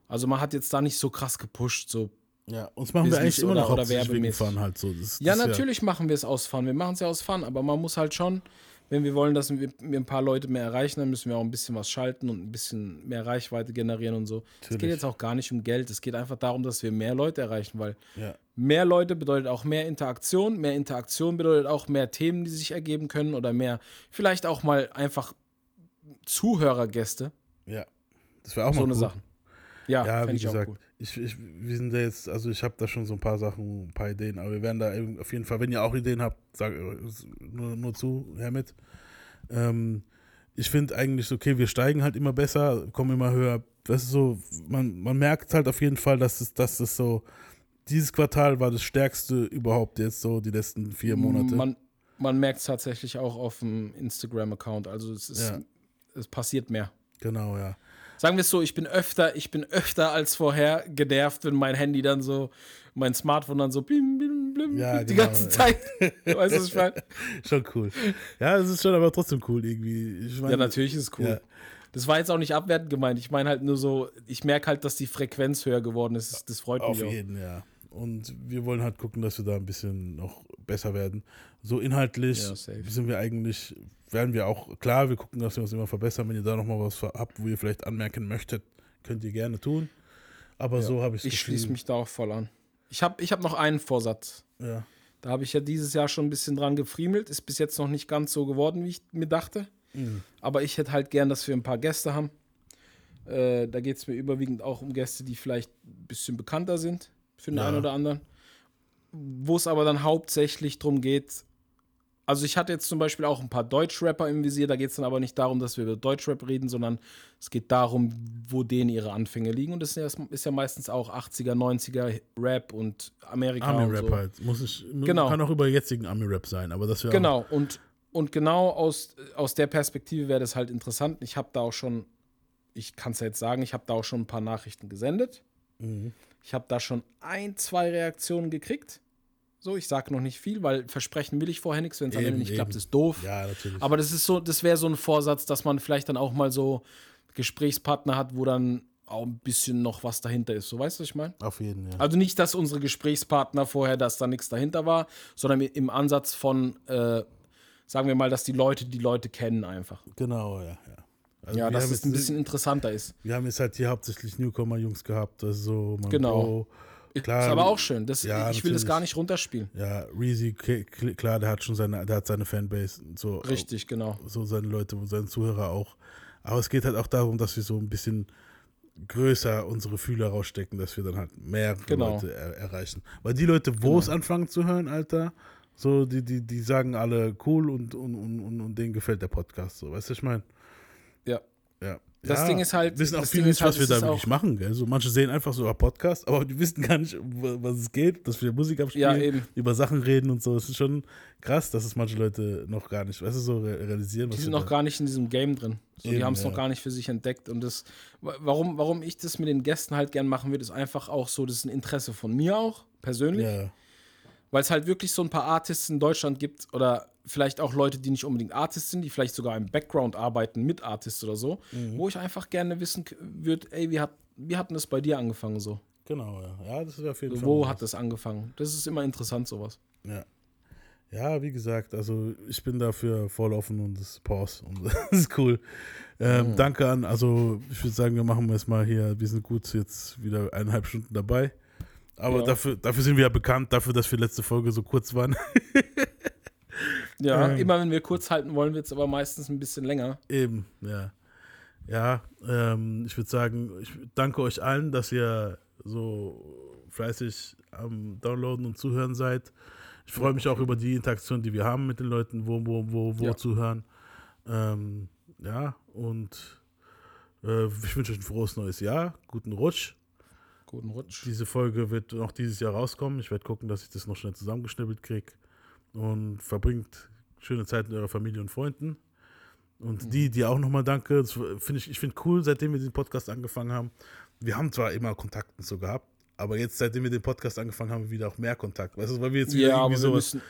Also man hat jetzt da nicht so krass gepusht, so. Ja, uns machen wir eigentlich immer oder- noch oder wegen werbemäßig. Fun halt so. Das, Ja, das natürlich machen wir es aus Fun. Wir machen es ja aus Fun, aber man muss halt schon, wenn wir wollen, dass wir, ein paar Leute mehr erreichen, dann müssen wir auch ein bisschen was schalten und ein bisschen mehr Reichweite generieren und so. Es geht Natürlich. jetzt auch gar nicht um Geld. Es geht einfach darum, dass wir mehr Leute erreichen, weil Ja. mehr Leute bedeutet auch mehr Interaktion. Mehr Interaktion bedeutet auch mehr Themen, die sich ergeben können oder mehr, vielleicht auch mal einfach Zuhörergäste. Ja, das wäre auch So mal eine cool. Sache. Ja, Ja, wie ich auch gesagt, cool. Ich, ich, wir sind da jetzt, also ich habe da schon so ein paar Sachen, ein paar Ideen, aber wir werden da auf jeden Fall, wenn ihr auch Ideen habt, sag, nur, nur zu, her mit. Ähm, ich finde eigentlich so, okay, wir steigen halt immer besser, kommen immer höher. Das ist so, man, man merkt halt auf jeden Fall, dass es, dass es so, dieses Quartal war das stärkste überhaupt jetzt so die letzten vier Monate. Man, man merkt es tatsächlich auch auf dem Instagram-Account. Also es ist, Ja. es passiert mehr. genau, ja. Sagen wir es so, ich bin öfter, ich bin öfter als vorher genervt, wenn mein Handy dann so, mein Smartphone dann so blim, blim, blim, Ja, die genau, ganze. Zeit. weißt du, was ich meine? Schon cool. Ja, es ist schon aber trotzdem cool irgendwie. Ich mein, Ja, natürlich ist es cool. Ja. Das war jetzt auch nicht abwertend gemeint. Ich meine halt nur so, ich merke halt, dass die Frequenz höher geworden ist. Das freut Auf mich auch. jeden, ja. Und wir wollen halt gucken, dass wir da ein bisschen noch besser werden. So inhaltlich Ja, sind wir eigentlich, werden wir auch, klar, wir gucken, dass wir uns immer verbessern. Wenn ihr da nochmal was habt, wo ihr vielleicht anmerken möchtet, könnt ihr gerne tun. Aber so habe ich das Ich schließe mich da auch voll an. Ich habe ich hab noch einen Vorsatz. Ja, Da habe ich ja dieses Jahr schon ein bisschen dran gefriemelt. Ist bis jetzt noch nicht ganz so geworden, wie ich mir dachte. Mhm. Aber ich hätte halt gern, dass wir ein paar Gäste haben. Äh, da geht es mir überwiegend auch um Gäste, die vielleicht ein bisschen bekannter sind für den Ja. einen oder anderen. Wo es aber dann hauptsächlich darum geht, also ich hatte jetzt zum Beispiel auch ein paar Deutschrapper im Visier, da geht es dann aber nicht darum, dass wir über Deutschrap reden, sondern es geht darum, wo denen ihre Anfänge liegen. Und das ist ja, ist ja meistens auch 80er, 90er Rap und Amerika Ami-Rap so. halt. Muss ich, Genau. Kann auch über jetzigen Ami-Rap sein, aber das wäre Genau, und, und genau aus, aus der Perspektive wäre das halt interessant. Ich habe da auch schon, ich kann es ja jetzt sagen, ich habe da auch schon ein paar Nachrichten gesendet. Mhm. Ich habe da schon ein, zwei Reaktionen gekriegt. So, ich sage noch nicht viel, weil versprechen will ich vorher nichts. Wenn es am Ende nicht klappt, ist doof. Ja, natürlich. Aber das ist so, das wäre so ein Vorsatz, dass man vielleicht dann auch mal so Gesprächspartner hat, wo dann auch ein bisschen noch was dahinter ist. So, weißt du, was ich meine? Auf jeden, ja. Also nicht, dass unsere Gesprächspartner vorher, dass da nichts dahinter war, sondern im Ansatz von, äh, sagen wir mal, dass die Leute die Leute kennen einfach. Genau, ja, ja. Also Ja, dass es ein bisschen interessanter ist. Wir haben jetzt halt hier hauptsächlich Newcomer-Jungs gehabt, also mein Genau. Bro, Klar, ist aber auch schön. Das, ja, ich will das gar nicht runterspielen. Ja, Reezy, klar, der hat schon seine, der hat seine Fanbase, und so, Richtig, genau. so seine Leute, seine Zuhörer auch. Aber es geht halt auch darum, dass wir so ein bisschen größer unsere Fühler rausstecken, dass wir dann halt mehr Genau. Leute er erreichen. Weil die Leute, wo es anfangen zu hören, Alter, so, die, die, die sagen alle cool und, und, und, und, und denen gefällt der Podcast, so, weißt du, was ich meine? Ja. Das ja, Ding ist halt- Wissen auch viele nicht, halt, was wir da wirklich machen. Gell? So, manche sehen einfach so ein Podcast, aber die wissen gar nicht, wa- was es geht, dass wir Musik abspielen, Ja, über Sachen reden und so. Es ist schon krass, dass es manche Leute noch gar nicht, weißt du, so re realisieren. Die sind noch gar nicht in diesem Game drin. So, die Eben, haben es ja. noch gar nicht für sich entdeckt. Und das, wa- warum, warum ich das mit den Gästen halt gern machen würde, ist einfach auch so, das ist ein Interesse von mir auch, persönlich. Ja, Weil es halt wirklich so ein paar Artists in Deutschland gibt oder vielleicht auch Leute, die nicht unbedingt Artists sind, die vielleicht sogar im Background arbeiten mit Artists oder so, Mhm. wo ich einfach gerne wissen würde, ey, wie hat, wie hat denn das bei dir angefangen so? genau, ja. Ja, das ist auf jeden Fall. wo was. hat das angefangen? Das ist immer interessant, sowas. Ja. Ja, wie gesagt, also ich bin dafür voll offen und das Pause und das ist cool. Ähm, Mhm. Danke an, also ich würde sagen, wir machen jetzt mal hier, wir sind gut jetzt wieder eineinhalb Stunden dabei. Aber Ja. dafür, dafür sind wir ja bekannt, dafür, dass wir letzte Folge so kurz waren. Ja, Ähm. immer wenn wir kurz halten wollen, wird es aber meistens ein bisschen länger. Eben, ja. Ja, ähm, ich würde sagen, ich danke euch allen, dass ihr so fleißig am Downloaden und Zuhören seid. Ich freue mich auch über die Interaktion, die wir haben mit den Leuten, wo, wo, wo, wo Ja. zuhören. Ähm, ja, und äh, ich wünsche euch ein frohes neues Jahr, guten Rutsch. Guten Rutsch. Diese Folge wird noch dieses Jahr rauskommen. Ich werde gucken, dass ich das noch schnell zusammengeschnippelt kriege. Und verbringt schöne Zeit mit eurer Familie und Freunden. Und die, die auch nochmal danke. Das finde ich, ich finde cool, seitdem wir den Podcast angefangen haben. Wir haben zwar immer Kontakt und so gehabt, aber jetzt, seitdem wir den Podcast angefangen haben, wir wieder auch mehr Kontakt. Weißt du, weil wir jetzt wieder Ja, irgendwie wir sowas. müssen,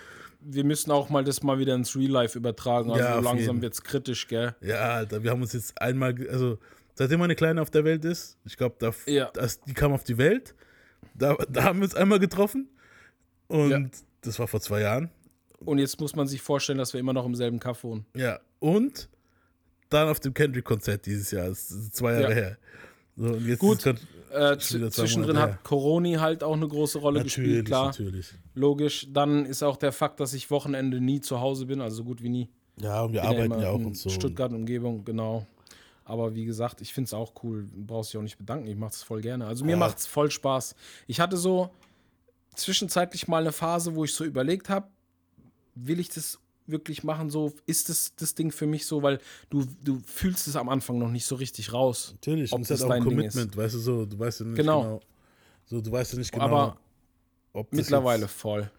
wir müssen auch mal das mal wieder ins Real Life übertragen. Also Ja, langsam wird es kritisch, gell? Ja, Alter, wir haben uns jetzt einmal, also seitdem meine Kleine auf der Welt ist, ich glaube, da, Ja. das- die kam auf die Welt, da, da haben wir uns einmal getroffen. Und Ja. das war vor zwei Jahren. Und jetzt muss man sich vorstellen, dass wir immer noch im selben Kaff wohnen. Ja, und dann auf dem Kendrick-Konzert dieses Jahr, das ist zwei Jahre Ja. her. So, und jetzt Gut, Äh, zwischendrin hat Coroni halt auch eine große Rolle gespielt, natürlich, klar. natürlich. Logisch. Dann ist auch der Fakt, dass ich Wochenende nie zu Hause bin, also so gut wie nie. Ja, und wir Bin ja arbeiten immer ja auch in und so. Stuttgart Umgebung, genau. Aber wie gesagt, ich finde es auch cool. Brauchst dich auch nicht bedanken. Ich mache es voll gerne. Also mir Ja. macht es voll Spaß. Ich hatte so zwischenzeitlich mal eine Phase, wo ich so überlegt habe, will ich das wirklich machen? So ist das das Ding für mich so, weil du, du fühlst es am Anfang noch nicht so richtig raus. Natürlich, ob und es hat das auch ein Commitment, weißt du so, du weißt ja nicht Genau. genau. so, du weißt ja nicht genau, Aber ob das Mittlerweile jetzt, voll.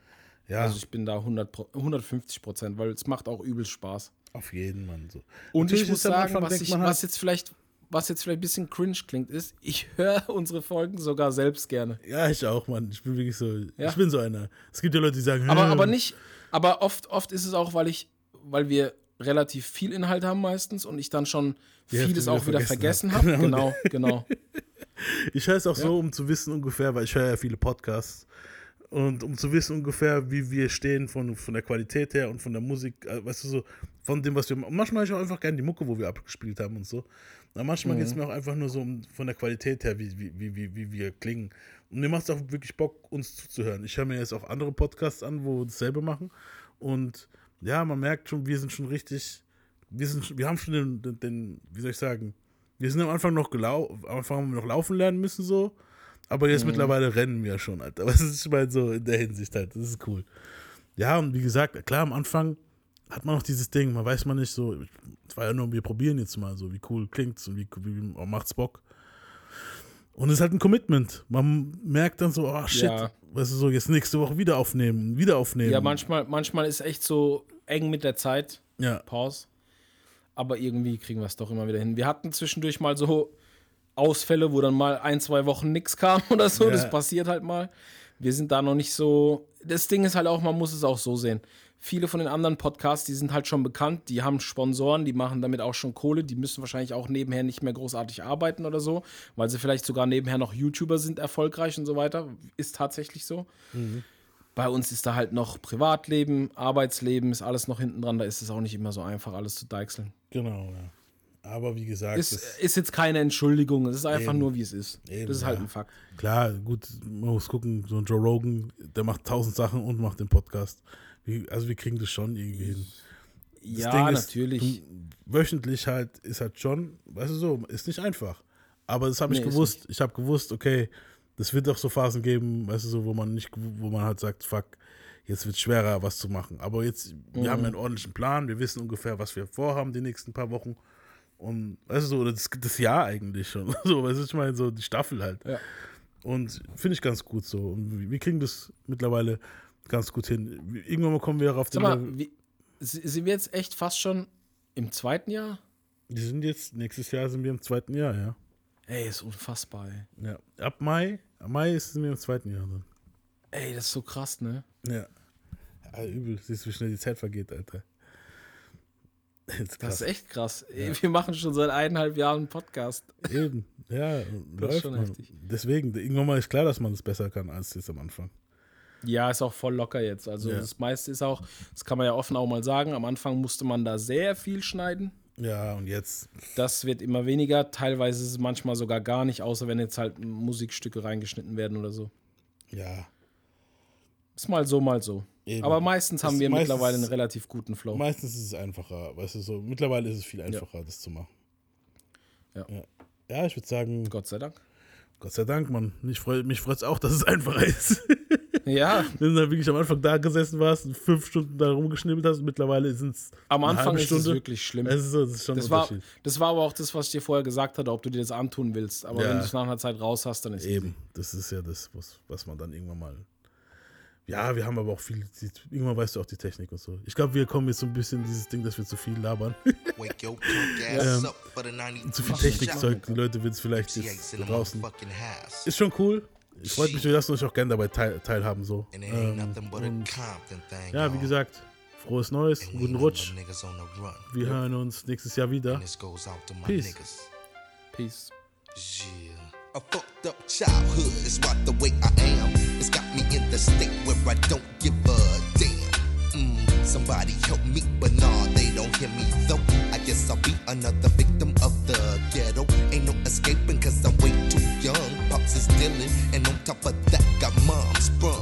ja, Also ich bin da 100, Pro- 150 Prozent, weil es macht auch übel Spaß. Auf jeden Mann so. Und Natürlich ich muss sagen, was, ich, was jetzt vielleicht was jetzt vielleicht ein bisschen cringe klingt, ist, ich höre unsere Folgen sogar selbst gerne. Ja, ich auch, Mann. Ich bin wirklich so, Ja. ich bin so einer. Es gibt ja Leute, die sagen, Aber, "Hm, aber nicht, aber oft, oft ist es auch, weil ich, weil wir relativ viel Inhalt haben meistens und ich dann schon Die vieles auch wieder vergessen vergessen hab. habe. Genau, genau. Ich höre es auch so, um zu wissen ungefähr, weil ich höre ja viele Podcasts. Und um zu wissen ungefähr, wie wir stehen von, von der Qualität her und von der Musik, äh, weißt du so, von dem, was wir machen. Manchmal höre ich auch einfach gerne die Mucke, wo wir abgespielt haben und so. Aber manchmal geht es mir auch einfach nur so um, von der Qualität her, wie, wie, wie, wie, wie wir klingen. Und mir macht es auch wirklich Bock, uns zuzuhören. Ich höre mir jetzt auch andere Podcasts an, wo dasselbe machen. Und ja, man merkt schon, wir sind schon richtig, wir, sind, wir haben schon den, den, den, wie soll ich sagen, wir sind am Anfang noch gelau am Anfang haben wir noch laufen lernen müssen so, aber jetzt mittlerweile rennen wir schon, Alter. Was ist ich meine so in der Hinsicht halt, das ist cool. Ja, und wie gesagt, klar am Anfang hat man noch dieses Ding, man weiß man nicht so, es war ja nur, wir probieren jetzt mal so, wie cool klingt's und wie, wie oh, macht's Bock. Und es ist halt ein Commitment. Man merkt dann so, oh shit, Ja. weißt du so, jetzt nächste Woche wieder aufnehmen, wieder aufnehmen. Ja, manchmal, manchmal ist echt so eng mit der Zeit. Ja, Pause. Aber irgendwie kriegen wir es doch immer wieder hin. Wir hatten zwischendurch mal so Ausfälle, wo dann mal ein, zwei Wochen nichts kam oder so. Ja. Das passiert halt mal. Wir sind da noch nicht so. Das Ding ist halt auch, man muss es auch so sehen. Viele von den anderen Podcasts, die sind halt schon bekannt, die haben Sponsoren, die machen damit auch schon Kohle, die müssen wahrscheinlich auch nebenher nicht mehr großartig arbeiten oder so, weil sie vielleicht sogar nebenher noch YouTuber sind, erfolgreich und so weiter. Ist tatsächlich so. Bei uns ist da halt noch Privatleben, Arbeitsleben, ist alles noch hinten dran. Da ist es auch nicht immer so einfach, alles zu deichseln. genau, ja. Aber wie gesagt, das- ist jetzt keine Entschuldigung, es ist einfach Eben. nur, wie es ist. Eben, das ist halt ja. ein Fakt. Klar, gut, man muss gucken, so ein Joe Rogan, der macht tausend Sachen und macht den Podcast. Wie, also wir kriegen das schon irgendwie hin. Das ja, ist, natürlich. Wöchentlich halt ist halt schon, weißt du so, ist nicht einfach. Aber das habe ich Nee, ist gewusst. Ich habe gewusst, okay, das wird auch so Phasen geben, weißt du so, wo man nicht, wo man halt sagt, fuck, jetzt wird schwerer, was zu machen. Aber jetzt, wir Mhm. haben ja einen ordentlichen Plan, wir wissen ungefähr, was wir vorhaben die nächsten paar Wochen. Und du so, das, das Jahr eigentlich schon. So, weißt du, ich meine, so die Staffel halt. Ja. Und finde ich ganz gut so. Und wir- kriegen das mittlerweile ganz gut hin. Irgendwann mal kommen wir auf den Sag mal, wie, si- sind wir jetzt echt fast schon im zweiten Jahr? Wir sind jetzt, nächstes Jahr sind wir im zweiten Jahr, ja. Ey, ist unfassbar, ey. ja. Ab Mai, ab Mai sind wir im zweiten Jahr dann. Ey, das ist so krass, ne? Ja. ja übel, siehst du, wie schnell die Zeit vergeht, Alter. Das ist echt krass. Ey, Wir machen schon seit eineinhalb Jahren einen Podcast. Eben, ja, Das ist läuft schon man. heftig. Deswegen, irgendwann mal ist klar, dass man das besser kann als jetzt am Anfang. Ja, ist auch voll locker jetzt. Also Ja. das meiste ist auch, das kann man ja offen auch mal sagen, am Anfang musste man da sehr viel schneiden. Ja, und jetzt, Das wird immer weniger. Teilweise ist es manchmal sogar gar nicht, außer wenn jetzt halt Musikstücke reingeschnitten werden oder so. ja, Ist mal so, mal so. Eben. Aber meistens haben wir meistens- mittlerweile einen relativ guten Flow. meistens ist es einfacher, weißt du, so, mittlerweile ist es viel einfacher, das zu machen. Ja. ja. Ja, ich würde sagen, Gott sei Dank. Gott sei Dank, Mann. Mich freut mich freut's auch, dass es einfacher ist. Ja, Wenn du da wirklich am Anfang da gesessen warst und fünf Stunden da rumgeschnibbelt hast, mittlerweile sind es am Anfang ist es wirklich schlimm. Es ist, so, das ist schon Das war, das war aber auch das, was ich dir vorher gesagt hatte, ob du dir das antun willst. Aber Ja. wenn du es nach einer Zeit raus hast, dann ist es Eben, das ist ja das, was, was man dann irgendwann mal. Ja, wir haben aber auch viel. die- Irgendwann weißt du auch die Technik und so. Ich glaube, wir kommen jetzt so ein bisschen in dieses Ding, dass wir zu viel labern. Wake your punk ass up for the 90 zu viel Technikzeug. Die Leute wird es vielleicht jetzt draußen. Ist schon cool. Ich freue mich, wir lassen euch auch gerne dabei teil, teilhaben. So. And it ain't Ähm, und ja, wie gesagt, frohes Neues, guten Rutsch. Wir hören uns nächstes Jahr wieder. Peace. Peace. A fucked up childhood is right the way I am. It's got me a state where I don't give a damn. Mm, somebody help me, but nah, they don't hear me though. I guess I'll be another victim of the ghetto. Ain't no escaping, cause I'm way too young. Pops is dealing, and on top of that, got mom sprung.